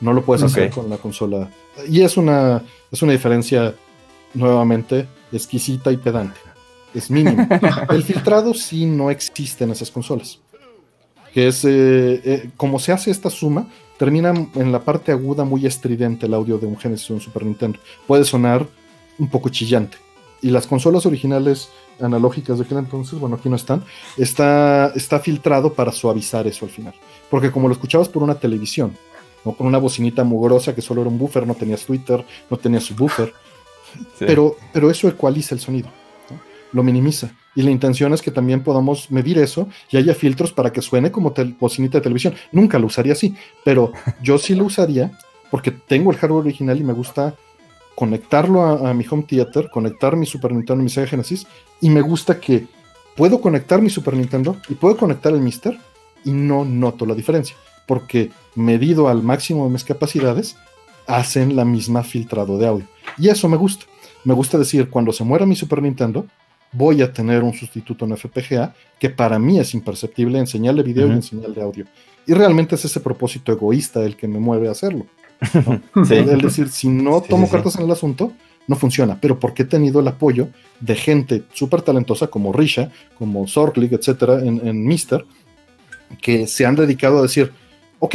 No lo puedes hacer con la consola. Y es una, es una diferencia nuevamente exquisita y pedante. Es mínimo. el filtrado sí no existe en esas consolas. Que es, eh, eh, como se hace esta suma, termina en la parte aguda muy estridente el audio de un Genesis o un Super Nintendo. Puede sonar un poco chillante. Y las consolas originales analógicas de aquel entonces, bueno, aquí no están, está, está filtrado para suavizar eso al final. Porque como lo escuchabas por una televisión, ¿no? con una bocinita mugrosa que solo era un buffer, no tenías Twitter, no tenías su buffer, pero, pero eso ecualiza el sonido, lo minimiza. Y la intención es que también podamos medir eso y haya filtros para que suene como bocinita de televisión. Nunca lo usaría así, pero yo sí lo usaría porque tengo el hardware original y me gusta conectarlo a, mi home theater, conectar mi Super Nintendo, mi Sega Genesis, y me gusta que puedo conectar mi Super Nintendo y puedo conectar el Mister y no noto la diferencia, porque medido al máximo de mis capacidades, hacen la misma filtrado de audio. Y eso me gusta. Me gusta decir, cuando se muera mi Super Nintendo, voy a tener un sustituto en FPGA que para mí es imperceptible en señal de video y en señal de audio. Y realmente es ese propósito egoísta el que me mueve a hacerlo. Es decir, si no tomo cartas en el asunto, no funciona. Pero porque he tenido el apoyo de gente súper talentosa como Risha, como Sorklig, etcétera, en, en Mister, que se han dedicado a decir, ok,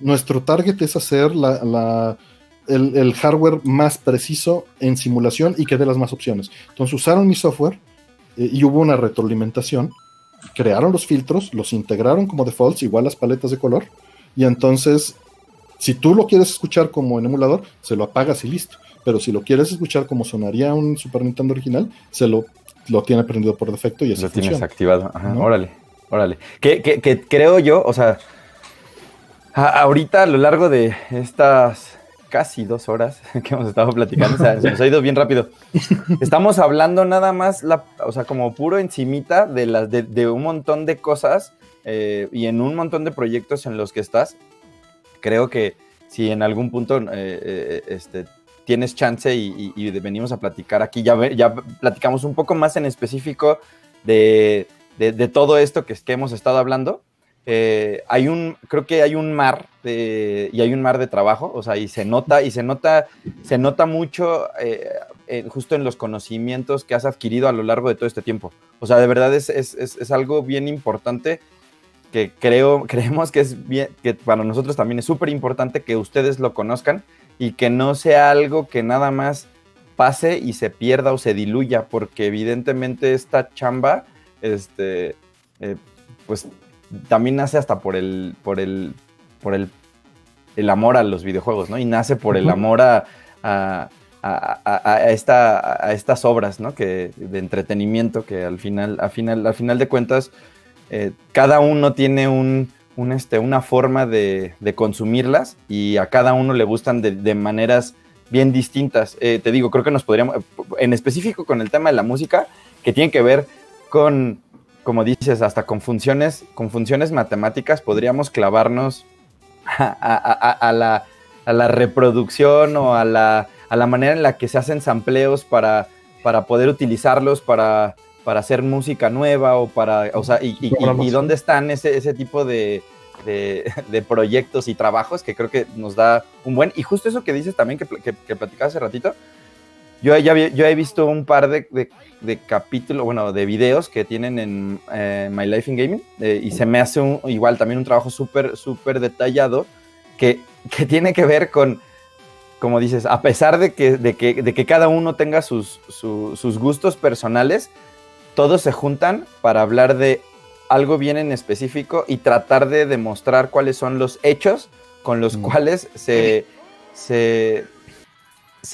nuestro target es hacer la, el, hardware más preciso en simulación y que dé las más opciones. Entonces usaron mi software eh, y hubo una retroalimentación. Crearon los filtros, los integraron como defaults, igual las paletas de color, y entonces si tú lo quieres escuchar como en emulador, se lo apagas y listo. Pero si lo quieres escuchar como sonaría un Super Nintendo original, se lo, lo tiene prendido por defecto y así Lo tienes activado. Órale, órale. Que, creo yo, o sea, ahorita a lo largo de estas casi dos horas que hemos estado platicando, o sea, se nos ha ido bien rápido. Estamos hablando nada más, la, o sea, como puro encimita de, las, de, un montón de cosas eh, y en un montón de proyectos en los que estás creo que si en algún punto eh, eh, este, tienes chance y, venimos a platicar aquí, ya, ya platicamos un poco más en específico de, todo esto que, que, hemos estado hablando. Eh, hay un, creo que hay un mar y hay un mar de trabajo, o sea, y se nota, y se nota, se nota mucho justo en los conocimientos que has adquirido a lo largo de todo este tiempo. O sea, de verdad es, es, es algo bien importante que creo, creemos que es bien, que para nosotros también es súper importante que ustedes lo conozcan y que no sea algo que nada más pase y se pierda o se diluya, porque evidentemente esta chamba, este, eh, pues también nace hasta por el, por el, por el, el amor a los videojuegos, ¿no? Y nace por el amor a, a, a, esta, a estas obras, ¿no? Que, de entretenimiento que al final, al final, al final de cuentas, eh, cada uno tiene un, este, una forma de, consumirlas y a cada uno le gustan de, maneras bien distintas. Eh, te digo, creo que nos podríamos, en específico con el tema de la música, que tiene que ver con, como dices, hasta con funciones, con funciones matemáticas, podríamos clavarnos a, la, reproducción o a la, manera en la que se hacen sampleos para, para poder utilizarlos para para hacer música nueva o para, o sea, y, y, dónde están ese, ese tipo de, de, proyectos y trabajos que creo que nos da un buen, y justo eso que dices también que, que, que platicaba hace ratito, yo, ya, yo he visto un par de, de, capítulos, bueno, de videos que tienen en eh, My Life in Gaming eh, y se me hace un, igual también un trabajo súper, súper detallado que, que tiene que ver con, como dices, a pesar de que, de que, de que cada uno tenga sus, sus gustos personales, todos se juntan para hablar de algo bien en específico y tratar de demostrar cuáles son los hechos con los cuales se, se,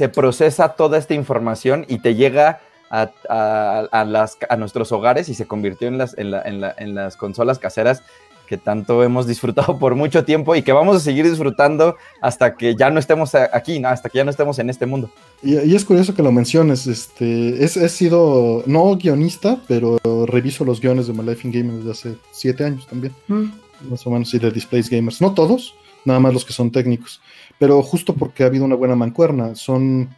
procesa toda esta información y te llega a, las, a nuestros hogares y se convirtió en las, en, en las consolas caseras que tanto hemos disfrutado por mucho tiempo y que vamos a seguir disfrutando hasta que ya no estemos aquí, hasta que ya no estemos en este mundo. Y, es curioso que lo menciones, este, he sido no guionista, pero reviso los guiones de My Life in Gaming desde hace siete años también, mm. más o menos, y de Displays Gamers, no todos, nada más los que son técnicos, pero justo porque ha habido una buena mancuerna, son,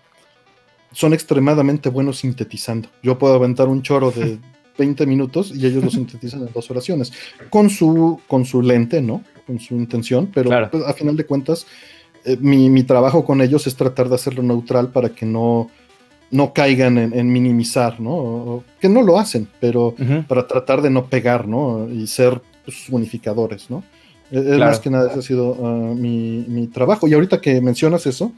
son extremadamente buenos sintetizando. Yo puedo aventar un choro de 20 minutos y ellos lo sintetizan en dos oraciones, con su, con su lente, ¿no? Con su intención, pero pues, a final de cuentas, eh, mi, trabajo con ellos es tratar de hacerlo neutral para que no, no caigan en, minimizar, ¿no? que no lo hacen, pero para tratar de no pegar, ¿no? Y ser pues, unificadores, ¿no? Es más que nada, ese ha sido ah, mi, mi, trabajo. Y ahorita que mencionas eso,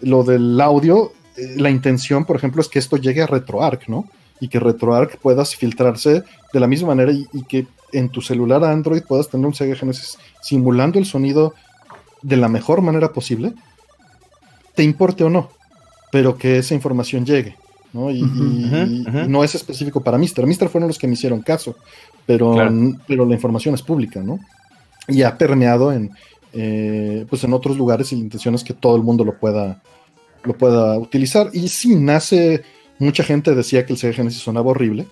lo del audio, eh, la intención, por ejemplo, es que esto llegue a RetroArch, ¿no? Y que RetroArch puedas filtrarse de la misma manera y, que en tu celular Android puedas tener un Sega Genesis simulando el sonido de la mejor manera posible, te importe o no, pero que esa información llegue. ¿no? Y, no es específico para Mister. Mister fueron los que me hicieron caso, pero, pero la información es pública, ¿no? Y ha permeado en, eh, pues en otros lugares y la intención es que todo el mundo lo pueda, lo pueda utilizar. Y sí, nace, mucha gente decía que el Sega Genesis sonaba horrible.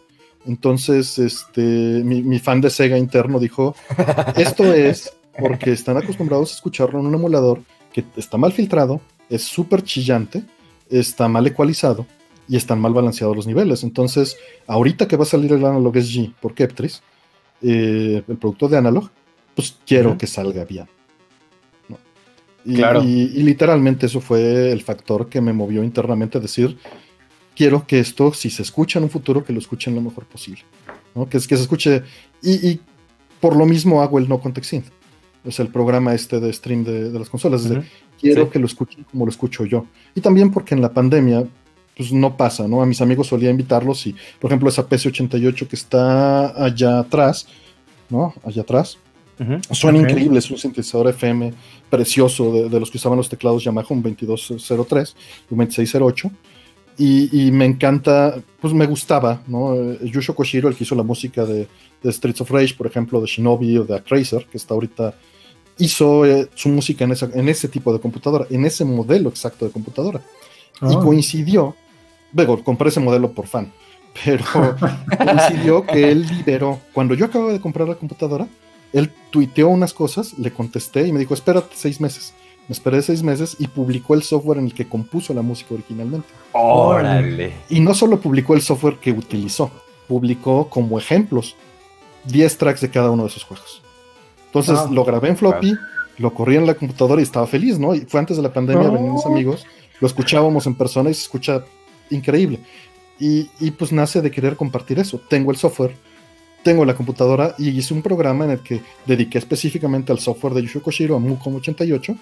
Entonces, este, mi, fan de Sega interno dijo, esto es porque están acostumbrados a escucharlo en un emulador que está mal filtrado, es súper chillante, está mal ecualizado y están mal balanceados los niveles. Entonces, ahorita que va a salir el Analog SG por Keptris, eh, el producto de Analog, pues quiero que salga bien. Y, literalmente eso fue el factor que me movió internamente a decir, quiero que esto, si se escucha en un futuro, que lo escuchen lo mejor posible. Que, es, que se escuche. Y, por lo mismo hago el no context synth. Es el programa este de stream de, las consolas. quiero que lo escuchen como lo escucho yo. Y también porque en la pandemia, pues no pasa, ¿no? A mis amigos solía invitarlos y, por ejemplo, esa PC88 que está allá atrás, ¿no? Allá atrás. Suena increíble, es un sintetizador FM precioso de, los que usaban los teclados Yamaha, un 2203 un 2608. Y, y, me encanta, pues me gustaba, ¿no? Yusho Koshiro, el que hizo la música de, Streets of Rage, por ejemplo, de Shinobi o de Acrazer, que está ahorita, hizo eh, su música en, esa, en ese tipo de computadora, en ese modelo exacto de computadora. Y ah. coincidió, luego compré ese modelo por fan, pero coincidió que él liberó, cuando yo acababa de comprar la computadora, él tuiteó unas cosas, le contesté y me dijo, espérate seis meses. Me esperé seis meses y publicó el software en el que compuso la música originalmente. Órale. Y no solo publicó el software que utilizó, publicó como ejemplos 10 tracks de cada uno de esos juegos. Entonces ah. lo grabé en floppy, lo corrí en la computadora y estaba feliz, ¿no? Y fue antes de la pandemia, oh. venían mis amigos, lo escuchábamos en persona y se escucha increíble. Y, y pues nace de querer compartir eso. Tengo el software, tengo la computadora y hice un programa en el que dediqué específicamente al software de Yusho Koshiro, a Mucom 88,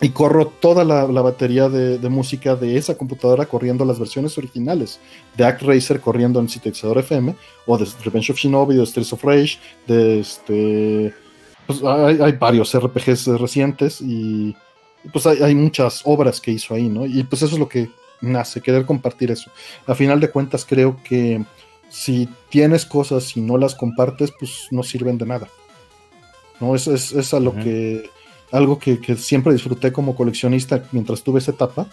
y corro toda la, batería de, música de esa computadora corriendo las versiones originales de ActRaiser corriendo en sintetizador FM, o de Revenge of Shinobi, de Streets of Rage, de este. Pues hay, varios RPGs recientes y pues hay, hay, muchas obras que hizo ahí, ¿no? Y pues eso es lo que nace, querer compartir eso. A final de cuentas, creo que si tienes cosas y no las compartes, pues no sirven de nada. ¿no? Es, es, es a lo que, algo que, siempre disfruté como coleccionista mientras tuve esa etapa,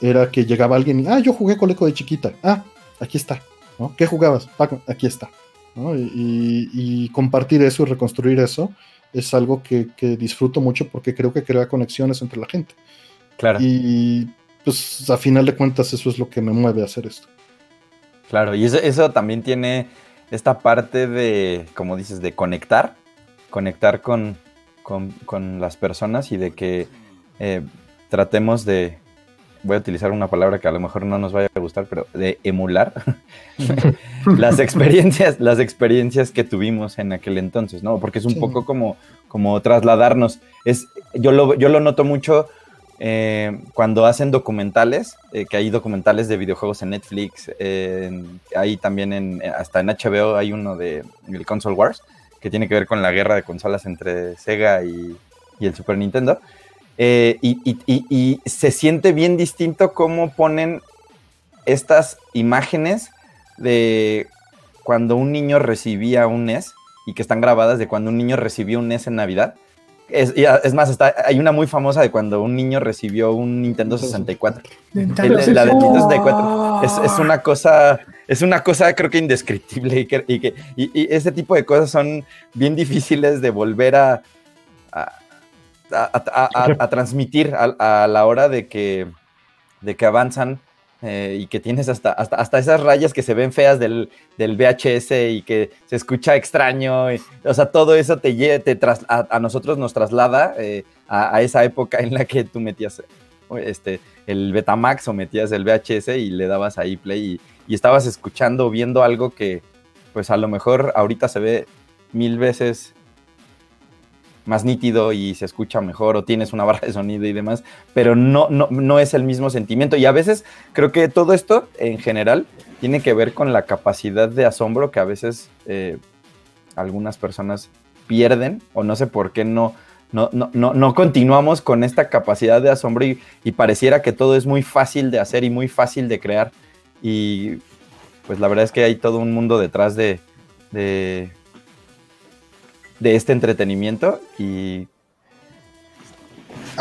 era que llegaba alguien y, ah, yo jugué Coleco de chiquita, ah, aquí está, ¿no? ¿Qué jugabas? aquí está. Y, compartir eso y reconstruir eso es algo que, que, disfruto mucho porque creo que crea conexiones entre la gente. Claro. Y pues a final de cuentas eso es lo que me mueve a hacer esto. Claro, y eso, también tiene esta parte de, como dices, de conectar, conectar con, las personas y de que eh, tratemos de, voy a utilizar una palabra que a lo mejor no nos vaya a gustar, pero de emular las experiencias, las experiencias que tuvimos en aquel entonces, ¿no? Porque es un poco como, como trasladarnos. Es, yo, lo, yo lo noto mucho eh, cuando hacen documentales, eh, que hay documentales de videojuegos en Netflix, hay también en, hasta en HBO hay uno de el Console Wars, que tiene que ver con la guerra de consolas entre Sega y, el Super Nintendo. Eh, y, se siente bien distinto cómo ponen estas imágenes de cuando un niño recibía un NES y que están grabadas de cuando un niño recibió un NES en Navidad es, es más, está, hay una muy famosa de cuando un niño recibió un Nintendo 64. Nintendo la de Nintendo 64 es, es, una cosa, es una cosa creo que indescriptible y, que, y, que, y, ese tipo de cosas son bien difíciles de volver a, a, a, a transmitir a, la hora de que, de que avanzan eh, y que tienes hasta, hasta, hasta, esas rayas que se ven feas del, del VHS y que se escucha extraño. o sea, todo eso te, te tras, a, nosotros nos traslada eh, a, a, esa época en la que tú metías este, el Betamax o metías el VHS y le dabas ahí play y, y estabas escuchando, viendo algo que pues a lo mejor ahorita se ve mil veces más nítido y se escucha mejor o tienes una barra de sonido y demás, pero no, no, no es el mismo sentimiento. Y a veces creo que todo esto en general tiene que ver con la capacidad de asombro que a veces eh, algunas personas pierden o no sé por qué no, no, no, no, continuamos con esta capacidad de asombro y, pareciera que todo es muy fácil de hacer y muy fácil de crear. Y pues la verdad es que hay todo un mundo detrás de, de de este entretenimiento y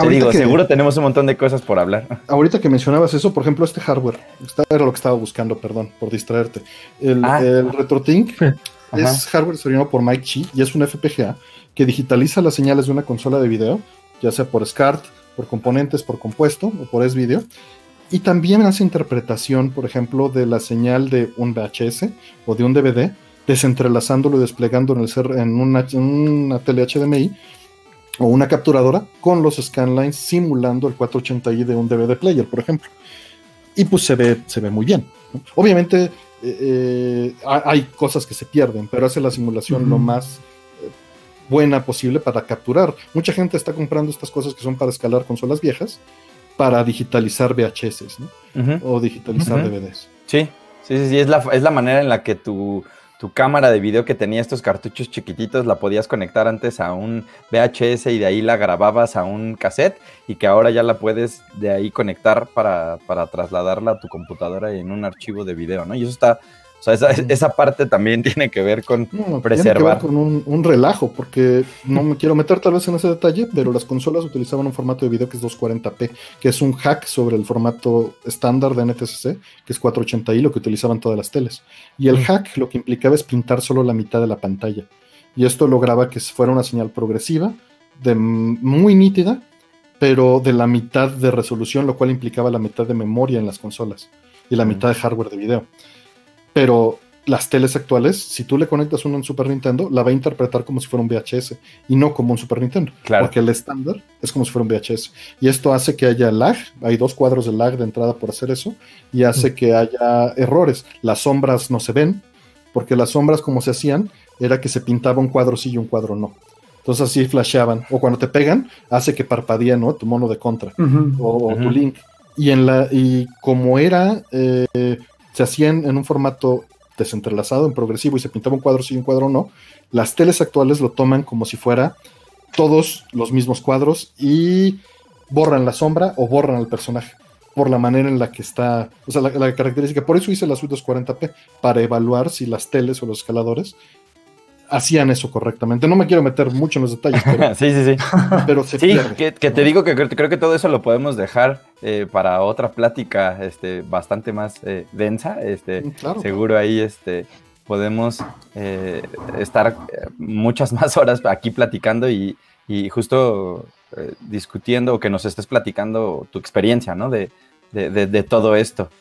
te digo, seguro tenemos un montón de cosas por hablar. Ahorita que mencionabas eso, por ejemplo, este hardware, era lo que estaba buscando, perdón, por distraerte. El, ah. RetroTink es hardware desarrollado por Mike Chi y es un FPGA que digitaliza las señales de una consola de video, ya sea por SCART, por componentes, por compuesto o por S-Video. Y también hace interpretación, por ejemplo, de la señal de un VHS o de un DVD desentrelazándolo y desplegando en, el en, una, una tele HDMI o una capturadora con los scanlines simulando el 480i de un DVD player, por ejemplo. Y pues se ve, se ve muy bien. Obviamente eh, eh, hay cosas que se pierden, pero hace la simulación lo más eh, buena posible para capturar. Mucha gente está comprando estas cosas que son para escalar consolas viejas para digitalizar VHS o digitalizar DVDs. Sí, sí, sí, es la, es la manera en la que tu tu cámara de video que tenía estos cartuchos chiquititos la podías conectar antes a un VHS y de ahí la grababas a un cassette y que ahora ya la puedes de ahí conectar para, para trasladarla a tu computadora en un archivo de video, ¿no? Y eso está o sea, esa, parte también tiene que ver con preservar. con un, relajo, porque no me quiero meter tal vez en ese detalle, pero las consolas utilizaban un formato de video que es 240p, que es un hack sobre el formato estándar de NTSC, que es 480i, lo que utilizaban todas las teles. Y el hack lo que implicaba es pintar solo la mitad de la pantalla. Y esto lograba que fuera una señal progresiva, de muy nítida, pero de la mitad de resolución, lo cual implicaba la mitad de memoria en las consolas y la mitad de hardware de video. Pero las teles actuales, si tú le conectas uno en Super Nintendo, la va a interpretar como si fuera un VHS y no como un Super Nintendo. Claro. Porque el estándar es como si fuera un VHS. Y esto hace que haya lag. Hay dos cuadros de lag de entrada por hacer eso. Y hace que haya errores. Las sombras no se ven. Porque las sombras, como se hacían, era que se pintaba un cuadro sí y un cuadro no. Entonces así flasheaban. O cuando te pegan, hace que parpadea, ¿no? Tu mono de contra. o, tu link. Y, en la, y como era eh, se hacían en un formato desentrelazado, en progresivo, y se pintaba un cuadro sí y un cuadro no, las teles actuales lo toman como si fuera todos los mismos cuadros y borran la sombra o borran al personaje por la manera en la que está, o sea, la, la característica. Por eso hice las 240p, para evaluar si las teles o los escaladores hacían eso correctamente. No me quiero meter mucho en los detalles, pero, sí, sí, sí. pero se sí, Que, te digo que creo, que todo eso lo podemos dejar eh, para otra plática este, bastante más eh, densa. Este, mm, Seguro ahí este, podemos eh, estar muchas más horas aquí platicando y, justo discutiendo o que nos estés platicando tu experiencia, ¿no? de, de todo esto.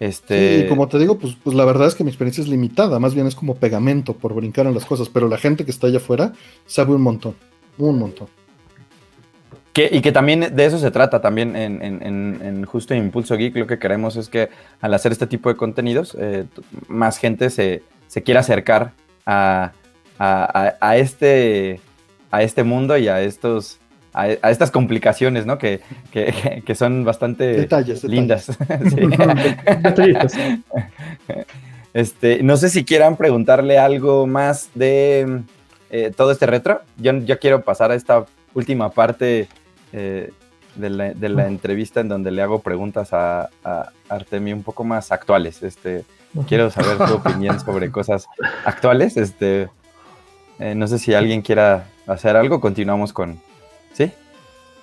Este... Sí, como te digo, pues, pues la verdad es que mi experiencia es limitada, más bien es como pegamento por brincar en las cosas, pero la gente que está allá afuera sabe un montón, un montón. y que también de eso se trata, también en, en, justo Impulso Geek lo que queremos es que al hacer este tipo de contenidos, eh, más gente se, se quiera acercar a, a, este, a este mundo y a estos a, estas complicaciones, ¿no? Que, son bastante lindas. este, no sé si quieran preguntarle algo más de eh, todo este retro. Yo, yo, quiero pasar a esta última parte eh, de, la, entrevista en donde le hago preguntas a, a Artemi un poco más actuales. Este, quiero saber tu opinión sobre cosas actuales. Este, eh, no sé si alguien quiera hacer algo. Continuamos con, ¿Sí?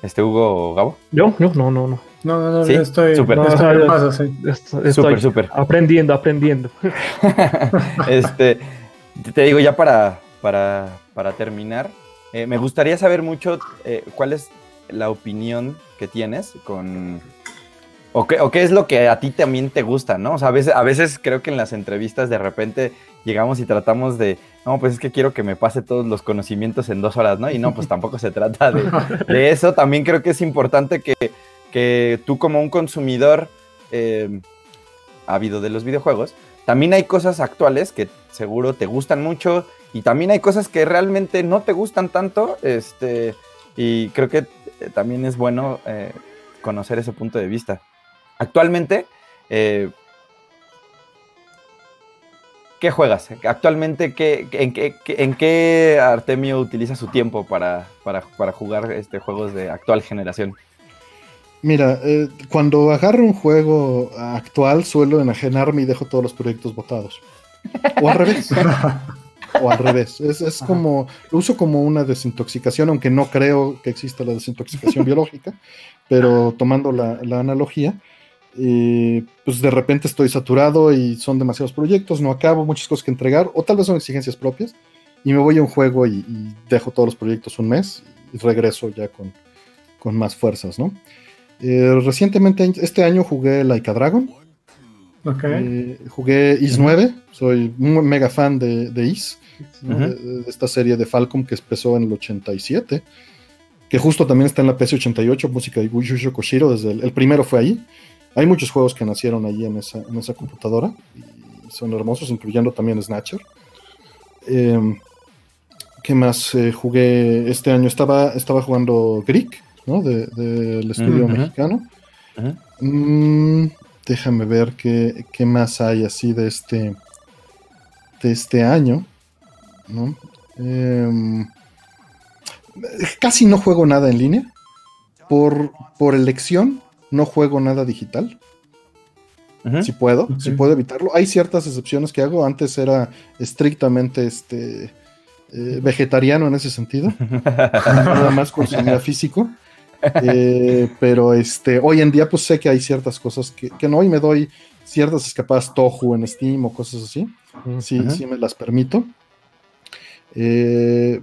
¿Este Hugo Gabo? Yo, yo, no, no, no. No, no, no, ¿Sí? estoy, super. No, estoy, súper, Aprendiendo, aprendiendo. este, te digo ya para, para, para terminar, eh, me gustaría saber mucho eh, cuál es la opinión que tienes con, O qué, o qué es lo que a ti también te gusta, ¿no? O sea, a veces, a veces creo que en las entrevistas de repente llegamos y tratamos de, no, pues es que quiero que me pase todos los conocimientos en dos horas, ¿no? Y no, pues tampoco se trata de, de eso. También creo que es importante que, que tú como un consumidor eh, ávido de los videojuegos, también hay cosas actuales que seguro te gustan mucho y también hay cosas que realmente no te gustan tanto, este, y creo que eh, también es bueno eh, conocer ese punto de vista. Actualmente, eh, ¿qué juegas? Actualmente, ¿qué, en, qué, qué- en qué Artemio utiliza su tiempo para, para, para jugar este, juegos de actual generación? Mira, eh, cuando agarro un juego actual suelo enajenarme y dejo todos los proyectos botados. O al revés. o al revés. Es, es como, lo uso como una desintoxicación, aunque no creo que exista la desintoxicación biológica, pero tomando la, la analogía, eh, pues de repente estoy saturado y son demasiados proyectos, no acabo, muchas cosas que entregar, o tal vez son exigencias propias, y me voy a un juego y, y dejo todos los proyectos un mes y regreso ya con, con más fuerzas, ¿no? Eh, recientemente, este año jugué Laika Dragon, Ok. eh, jugué Is 9, soy un mega fan de, de Is, ¿no? Ujú. de, de esta serie de Falcom que empezó en el 87, que justo también está en la PC88, música de Yusho Koshiro, desde el, el primero fue ahí. Hay muchos juegos que nacieron ahí en esa, en esa computadora y son hermosos, incluyendo también Snatcher. Eh, ¿Qué más eh, jugué este año? Estaba, estaba jugando Greek, ¿no? De- Del estudio mexicano. Mm, déjame ver qué, qué más hay así de este de este año. ¿no? Em, casi no juego nada en línea. Por, por elección, no juego nada digital. Si puedo, si puedo evitarlo. Hay ciertas excepciones que hago. Antes era estrictamente este eh, vegetariano en ese sentido. Nada más consumía físico. Eh, pero este, hoy en día, pues sé que hay ciertas cosas que, que no, y me doy ciertas escapadas Tohu en Steam o cosas así. Sí, Ujú. sí me las permito. Eh,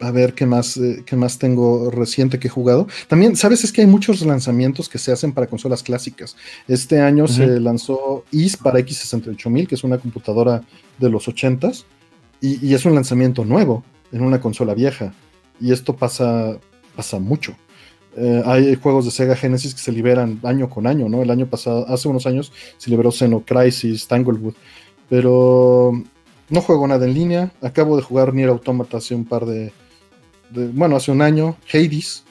a ver qué más, eh, qué más tengo reciente que he jugado. También, ¿sabes? Es que hay muchos lanzamientos que se hacen para consolas clásicas. Este año se lanzó IS para X68000, que es una computadora de los 80s, y, y es un lanzamiento nuevo en una consola vieja. Y esto pasa, pasa mucho. Eh, hay juegos de Sega Genesis que se liberan año con año, ¿no? El año pasado, hace unos años, se liberó Xenocrisis, Tanglewood, pero no juego nada en línea. Acabo de jugar Nier Automata hace un par de, de- bueno, hace un año. Hades,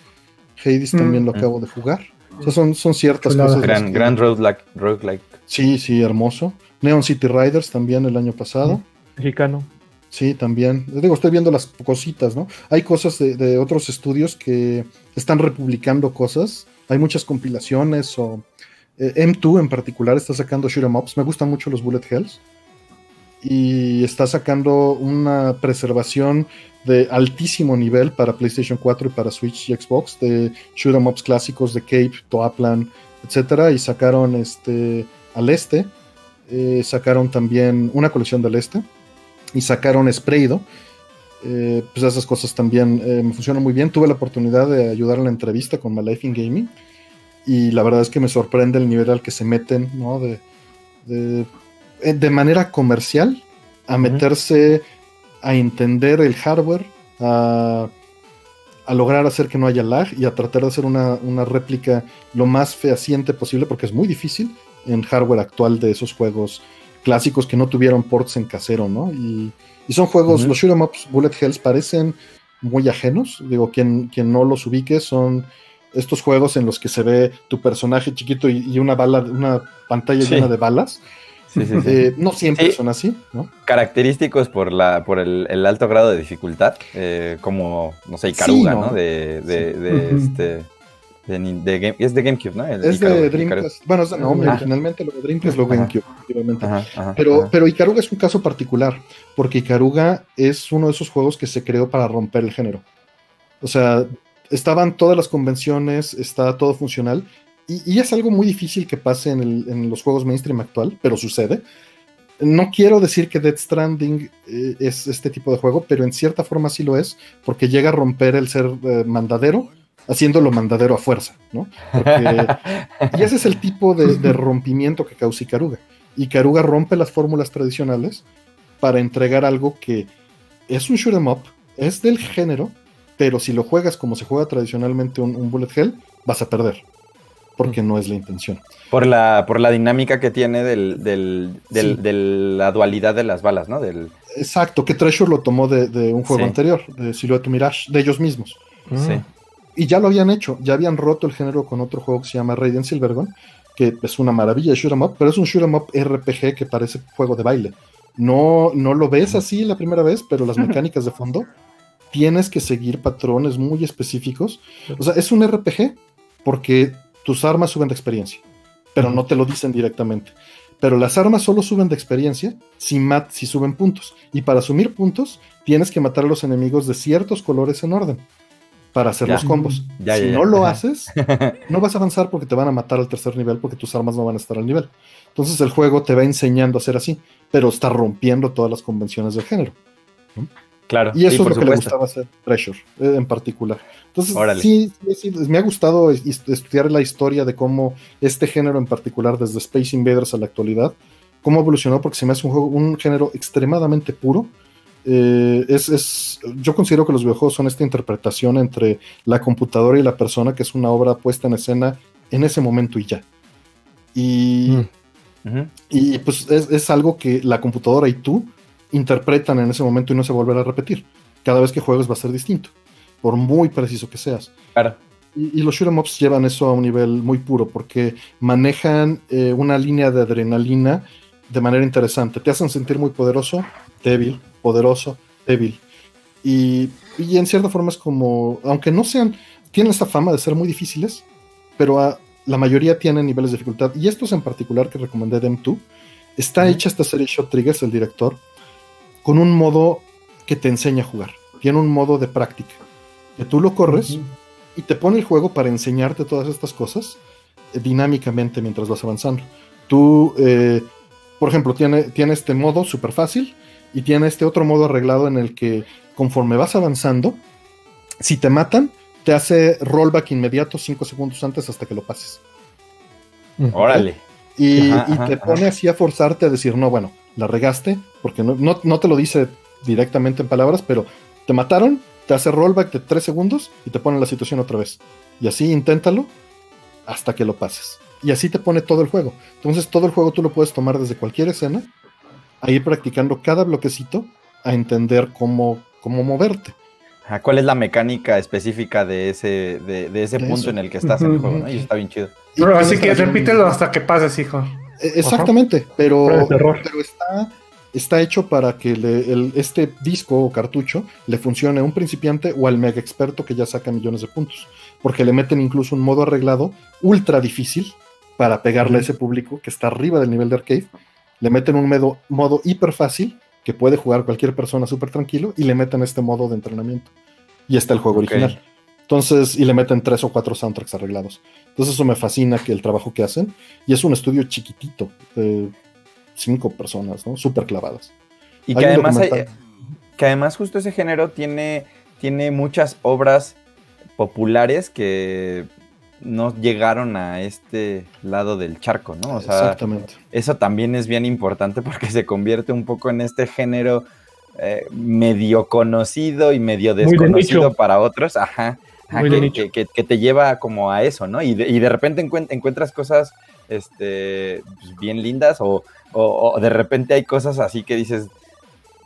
Hades Mm. también lo acabo de jugar. O sea, son, son ciertas Chulada. cosas. Gran, que- gran roguelike, roguelike. Sí, sí, hermoso. Neon City Riders también el año pasado. Mexicano. Sí, también. Digo, estoy viendo las cositas, ¿no? Hay cosas de, de otros estudios que están republicando cosas. Hay muchas compilaciones o eh, M2 en particular está sacando shoot 'em ups. Me gustan mucho los Bullet Hells. Y está sacando una preservación de altísimo nivel para PlayStation 4 y para Switch y Xbox de shoot 'em ups clásicos de Cape, Toaplan, etcétera. Y sacaron este al este. eh, sacaron también una colección del este y sacaron Spraydo. Eh, pues esas cosas también eh, me funcionan muy bien. Tuve la oportunidad de ayudar en la entrevista con My Life in Gaming y la verdad es que me sorprende el nivel al que se meten, ¿no? De, de, de manera comercial a meterse a entender el hardware, a, a lograr hacer que no haya lag y a tratar de hacer una, una réplica lo más fehaciente posible porque es muy difícil en hardware actual de esos juegos clásicos que no tuvieron ports en casero, ¿no? Y, y son juegos, Ujú. los shoot 'em ups Bullet Hells parecen muy ajenos. Digo, quien, quien no los ubique son estos juegos en los que se ve tu personaje chiquito y, y una bala, una pantalla Sí. llena de balas. Sí, sí, sí. Eh, no siempre Sí. son así, ¿no? Característicos por la por el, el alto grado de dificultad, eh, como, no sé, Icaruga, Sí, ¿no? ¿no? De, de, de, Ujú. este... De, Nin- de Game- es de GameCube, ¿no? El Es Icaruga, de Icaruga. Dreamcast. Bueno, es de- no, hombre, Ah. originalmente lo de Dreamcast lo Ajá. GameCube, efectivamente. Ajá, ajá, Pero, ajá. pero Icaruga es un caso particular, porque Icaruga es uno de esos juegos que se creó para romper el género. O sea, estaban todas las convenciones, está todo funcional, y, es algo muy difícil que pase en, el- los juegos mainstream actual, pero sucede. No quiero decir que Dead Stranding eh, es este tipo de juego, pero en cierta forma sí lo es, porque llega a romper el ser eh, mandadero haciéndolo mandadero a fuerza, ¿no? y ese es el tipo de, rompimiento que causa Ikaruga. Ikaruga rompe las fórmulas tradicionales para entregar algo que es un shoot 'em up, es del género, pero si lo juegas como se juega tradicionalmente un, bullet hell, vas a perder, porque no es la intención. Por la, por la dinámica que tiene del, de la dualidad de las balas, ¿no? Del... Exacto, que Treasure lo tomó de, un juego anterior, de Silhouette Mirage, de ellos mismos. Sí. Y ya lo habían hecho, ya habían roto el género con otro juego que se llama Radiant Silvergun, que es una maravilla de shoot 'em up, pero es un shoot 'em up RPG que parece juego de baile. No, no lo ves así la primera vez, pero las mecánicas de fondo tienes que seguir patrones muy específicos. O sea, es un RPG porque tus armas suben de experiencia, pero no te lo dicen directamente. Pero las armas solo suben de experiencia si, mat si suben puntos. Y para asumir puntos, tienes que matar a los enemigos de ciertos colores en orden para hacer los combos. si no lo haces, no vas a avanzar porque te van a matar al tercer nivel porque tus armas no van a estar al nivel. Entonces el juego te va enseñando a hacer así, pero está rompiendo todas las convenciones del género. Claro. Y eso es lo que le gustaba hacer Treasure eh, en particular. Entonces, sí, sí, me ha gustado estudiar la historia de cómo este género en particular, desde Space Invaders a la actualidad, cómo evolucionó, porque se me hace un, juego, un género extremadamente puro, eh, es, yo considero que los videojuegos son esta interpretación entre la computadora y la persona, que es una obra puesta en escena en ese momento y ya. Y, mm. y pues es, algo que la computadora y tú interpretan en ese momento y no se volverá a repetir. Cada vez que juegues va a ser distinto, por muy preciso que seas. Claro. Y, los shoot'em ups llevan eso a un nivel muy puro porque manejan eh, una línea de adrenalina de manera interesante. Te hacen sentir muy poderoso, débil, poderoso, débil. Y, en cierta forma es como, aunque no sean, tienen esta fama de ser muy difíciles, pero la mayoría tienen niveles de dificultad. Y estos en particular que recomendé de M2, está hecha esta serie Shot Triggers, el director, con un modo que te enseña a jugar. Tiene un modo de práctica. Que tú lo corres y te pone el juego para enseñarte todas estas cosas eh, dinámicamente mientras vas avanzando. Tú, eh, por ejemplo, tiene, tiene este modo súper fácil y tiene este otro modo arreglado en el que conforme vas avanzando, si te matan, te hace rollback inmediato 5 segundos antes hasta que lo pases. Órale. Y, te pone así a forzarte a decir, no, bueno, la regaste, porque no, no, te lo dice directamente en palabras, pero te mataron, te hace rollback de 3 segundos y te pone la situación otra vez. Y así inténtalo hasta que lo pases. Y así te pone todo el juego. Entonces todo el juego tú lo puedes tomar desde cualquier escena a ir practicando cada bloquecito a entender cómo, cómo moverte. ¿Cuál es la mecánica específica de ese, de, ese punto en el que estás en el juego? Y está bien chido. así que repítelo hasta que pases, hijo. E, exactamente, pero, pero está, está hecho para que este disco o cartucho le funcione a un principiante o al mega experto que ya saca millones de puntos. Porque le meten incluso un modo arreglado ultra difícil para pegarle a ese público que está arriba del nivel de arcade le meten un modo, modo hiper fácil que puede jugar cualquier persona súper tranquilo y le meten este modo de entrenamiento. Y está el juego original. Entonces, y le meten tres o cuatro soundtracks arreglados. Entonces, eso me fascina que el trabajo que hacen. Y es un estudio chiquitito, de cinco personas, ¿no? Súper clavadas. Y que además, que además, justo ese género tiene, tiene muchas obras populares que no llegaron a este lado del charco, ¿no? O sea, Exactamente. Eso también es bien importante porque se convierte un poco en este género eh, medio conocido y medio desconocido para otros, ajá, que, te lleva como a eso, ¿no? Y de, repente encuentras cosas este, pues, bien lindas o, de repente hay cosas así que dices,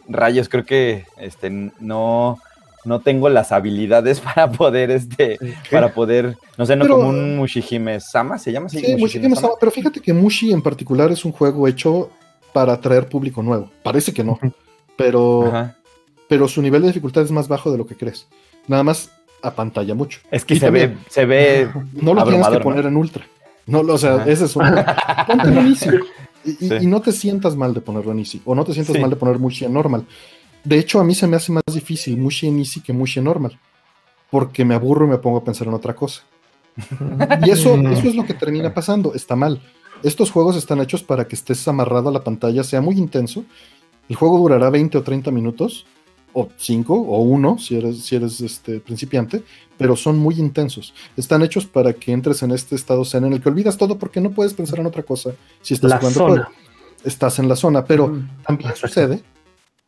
rayos, creo que este, no no tengo las habilidades para poder, este, para poder, no sé, no como un Mushihime Sama, ¿se llama así? Sí, Mushihime Sama, pero fíjate que Mushi en particular es un juego hecho para atraer público nuevo. Parece que no, pero, pero su nivel de dificultad es más bajo de lo que crees. Nada más a pantalla mucho. Es que se ve, se ve. No lo tienes que poner en ultra. No, o sea, ese es un. Ponte en easy. Y, no te sientas mal de ponerlo en easy. O no te sientas mal de poner Mushi en normal. De hecho, a mí se me hace más difícil Mushi en Easy que Mushi en Normal. Porque me aburro y me pongo a pensar en otra cosa. y eso, eso es lo que termina pasando. Está mal. Estos juegos están hechos para que estés amarrado a la pantalla, sea muy intenso. El juego durará 20 o 30 minutos o cinco, o uno, si eres, si eres este, principiante, pero son muy intensos. Están hechos para que entres en este estado zen en el que olvidas todo porque no puedes pensar en otra cosa si estás La jugando zona. Estás en la zona, pero Ujú. también sucede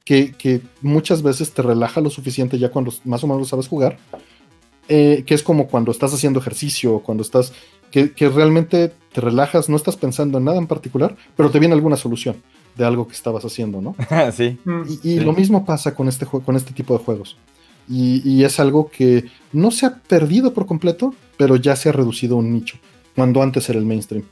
que, que muchas veces te relaja lo suficiente ya cuando más o menos sabes jugar, eh, que es como cuando estás haciendo ejercicio, cuando estás, que, que realmente te relajas, no estás pensando en nada en particular, pero te viene alguna solución de algo que estabas haciendo, ¿no? sí. Mm. Y, y Sí. lo mismo pasa con este, con este tipo de juegos. Y, y es algo que no se ha perdido por completo, pero ya se ha reducido a un nicho, cuando antes era el mainstream.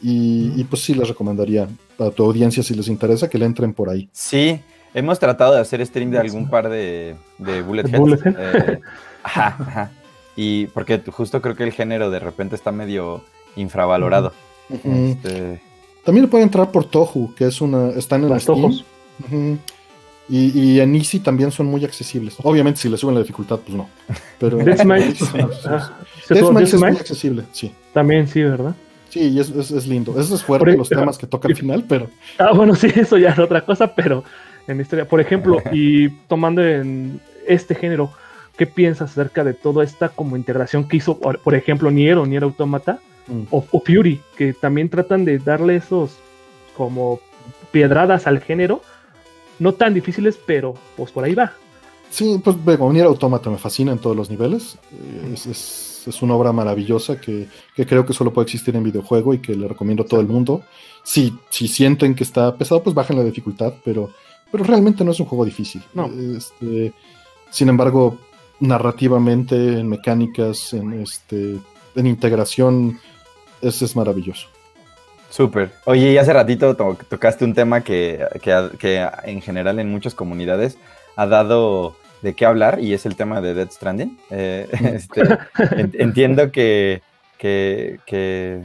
Y, y pues sí les recomendaría a tu audiencia, si les interesa, que le entren por ahí. Sí, hemos tratado de hacer stream de algún par de, de Bullet eh, ajá, ajá. Y porque justo creo que el género de repente está medio infravalorado. Este, También le pueden entrar por Tohu, que es una. Están en Las Steam. tojos. Y, y en Easy también son muy accesibles. Obviamente, si le suben la dificultad, pues no. Pero. Ah, ¿se Death tuvo Smiles Death es muy accesible, sí. También sí, ¿verdad? Sí, y es, es- es lindo. Eso es fuerte Por los temas que toca al final, pero Ah, bueno, sí, eso ya es otra cosa, pero en historia, por ejemplo, y tomando en este género, ¿qué piensas acerca de toda esta como integración que hizo, por, por ejemplo, Nier o Nier Automata mm, o, o Fury, que también tratan de darle esos como piedradas al género, no tan difíciles, pero pues por ahí va. sí, pues bueno, Nier Automata me fascina en todos los niveles. Es, es- es una obra maravillosa que, que creo que solo puede existir en videojuego y que le recomiendo a todo el mundo. Si, si sienten que está pesado, pues bajen la dificultad, pero, pero realmente no es un juego difícil. No. Este, sin embargo, narrativamente, en mecánicas, en, este, en integración, es, es maravilloso. Súper. Oye, y hace ratito to- tocaste un tema que, que que en general en muchas comunidades ha dado de qué hablar y es el tema de Dead Stranding. Eh, este, en- entiendo que, que, que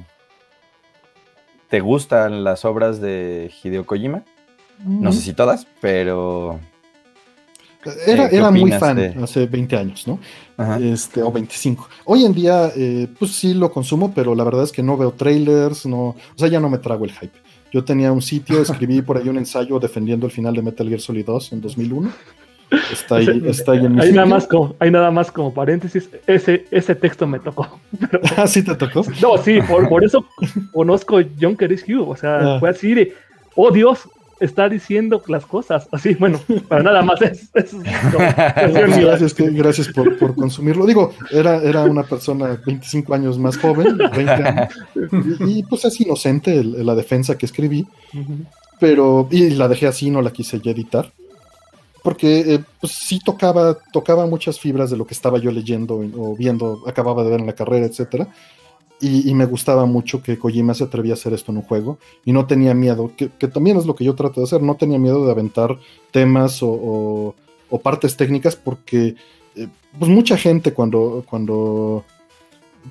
te gustan las obras de Hideo Kojima. No sé si todas, pero... Era, Eh, ¿qué era muy fan de- hace 20 años, ¿no? Ajá. este, o 25. Hoy en día, eh, pues sí lo consumo, pero la verdad es que no veo trailers, no, o sea, ya no me trago el hype. Yo tenía un sitio, escribí por ahí un ensayo defendiendo el final de Metal Gear Solid 2 en 2001. Está ahí, está ahí en mi Hay sitio. nada más como, hay nada más como paréntesis, ese, ese texto me tocó. Ah, sí te tocó. No, sí, por, por eso conozco Junker is You. O sea, Ah. fue así de, oh Dios, está diciendo las cosas. Así, bueno, para nada más es. no, gracias, que, gracias por, por consumirlo. Digo, era, era una persona 25 años más joven, 20 años, y, y, pues es inocente el- la defensa que escribí. Pero y la dejé así, no la quise ya editar, porque eh, pues sí tocaba, tocaba muchas fibras de lo que estaba yo leyendo o viendo, acababa de ver en la carrera, etcétera, y, y me gustaba mucho que Kojima se atrevía a hacer esto en un juego y no tenía miedo, que, que también es lo que yo trato de hacer, no tenía miedo de aventar temas o, o- o partes técnicas porque eh, pues mucha gente cuando, cuando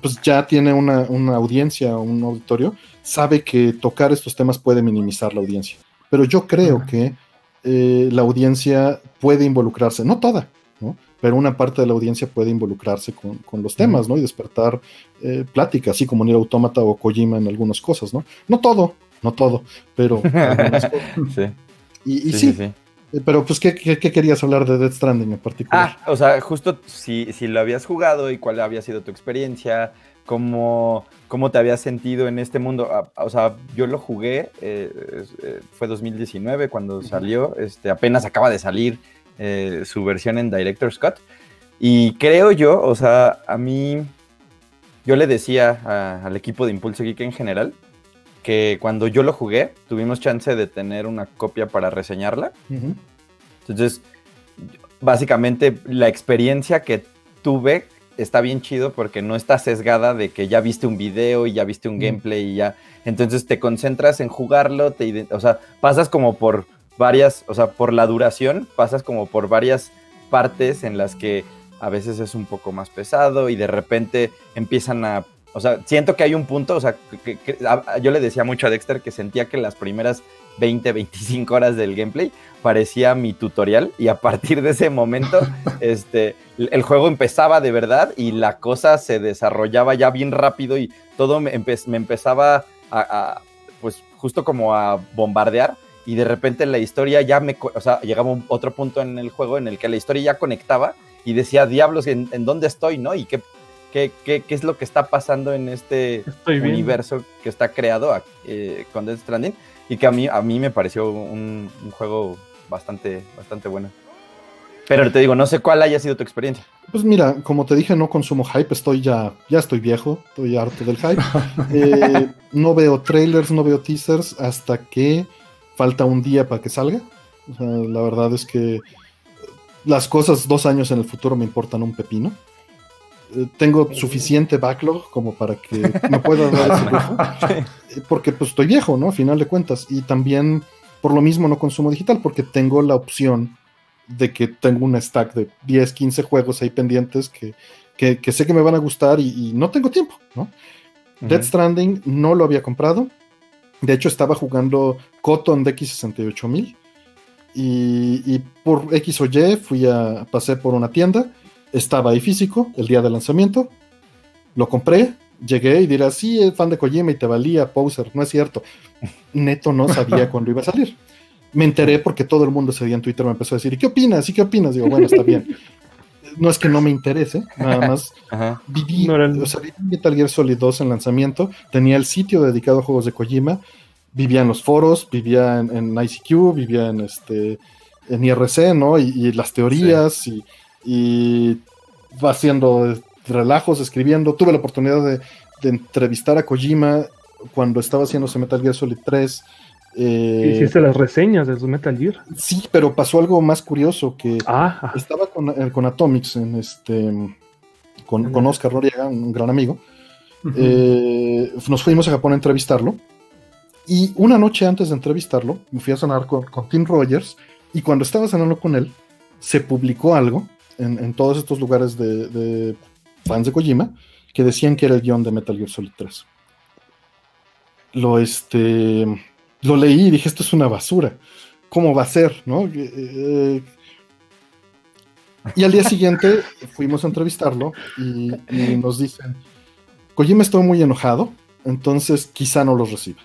pues ya tiene una, una audiencia, un auditorio, sabe que tocar estos temas puede minimizar la audiencia. Pero yo creo que eh, la audiencia puede involucrarse, no toda. Pero una parte de la audiencia puede involucrarse con, con los temas, ¿no? Y despertar eh, plática, así como Nier Automata o Kojima en algunas cosas, ¿no? No todo, no todo, pero algunas cosas. Sí, Y, y sí, sí, sí, sí. eh, pero pues, ¿qué, qué, qué querías hablar de Death Stranding en particular? Ah, o sea, justo si, si lo habías jugado y cuál había sido tu experiencia, cómo, cómo te habías sentido en este mundo. Ah, O sea, yo lo jugué, eh, eh, fue 2019 cuando salió, este, apenas acaba de salir eh, su versión en Director's Cut. Y creo yo, o sea, a mí, yo le decía a- al equipo de Impulso Geek en general que cuando yo lo jugué, tuvimos chance de tener una copia para reseñarla. Entonces, básicamente la experiencia que tuve está bien chido porque no está sesgada de que ya viste un video y ya viste un gameplay y ya. Entonces te concentras en jugarlo, te o sea, pasas como por varias, o sea, por la duración, pasas como por varias partes en las que a veces es un poco más pesado y de repente empiezan a, o sea, siento que hay un punto, o sea, que, que- a- yo le decía mucho a Dexter que sentía que las primeras 20, 25 horas del gameplay parecía mi tutorial y a partir de ese momento este, el juego empezaba de verdad y la cosa se desarrollaba ya bien rápido y todo me, empe- me empezaba a, a, pues justo como a bombardear y de repente la historia ya me, o sea, llegaba a otro punto en el juego en el que la historia ya conectaba y decía, diablos, ¿en, dónde estoy, no? Y qué, qué, qué, qué, es lo que está pasando en este universo que está creado eh, con Death Stranding y que a mí, a mí me pareció un, un juego bastante, bastante bueno. Pero te digo, no sé cuál haya sido tu experiencia. Pues mira, como te dije, no consumo hype, estoy ya, ya estoy viejo, estoy harto del hype. Eh, no veo trailers, no veo teasers hasta que falta un día para que salga. la verdad es que las cosas dos años en el futuro me importan un pepino. Eh, tengo suficiente backlog como para que me pueda dar ese lujo. Eh, porque pues estoy viejo, ¿no? A final de cuentas. Y también por lo mismo no consumo digital, porque tengo la opción de que tengo un stack de 10, 15 juegos ahí pendientes que, sé que me van a gustar y, no tengo tiempo, ¿no? Dead Stranding no lo había comprado. De hecho, estaba jugando Cotton de X68000. Y, y por X o Y fui a, pasé por una tienda. Estaba ahí físico el día de lanzamiento. Lo compré. Llegué y dirás, sí, es fan de Kojima y te valía, poser. No es cierto. Neto no sabía cuándo iba a salir me enteré porque todo el mundo ese día en Twitter me empezó a decir, ¿y qué opinas? ¿Y qué opinas? Digo, bueno, está bien. No es que no me interese, nada más viví, o sea, viví Metal Gear Solid 2 en lanzamiento, tenía el sitio dedicado a juegos de Kojima, vivía en los foros, vivía en, ICQ, vivía en este en IRC, ¿no? Y, las teorías y, y va haciendo relajos, escribiendo. Tuve la oportunidad de, de entrevistar a Kojima cuando estaba haciéndose Metal Gear Solid 3 eh, Hiciste las reseñas de su Metal Gear. Sí, pero pasó algo más curioso que ah, estaba con, eh, con, Atomics en este con, Oscar Noriega, un gran amigo. Eh, nos fuimos a Japón a entrevistarlo. Y una noche antes de entrevistarlo, me fui a cenar con, Tim Rogers. Y cuando estaba cenando con él, se publicó algo en, todos estos lugares de, de, fans de Kojima que decían que era el guion de Metal Gear Solid 3. Lo este lo leí y dije, esto es una basura. ¿Cómo va a ser? ¿No? Eh, eh, y al día siguiente fuimos a entrevistarlo y, nos dicen, Kojima estoy muy enojado, entonces quizá no los reciba.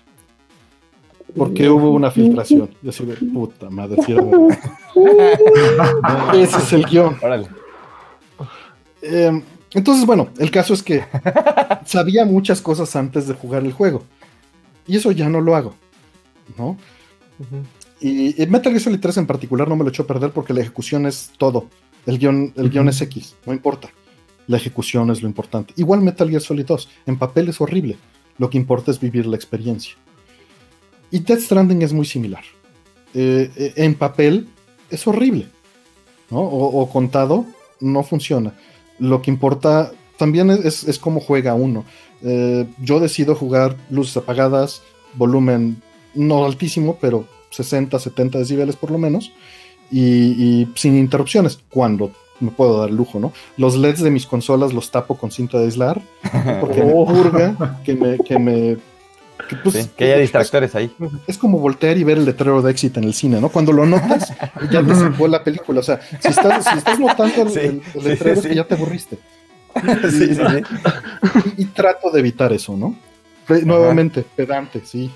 Porque hubo una filtración. Yo así de puta madre. Ese es el guion. Em, entonces, bueno, el caso es que sabía muchas cosas antes de jugar el juego. Y eso ya no lo hago. ¿No? y, Metal Gear Solid 3 en particular no me lo echó a perder porque la ejecución es todo. El guion, el guion es X, no importa. La ejecución es lo importante. Igual Metal Gear Solid 2, en papel es horrible. Lo que importa es vivir la experiencia. Y Death Stranding es muy similar. Eh, eh, en papel es horrible. O, contado no funciona. Lo que importa también es, es cómo juega uno. Eh, yo decido jugar luces apagadas, volumen no altísimo, pero 60, 70 decibeles por lo menos, y, sin interrupciones, cuando me puedo dar el lujo, ¿no? Los LEDs de mis consolas los tapo con cinta de aislar, porque me purga, que me... Que, me, que, pues, haya distractores ahí. Es como voltear y ver el letrero de éxito en el cine, ¿no? Cuando lo notas, ya te salvó la película. O sea, si estás, si estás notando el, letrero, es que ya te aburriste. Y, y, trato de evitar eso, ¿no? Nuevamente, pedante, sí.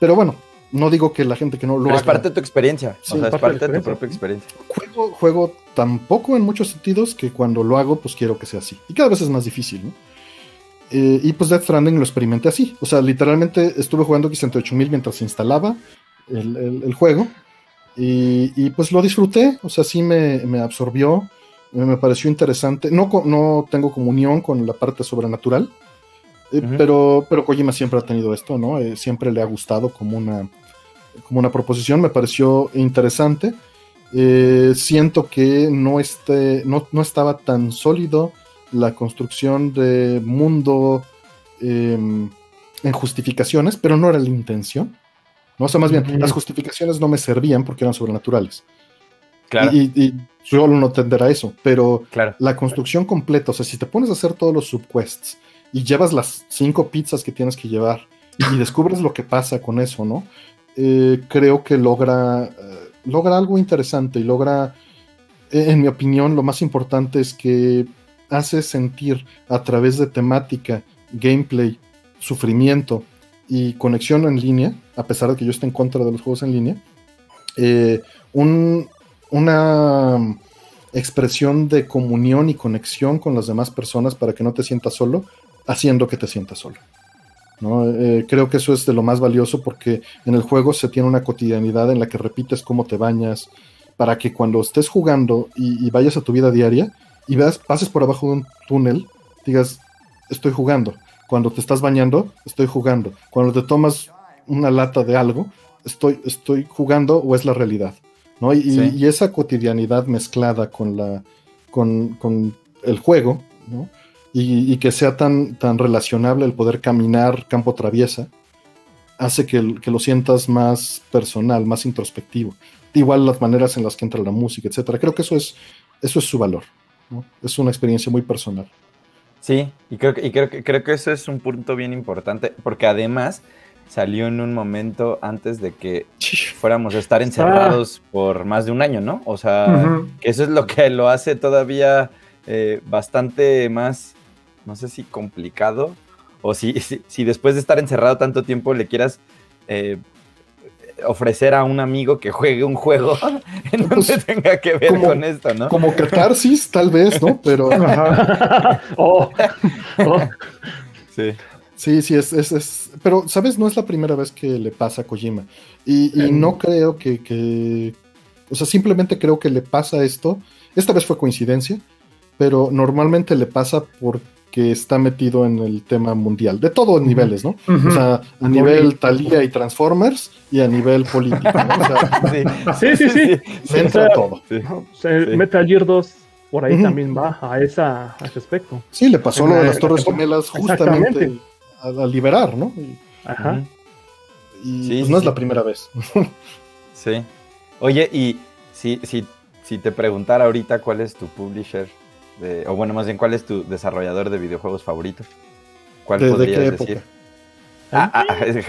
Pero bueno, no digo que la gente que no lo Pero Es parte de tu experiencia. o sea, es parte de, tu propia experiencia. Juego, juego tampoco en muchos sentidos que cuando lo hago, pues quiero que sea así. Y cada vez es más difícil, ¿no? Eh, y pues Death Stranding lo experimenté así. O sea, literalmente estuve jugando X68000 mientras se instalaba el, juego. Y, pues lo disfruté. O sea, sí me, absorbió. Me, pareció interesante. No, no tengo comunión con la parte sobrenatural eh, pero, pero Kojima siempre ha tenido esto, ¿no? Eh, siempre le ha gustado como una, como una proposición, me pareció interesante. Eh, siento que no, esté, no, estaba tan sólido la construcción de mundo em, en justificaciones, pero no era la intención. ¿no? O sea, más bien, las justificaciones no me servían porque eran sobrenaturales. Claro. Y, y, yo no entenderá eso, pero la construcción completa, o sea, si te pones a hacer todos los subquests, y llevas las cinco pizzas que tienes que llevar y descubres lo que pasa con eso, ¿no? Eh, creo que logra, eh, logra algo interesante y logra, eh, en mi opinión, lo más importante es que hace sentir a través de temática, gameplay, sufrimiento y conexión en línea, a pesar de que yo esté en contra de los juegos en línea, un, una expresión de comunión y conexión con las demás personas para que no te sientas solo, haciendo que te sientas solo. ¿no? Eh, creo que eso es de lo más valioso porque en el juego se tiene una cotidianidad en la que repites cómo te bañas, para que cuando estés jugando y, vayas a tu vida diaria y veas, pases por abajo de un túnel, digas, estoy jugando. Cuando te estás bañando, estoy jugando. Cuando te tomas una lata de algo, estoy, estoy jugando o es la realidad. ¿no? Y, esa cotidianidad mezclada con, la, con, con el juego, ¿no? Y, que sea tan, tan relacionable el poder caminar campo traviesa, hace que, que, lo sientas más personal, más introspectivo. Igual las maneras en las que entra la música, etcétera. Creo que eso es, eso es su valor. Es una experiencia muy personal. Sí, y creo que, y creo que creo que eso es un punto bien importante, porque además salió en un momento antes de que fuéramos a estar encerrados por más de un año, ¿no? O sea, que eso es lo que lo hace todavía eh, bastante más no sé si complicado o si, si, después de estar encerrado tanto tiempo le quieras eh, ofrecer a un amigo que juegue un juego en donde pues, tenga que ver con esto, ¿no? Como catarsis, tal vez, ¿no? Pero. Oh, oh. Sí. Sí, sí, es, es, Pero, ¿sabes? No es la primera vez que le pasa a Kojima. Y, no creo que, que. O sea, simplemente creo que le pasa esto. Esta vez fue coincidencia, pero normalmente le pasa por que está metido en el tema mundial, de todos niveles, ¿no? O sea, a nivel Thalía y Transformers y a nivel político, ¿no? sí, sí, sí. entra todo. Metal Gear 2 por ahí también va a, esa, ese aspecto. Sí, le pasó lo de las Torres Gemelas justamente a, liberar, ¿no? Ajá. Y pues no es la primera vez. sí. Oye, y si, si, si te preguntara ahorita cuál es tu publisher o bueno, más bien, ¿cuál es tu desarrollador de videojuegos favorito? ¿Cuál podrías decir? Ah, ah,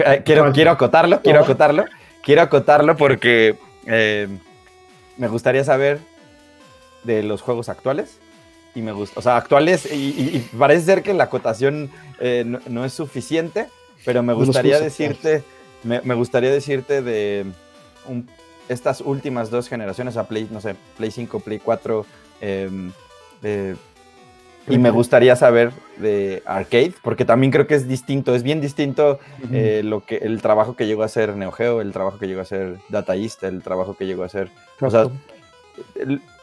ah, quiero, quiero acotarlo, quiero acotarlo, quiero acotarlo porque eh, me gustaría saber de los juegos actuales y me gusta, o sea, actuales y, parece ser que la acotación eh, no, es suficiente, pero me gustaría decirte, me, gustaría decirte de estas últimas dos generaciones, a Play, no sé, Play 5, Play 4, y me gustaría saber de arcade, porque también creo que es distinto, es bien distinto eh, lo que, el trabajo que llegó a hacer Neo Geo, el trabajo que llegó a hacer Data East, el trabajo que llegó a hacer. O sea,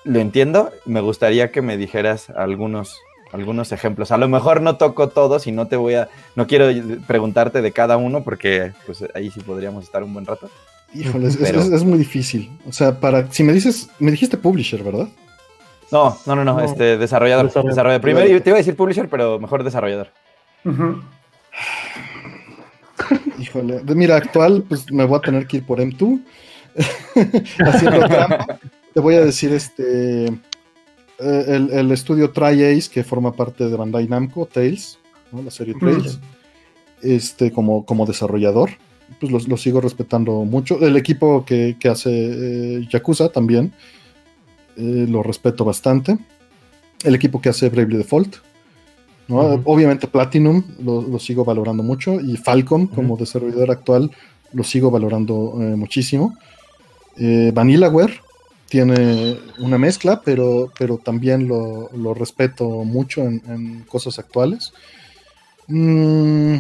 lo entiendo, me gustaría que me dijeras algunos, algunos ejemplos. A lo mejor no toco todos y no te voy a, no quiero preguntarte de cada uno, porque pues ahí sí podríamos estar un buen rato. Híjole, es, muy difícil. O sea, para, si me dices, me dijiste publisher, ¿verdad? No, no, no, no, este, desarrollador. desarrollador. Primero te iba a decir publisher, pero mejor desarrollador. Híjole, mira, actual, pues me voy a tener que ir por M2. Haciendo trampa. Te voy a decir este. Eh, el, estudio Tri-Ace, que forma parte de Bandai Namco, Tales, la serie Tales, este, como, como desarrollador, pues lo, sigo respetando mucho. El equipo que, hace eh, Yakuza también, eh, lo respeto bastante. El equipo que hace Bravely Default. Obviamente Platinum lo, sigo valorando mucho y Falcom como desarrollador actual lo sigo valorando eh, muchísimo. Eh, Vanillaware tiene una mezcla, pero, pero también lo, respeto mucho en, cosas actuales. Mm,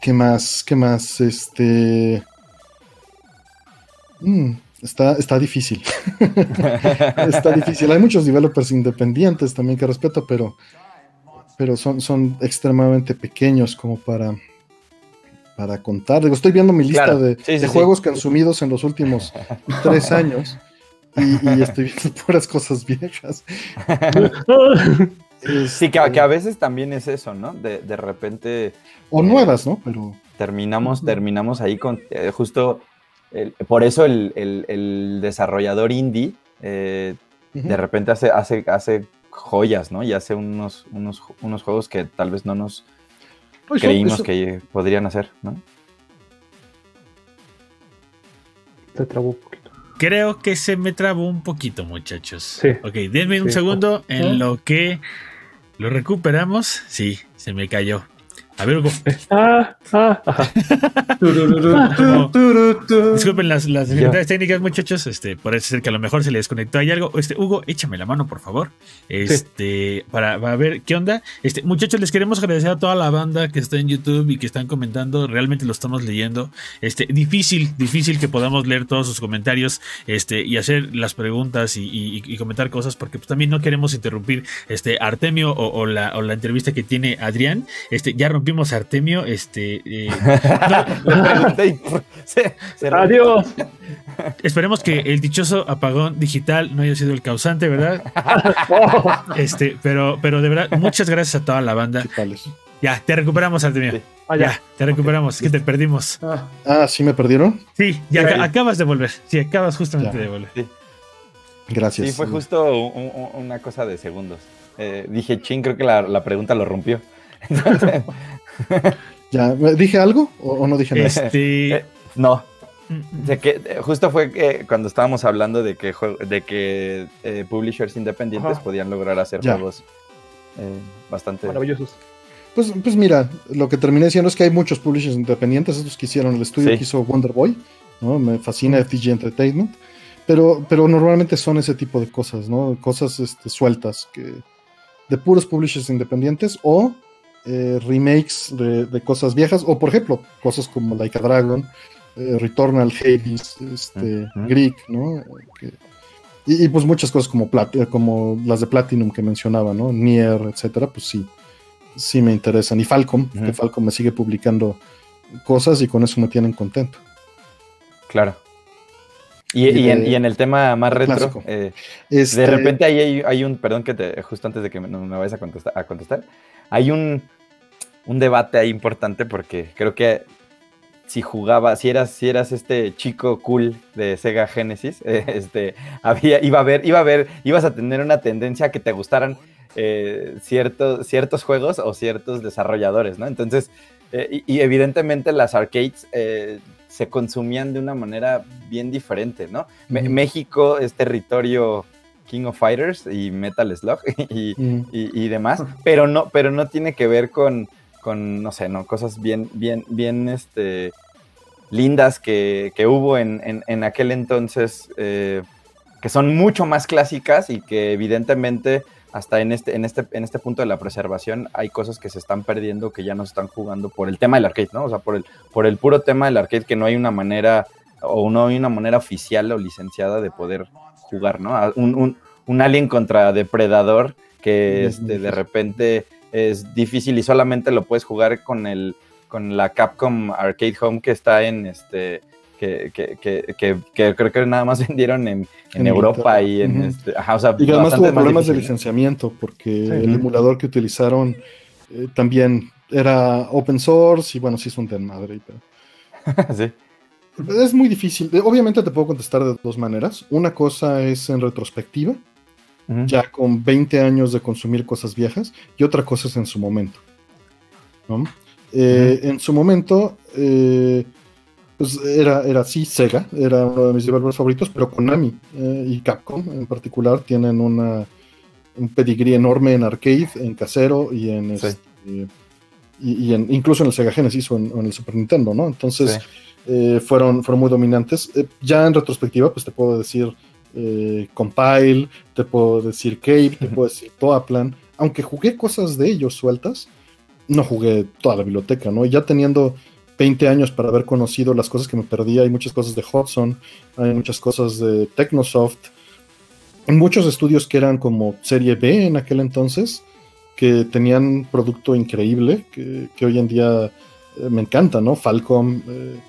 ¿Qué más? ¿Qué más? Este... Mm, Está, está difícil. está difícil. Hay muchos developers independientes también que respeto, pero, pero son, son extremadamente pequeños como para, para contar. estoy viendo mi lista de, juegos consumidos en los últimos tres años y, estoy viendo puras cosas viejas. sí, que, a veces también es eso, ¿no? De, repente. O nuevas, ¿no? Pero. Terminamos, terminamos ahí con eh, justo por eso el, desarrollador indie eh, de repente hace, hace, hace joyas, ¿no? Y hace unos, unos, unos juegos que tal vez no nos pues creímos que podrían hacer, ¿no? Se trabó un poquito. Creo que se me trabó un poquito, muchachos. Sí. Ok, denme un segundo en lo que lo recuperamos. Sí, se me cayó. A ver, Hugo. Ah, ah, ajá. Disculpen las, las dificultades técnicas, muchachos. Este, parece ser que a lo mejor se le desconectó ahí algo. Este, Hugo, échame la mano, por favor. Este, para, para ver qué onda. Este, muchachos, les queremos agradecer a toda la banda que está en YouTube y que están comentando. Realmente lo estamos leyendo. Este, difícil, difícil que podamos leer todos sus comentarios, este, y hacer las preguntas y, y- y comentar cosas, porque pues, también no queremos interrumpir este Artemio o, o la, o la entrevista que tiene Adrián. Este, ya rompimos a Artemio. Este, eh, no, se- se- Adiós. Esperemos que el dichoso apagón digital no haya sido el causante, ¿verdad? Este, pero, pero de verdad, muchas gracias a toda la banda. Ya, te recuperamos, Artemio. Sí. Ah, Ya, ya. te recuperamos. Que te perdimos. Ah, Ah, ¿sí me perdieron? Sí, ya ac- acabas de volver. Sí, acabas justamente Ya. de volver. Gracias. Sí, fue justo un- un- una cosa de segundos. Eh, dije, ching, creo que la, la pregunta lo rompió. Entonces, Ya, ¿Dije algo o, o no dije nada? Este. Eh, no, mm, de que, eh, justo fue que cuando estábamos hablando de que, de que eh, publishers independientes Ajá. podían lograr hacer Ya. juegos eh, bastante... Maravillosos. Pues, pues mira, lo que terminé diciendo es que hay muchos publishers independientes, estos que hicieron el estudio Sí. que hizo Wonder Boy, ¿no? Me fascina FTG Entertainment, pero, pero normalmente son ese tipo de cosas, ¿no? Cosas este, sueltas, que, de puros publishers independientes o eh, remakes de, de cosas viejas, o por ejemplo, cosas como Like a Dragon, eh, Returnal, Hades, este. Greek, ¿no? Que- y, y, pues muchas cosas como, Plat- eh, como las de Platinum que mencionaba, ¿no? Nier, etcétera, pues sí, sí me interesan. Y Falcom, Ujú. que Falcom me sigue publicando cosas y con eso me tienen contento. Claro. Y, Y y en, de- y en el tema más retro, eh, Este, de repente ahí hay, hay un, perdón que te, justo antes de que me, me vayas a contestar, a contestar, hay un, un debate ahí importante porque creo que si jugaba, si eras, si eras este chico cool de Sega Genesis, eh, este, había, iba a haber, iba a haber, ibas a tener una tendencia a que te gustaran eh, ciertos, ciertos juegos o ciertos desarrolladores, ¿no? Entonces, eh, y, evidentemente las arcades se consumían de una manera bien diferente, ¿no? México es territorio King of Fighters y Metal Slug y, mm, y, y demás, pero no, pero no tiene que ver con, con no sé, no, cosas bien, bien, bien, este, lindas que, que hubo en, en- en aquel entonces, eh, que son mucho más clásicas y que evidentemente hasta en este, en este, en este punto de la preservación hay cosas que se están perdiendo que ya no se están jugando por el tema del arcade, ¿no? O sea, por el, por el puro tema del arcade que no hay una manera o no hay una manera oficial o licenciada de poder jugar, ¿no? Un, un, un alien contra depredador que este, de repente es difícil y solamente lo puedes jugar con el con la Capcom Arcade Home que está en este que, que, que, que- que creo que nada más vendieron en, en En Europa y en este, ajá, o sea, Y que además tuvo problemas de licenciamiento, porque Sí. el emulador que utilizaron eh, también era open source y bueno, sí es un desmadre. Pero Sí. es muy difícil. Eh, Obviamente te puedo contestar de dos maneras. Una cosa es en retrospectiva, ya con 20 años de consumir cosas viejas, y otra cosa es en su momento. ¿no? Eh, En su momento, eh, pues era, era sí, Sega, era uno de mis developers favoritos, pero Konami eh, y Capcom en particular tienen una, un pedigrí enorme en arcade, en casero y en Sí. este, y, y en, incluso en el Sega Genesis o en, o en el Super Nintendo, ¿no? Entonces Sí. eh, fueron, fueron muy dominantes. Eh, ya en retrospectiva, pues te puedo decir Compile, te puedo decir Cave, te puedo decir Toaplan. Aunque jugué cosas de ellos sueltas, no jugué toda la biblioteca, ¿no? Y ya teniendo 20 años para haber conocido las cosas que me perdí, hay muchas cosas de Hudson, hay muchas cosas de Technosoft, muchos estudios que eran como serie B en aquel entonces, que tenían producto increíble, que, hoy en día eh, me encanta, ¿no? Falcom. eh,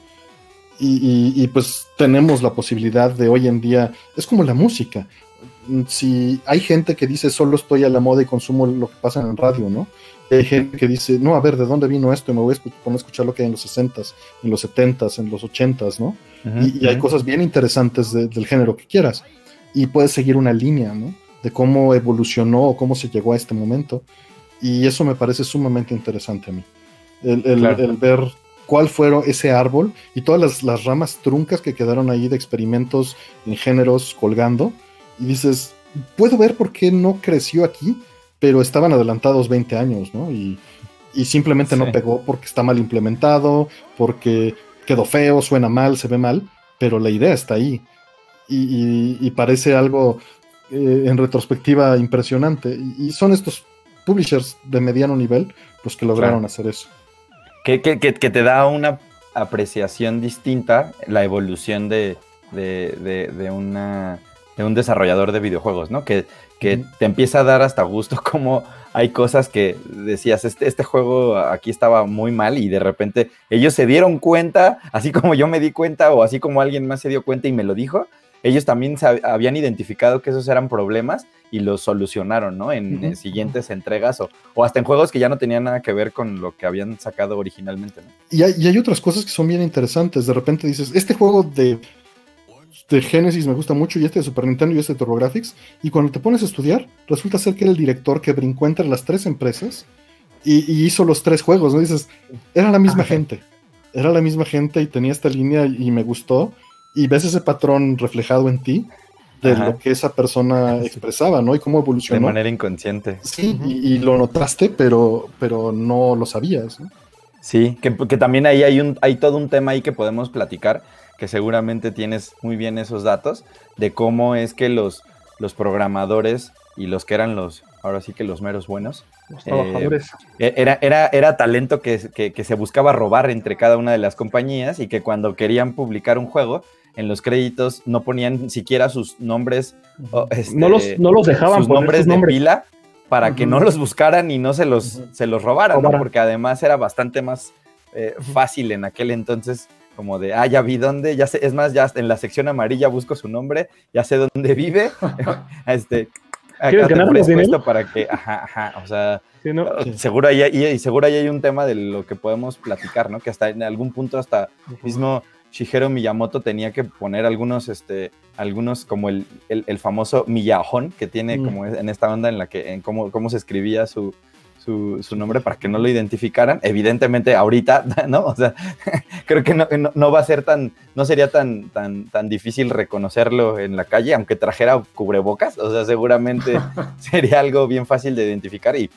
y, y- pues tenemos la posibilidad de hoy en día, es como la música. Si hay gente que dice solo estoy a la moda y consumo lo que pasa en el radio, ¿no? Hay gente que dice, no, a ver, ¿de dónde vino esto? Y me voy a poner a escuchar lo que hay en los 60s, en los 70s, en los 80s, ¿no? Ujú, y, y hay ujú. cosas bien interesantes de- del género que quieras. Y puedes seguir una línea, ¿no? De cómo evolucionó o cómo se llegó a este momento. Y eso me parece sumamente interesante a mí. El, el- Claro. el ver cuál fueron ese árbol y todas las, las ramas truncas que quedaron ahí de experimentos en géneros colgando. Y dices, puedo ver por qué no creció aquí, pero estaban adelantados 20 años, ¿no? Y, y simplemente no pegó porque está mal implementado, porque quedó feo, suena mal, se ve mal, pero la idea está ahí. Y, parece algo eh, en retrospectiva impresionante. Y, son estos publishers de mediano nivel los que lograron hacer eso. Que, que, que, te da una apreciación distinta la evolución de, de, de, una, de un desarrollador de videojuegos, ¿no? Que, que te empieza a dar hasta gusto como hay cosas que decías, este, este juego aquí estaba muy mal y de repente ellos se dieron cuenta, así como yo me di cuenta o así como alguien más se dio cuenta y me lo dijo, ellos también habían identificado que esos eran problemas y los solucionaron, ¿no? En, siguientes entregas o, o, hasta en juegos que ya no tenían nada que ver con lo que habían sacado originalmente, ¿no? Y hay, y hay otras cosas que son bien interesantes. De repente dices, este juego de de Genesis me gusta mucho y este de Super Nintendo y este de TurboGrafx. Y cuando te pones a estudiar, resulta ser que era el director que brincó entre las tres empresas y, hizo los tres juegos, ¿no? Dices, era la misma gente. Era la misma gente y tenía esta línea y me gustó. Y ves ese patrón reflejado en ti de lo que esa persona expresaba, ¿no? Y cómo evolucionó. De manera inconsciente. Sí, y, lo notaste, pero, pero no lo sabías, ¿no? Sí, que, que, también ahí hay, un, hay todo un tema ahí que podemos platicar que seguramente tienes muy bien esos datos, de cómo es que los, los programadores y los que eran los, ahora sí que los meros buenos, los trabajadores. Eh, e, era, era, era talento que, se buscaba robar entre cada una de las compañías y que cuando querían publicar un juego, en los créditos no ponían siquiera sus nombres. Este, no, los, no los dejaban sus nombres de pila para que no los buscaran y no se los, se los robaran, porque además era bastante más eh, fácil en aquel entonces como de, ah, ya vi dónde, ya sé, es más, ya en la sección amarilla busco su nombre, ya sé dónde vive, este, acá te esto para que, ajá, ajá, o sea, seguro ahí, y, seguro ahí hay un tema de lo que podemos platicar, ¿no? Que hasta en algún punto hasta mismo Shigeru Miyamoto tenía que poner algunos, este, algunos como el, el, famoso Miyajón que tiene mm. como en esta onda en la que, en cómo, cómo se escribía su, su, nombre para que no lo identificaran. Evidentemente, ahorita, ¿no? O sea, creo que no, va a ser tan, no sería tan, tan, tan difícil reconocerlo en la calle, aunque trajera cubrebocas. O sea, seguramente sería algo bien fácil de identificar y,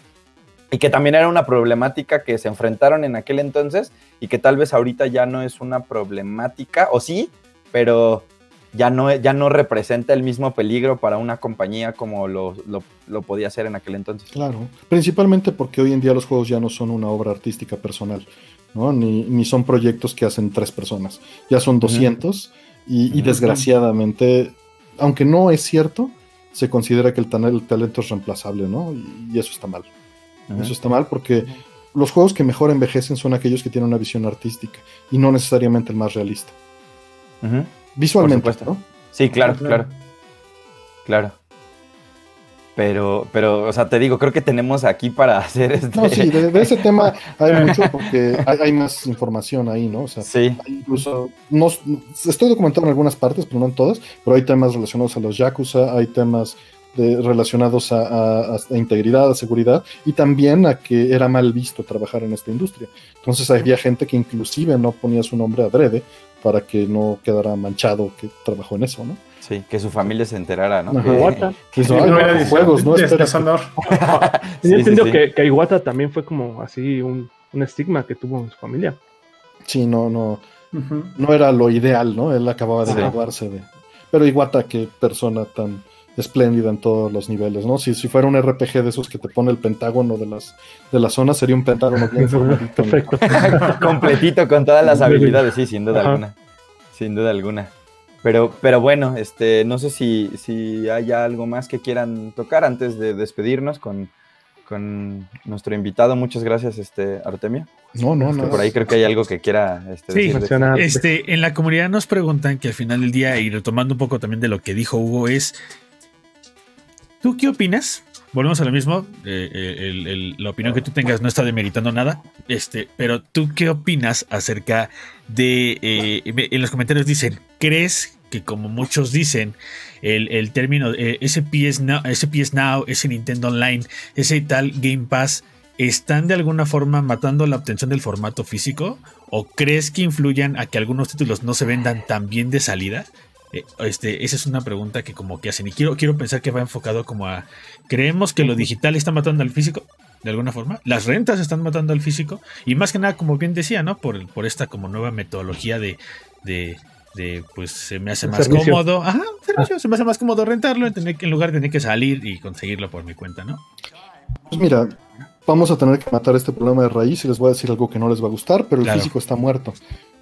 y que también era una problemática que se enfrentaron en aquel entonces y que tal vez ahorita ya no es una problemática, o sí, pero ya no, ya no representa el mismo peligro para una compañía como lo, lo, podía hacer en aquel entonces. Claro, principalmente porque hoy en día los juegos ya no son una obra artística personal, ¿no? ni, ni son proyectos que hacen tres personas, ya son 200 y, desgraciadamente, aunque no es cierto, se considera que el, el talento es reemplazable, ¿no? Y, eso está mal. Eso está mal porque los juegos que mejor envejecen son aquellos que tienen una visión artística y no necesariamente el más realista. Visualmente, ¿no? Sí, claro, claro. Claro. Pero, pero, o sea, te digo, creo que tenemos aquí para hacer este... No, sí, de, ese tema hay mucho porque hay, más información ahí, ¿no? O sea, sí. incluso, no, estoy documentado en algunas partes, pero no en todas, pero hay temas relacionados a los Yakuza, hay temas de, relacionados a, a, integridad, a seguridad, y también a que era mal visto trabajar en esta industria. Entonces había gente que inclusive no ponía su nombre adrede para que no quedara manchado que trabajó en eso, ¿no? Sí, que su familia se enterara, ¿no? Iwata. Que, no era juegos, ¿no? Deshonor. Yo entiendo que, que Iwata también fue como así un, un, estigma que tuvo en su familia. Sí, no, no. No era lo ideal, ¿no? Él acababa de graduarse de. Pero Iwata, qué persona tan espléndida en todos los niveles, ¿no? Si, si fuera un RPG de esos que te pone el pentágono de las de la zona, sería un pentágono bien Perfecto. Completito con todas las habilidades, sí, sin duda alguna. Sin duda alguna. Pero, pero bueno, este, no sé si, si hay algo más que quieran tocar antes de despedirnos con, con nuestro invitado. Muchas gracias, este, Artemio. No, no, no. Por ahí creo que hay algo que quiera este, sí, este, en la comunidad nos preguntan que al final del día, y retomando un poco también de lo que dijo Hugo, es ¿Tú qué opinas? Volvemos a lo mismo. Eh, eh, la opinión que tú tengas no está demeritando nada. Este, pero ¿tú qué opinas acerca de. Eh, en los comentarios dicen: ¿Crees que, como muchos dicen, el, término ese, PS Now, Now, ese Nintendo Online, ese tal Game Pass, están de alguna forma matando la obtención del formato físico? ¿O crees que influyan a que algunos títulos no se vendan tan bien de salida? Eh, este, esa es una pregunta que como que hacen. Y quiero, quiero pensar que va enfocado como a. ¿Creemos que lo digital está matando al físico? de alguna forma. Las rentas están matando al físico. Y más que nada, como bien decía, ¿no? Por, por esta como nueva metodología de, de, de pues se me hace más cómodo. Ajá, servicio, se me hace más cómodo rentarlo en, tener, en lugar de tener que salir y conseguirlo por mi cuenta, ¿no? Pues mira, vamos a tener que matar este problema de raíz y les voy a decir algo que no les va a gustar, pero el físico está muerto.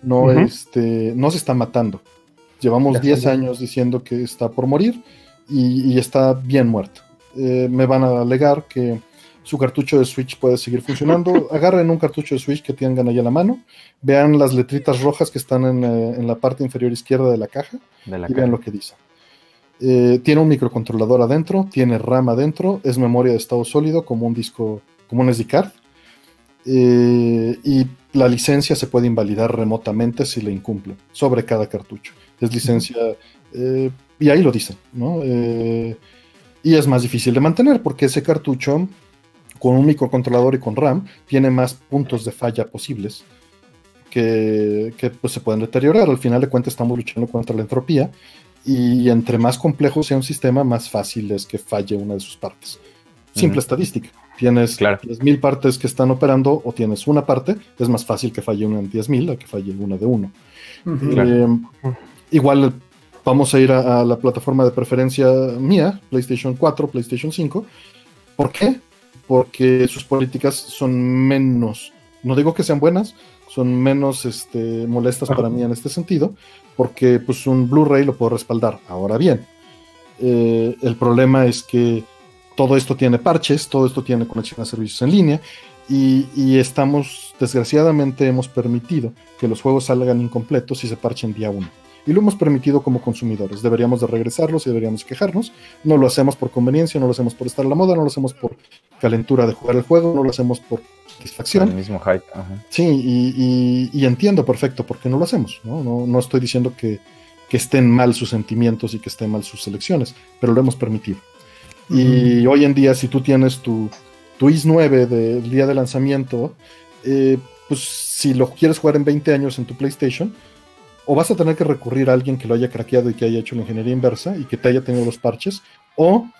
No, este, no se está matando. Llevamos 10 años diciendo que está por morir y, está bien muerto. Eh, me van a alegar que su cartucho de Switch puede seguir funcionando. Agarren un cartucho de Switch que tengan ahí a la mano, vean las letritas rojas que están en, eh, la parte inferior izquierda de la caja y vean lo que dice. Eh, tiene un microcontrolador adentro, tiene RAM adentro, es memoria de estado sólido como un disco, como un SD card. y la licencia se puede invalidar remotamente si le incumple sobre cada cartucho. Es licencia eh, y ahí lo dicen, ¿no? Eh, y es más difícil de mantener porque ese cartucho con un microcontrolador y con RAM tiene más puntos de falla posibles que, pues, se pueden deteriorar. Al final de cuentas estamos luchando contra la entropía y entre más complejo sea un sistema, más fácil es que falle una de sus partes. Simple estadística. Tienes claro. 10.000 partes que están operando o tienes una parte, es más fácil que falle una en 10.000 a que falle una de uno. Eh, igual vamos a ir a, la plataforma de preferencia mía, PlayStation 4, PlayStation 5. ¿Por qué? Porque sus políticas son menos, no digo que sean buenas, son menos este, molestas para mí en este sentido, porque pues un Blu-ray lo puedo respaldar. Ahora bien, eh, el problema es que todo esto tiene parches, todo esto tiene conexión a servicios en línea y, y, estamos, desgraciadamente, hemos permitido que los juegos salgan incompletos y se parchen día uno y lo hemos permitido como consumidores. Deberíamos de regresarlos y deberíamos quejarnos. No lo hacemos por conveniencia, no lo hacemos por estar a la moda, no lo hacemos por calentura de jugar el juego, no lo hacemos por satisfacción. El mismo hype. Sí, y, entiendo perfecto por qué no lo hacemos. No, no, estoy diciendo que, estén mal sus sentimientos y que estén mal sus elecciones, pero lo hemos permitido. Y hoy en día, si tú tienes tu, tu IS 9 del día de lanzamiento, eh, pues si lo quieres jugar en 20 años en tu PlayStation, o vas a tener que recurrir a alguien que lo haya craqueado y que haya hecho la ingeniería inversa y que te haya tenido los parches, o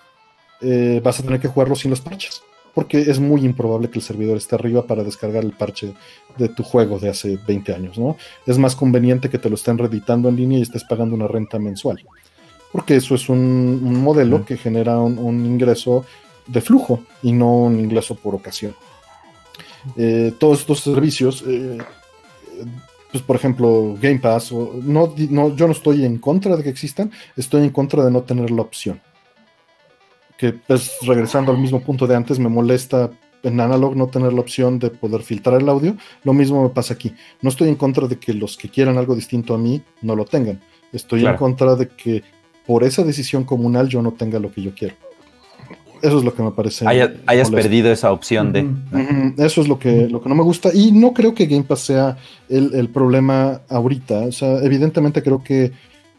eh, vas a tener que jugarlo sin los parches, porque es muy improbable que el servidor esté arriba para descargar el parche de tu juego de hace 20 años, ¿no? Es más conveniente que te lo estén reeditando en línea y estés pagando una renta mensual, porque eso es un, modelo que genera un, ingreso de flujo y no un ingreso por ocasión. Eh, todos estos servicios eh, pues por ejemplo, Game Pass, o, no, no, yo no estoy en contra de que existan, estoy en contra de no tener la opción. Que pues regresando al mismo punto de antes, me molesta en Analog no tener la opción de poder filtrar el audio. Lo mismo me pasa aquí. No estoy en contra de que los que quieran algo distinto a mí no lo tengan. Estoy en contra de que por esa decisión comunal yo no tenga lo que yo quiero. Eso es lo que me parece. hayas perdido esa opción de. Eso es lo que, lo que no me gusta. Y no creo que Game Pass sea el, problema ahorita. O sea, evidentemente creo que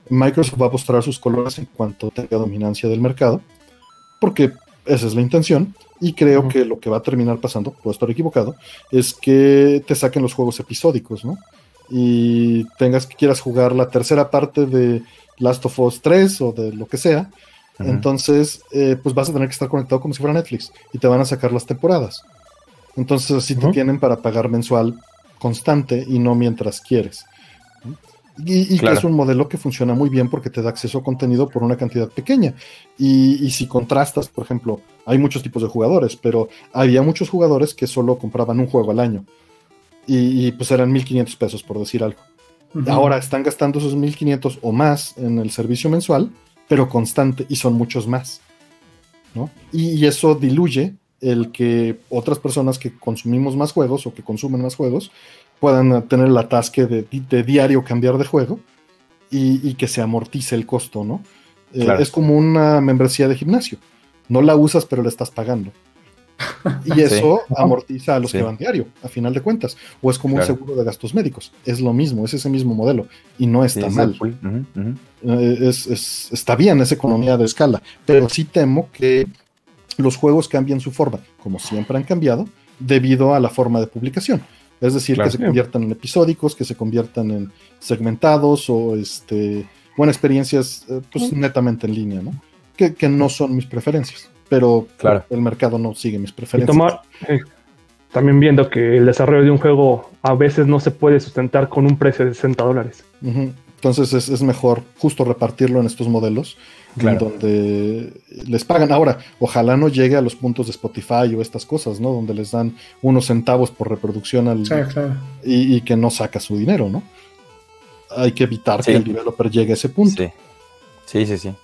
Microsoft va a mostrar sus colores en cuanto tenga dominancia del mercado. Porque esa es la intención. Y creo que lo que va a terminar pasando, puedo estar equivocado, es que te saquen los juegos episódicos, ¿no? Y tengas que quieras jugar la tercera parte de Last of Us 3 o de lo que sea entonces, eh, pues vas a tener que estar conectado como si fuera Netflix y te van a sacar las temporadas. Entonces, así te tienen para pagar mensual constante y no mientras quieres. Y, que es un modelo que funciona muy bien porque te da acceso a contenido por una cantidad pequeña. Y, si contrastas, por ejemplo, hay muchos tipos de jugadores, pero había muchos jugadores que solo compraban un juego al año. Y, pues eran 1500 pesos, por decir algo. Ahora están gastando esos 1500 o más en el servicio mensual pero constante y son muchos más. ¿no? Y, eso diluye el que otras personas que consumimos más juegos o que consumen más juegos puedan tener el atasque de, diario cambiar de juego y, que se amortice el costo, ¿no? Eh, es como una membresía de gimnasio. No la usas, pero la estás pagando. Y eso amortiza a los que van diario, a final de cuentas. O es como un seguro de gastos médicos. Es lo mismo, es ese mismo modelo. Y no está mal. Eh, está bien esa economía de escala. Pero sí temo que los juegos cambien su forma, como siempre han cambiado, debido a la forma de publicación. Es decir, que se conviertan en episódicos, que se conviertan en segmentados o este, bueno, experiencias eh, pues, netamente en línea, ¿no? Que, que no son mis preferencias pero Claro. el mercado no sigue mis Y preferencias. tomar, eh, también viendo que el desarrollo de un juego a veces no se puede sustentar con un precio de 60 dólares. Entonces es, es mejor justo repartirlo en estos modelos Claro. en donde les pagan. Ahora, ojalá no llegue a los puntos de Spotify o estas cosas, ¿no? Donde les dan unos centavos por reproducción al, Sí, claro. y, y que no saca su dinero, ¿no? Hay que evitar Sí. que el developer llegue a ese punto. Sí. Sí, sí, sí.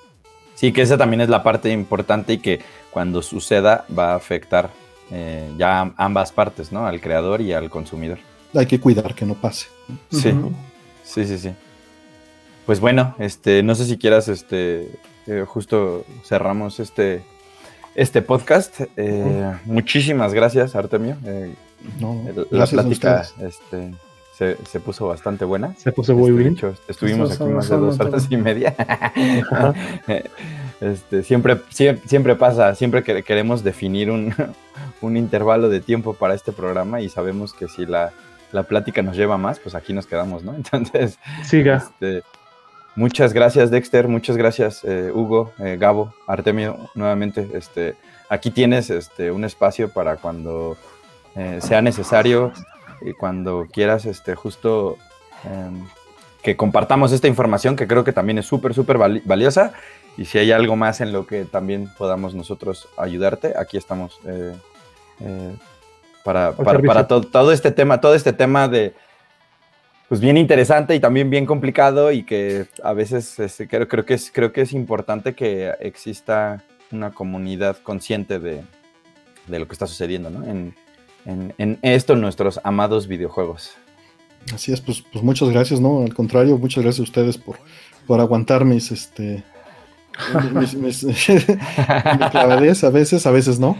Sí, que esa también es la parte importante y que cuando suceda va a afectar eh, ya a ambas partes, ¿no? Al creador y al consumidor. Hay que cuidar que no pase. Sí, sí, sí, sí. Pues bueno, este, no sé si quieras, este, eh, justo cerramos este, este podcast. Eh, Muchísimas gracias, Artemio. Eh, No, la plática, este, se, se puso bastante buena. Se puso muy Este, de bien. hecho, estuvimos Eso aquí más de dos horas y media. Este, siempre, siempre, siempre pasa, siempre que queremos definir un, un intervalo de tiempo para este programa y sabemos que si la, la plática nos lleva más, pues aquí nos quedamos, ¿no? Entonces, Siga. este, muchas gracias Dexter, muchas gracias eh, Hugo, eh, Gabo, Artemio, nuevamente, este, aquí tienes este, un espacio para cuando eh, sea necesario y cuando quieras, este, justo em, que compartamos esta información que creo que también es súper, súper vali- valiosa. Y si hay algo más en lo que también podamos nosotros ayudarte, aquí estamos eh, eh, para, para, todo este tema, todo este tema de, pues bien interesante y también bien complicado y que a veces este, creo, creo, que es, creo que es importante que exista una comunidad consciente de, de lo que está sucediendo ¿no? en, en, en esto, nuestros amados videojuegos. Así es, pues, pues muchas gracias, ¿no? Al contrario, muchas gracias a ustedes por, por aguantar mis, este, mis, mis- clavadez a veces, a veces no.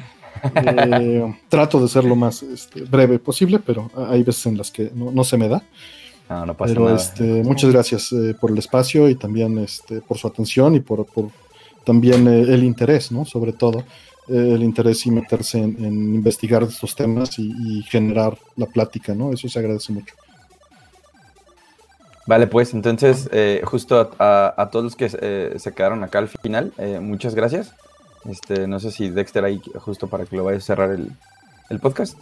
Eh, trato de ser lo más este, breve posible, pero hay veces en las que no, no se me da. No, no pasa Pero nada. este, muchas gracias eh, por el espacio y también este, por su atención y por, por también eh, el interés, ¿no? Sobre todo el interés y meterse en, en investigar estos temas y, y generar la plática, ¿no? Eso se agradece mucho. Vale, pues entonces, eh, justo a, a- todos los que eh, se quedaron acá al final, eh, muchas gracias. Este, no sé si Dexter ahí, justo para que lo vaya a cerrar el, el podcast.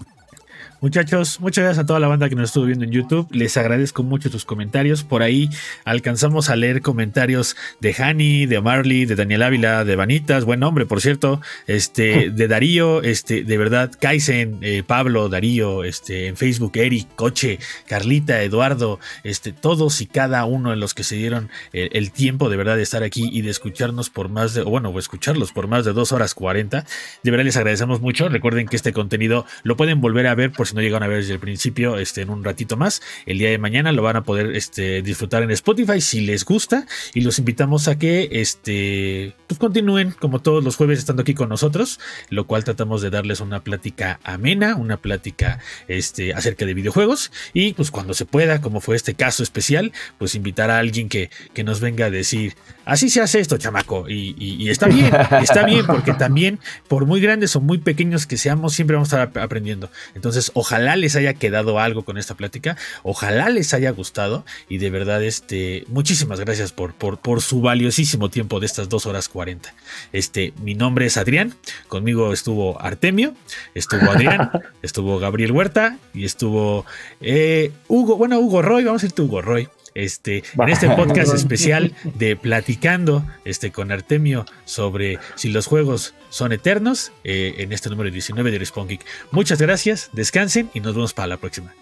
Muchachos, muchas gracias a toda la banda que nos estuvo viendo en YouTube. Les agradezco mucho tus comentarios. Por ahí alcanzamos a leer comentarios de Hani, de Marley, de Daniel Ávila, de Vanitas, buen nombre, por cierto, este, de Darío, este, de verdad, Kaizen, eh, Pablo, Darío, este, en Facebook, Eric, Coche, Carlita, Eduardo, este, todos y cada uno de los que se dieron eh, el tiempo de verdad de estar aquí y de escucharnos por más de, bueno, o escucharlos por más de dos horas 40. De verdad les agradecemos mucho. Recuerden que este contenido lo pueden volver a ver por si no llegaron a ver desde el principio este, en un ratito más. El día de mañana lo van a poder este, disfrutar en Spotify si les gusta. Y los invitamos a que este, pues continúen como todos los jueves estando aquí con nosotros. Lo cual tratamos de darles una plática amena, una plática este, acerca de videojuegos. Y pues cuando se pueda, como fue este caso especial, pues invitar a alguien que, que nos venga a decir, así se hace esto, chamaco. Y, y- está bien, está bien, porque también, por muy grandes o muy pequeños que seamos, siempre vamos a estar ap- aprendiendo. Entonces, ojalá les haya quedado algo con esta plática, ojalá les haya gustado y de verdad, este, muchísimas gracias por, por, por su valiosísimo tiempo de estas dos horas 40. Este, mi nombre es Adrián, conmigo estuvo Artemio, estuvo Adrián, estuvo Gabriel Huerta y estuvo eh, Hugo, bueno, Hugo Roy, vamos a decir Hugo Roy. Este, en este podcast especial de Platicando este, con Artemio sobre si los juegos son eternos, eh, en este número 19 de Respawn Geek. Muchas gracias, descansen y nos vemos para la próxima.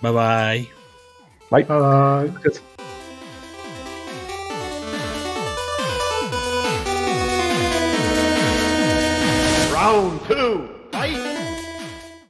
Bye bye. Bye. Bye. Round two.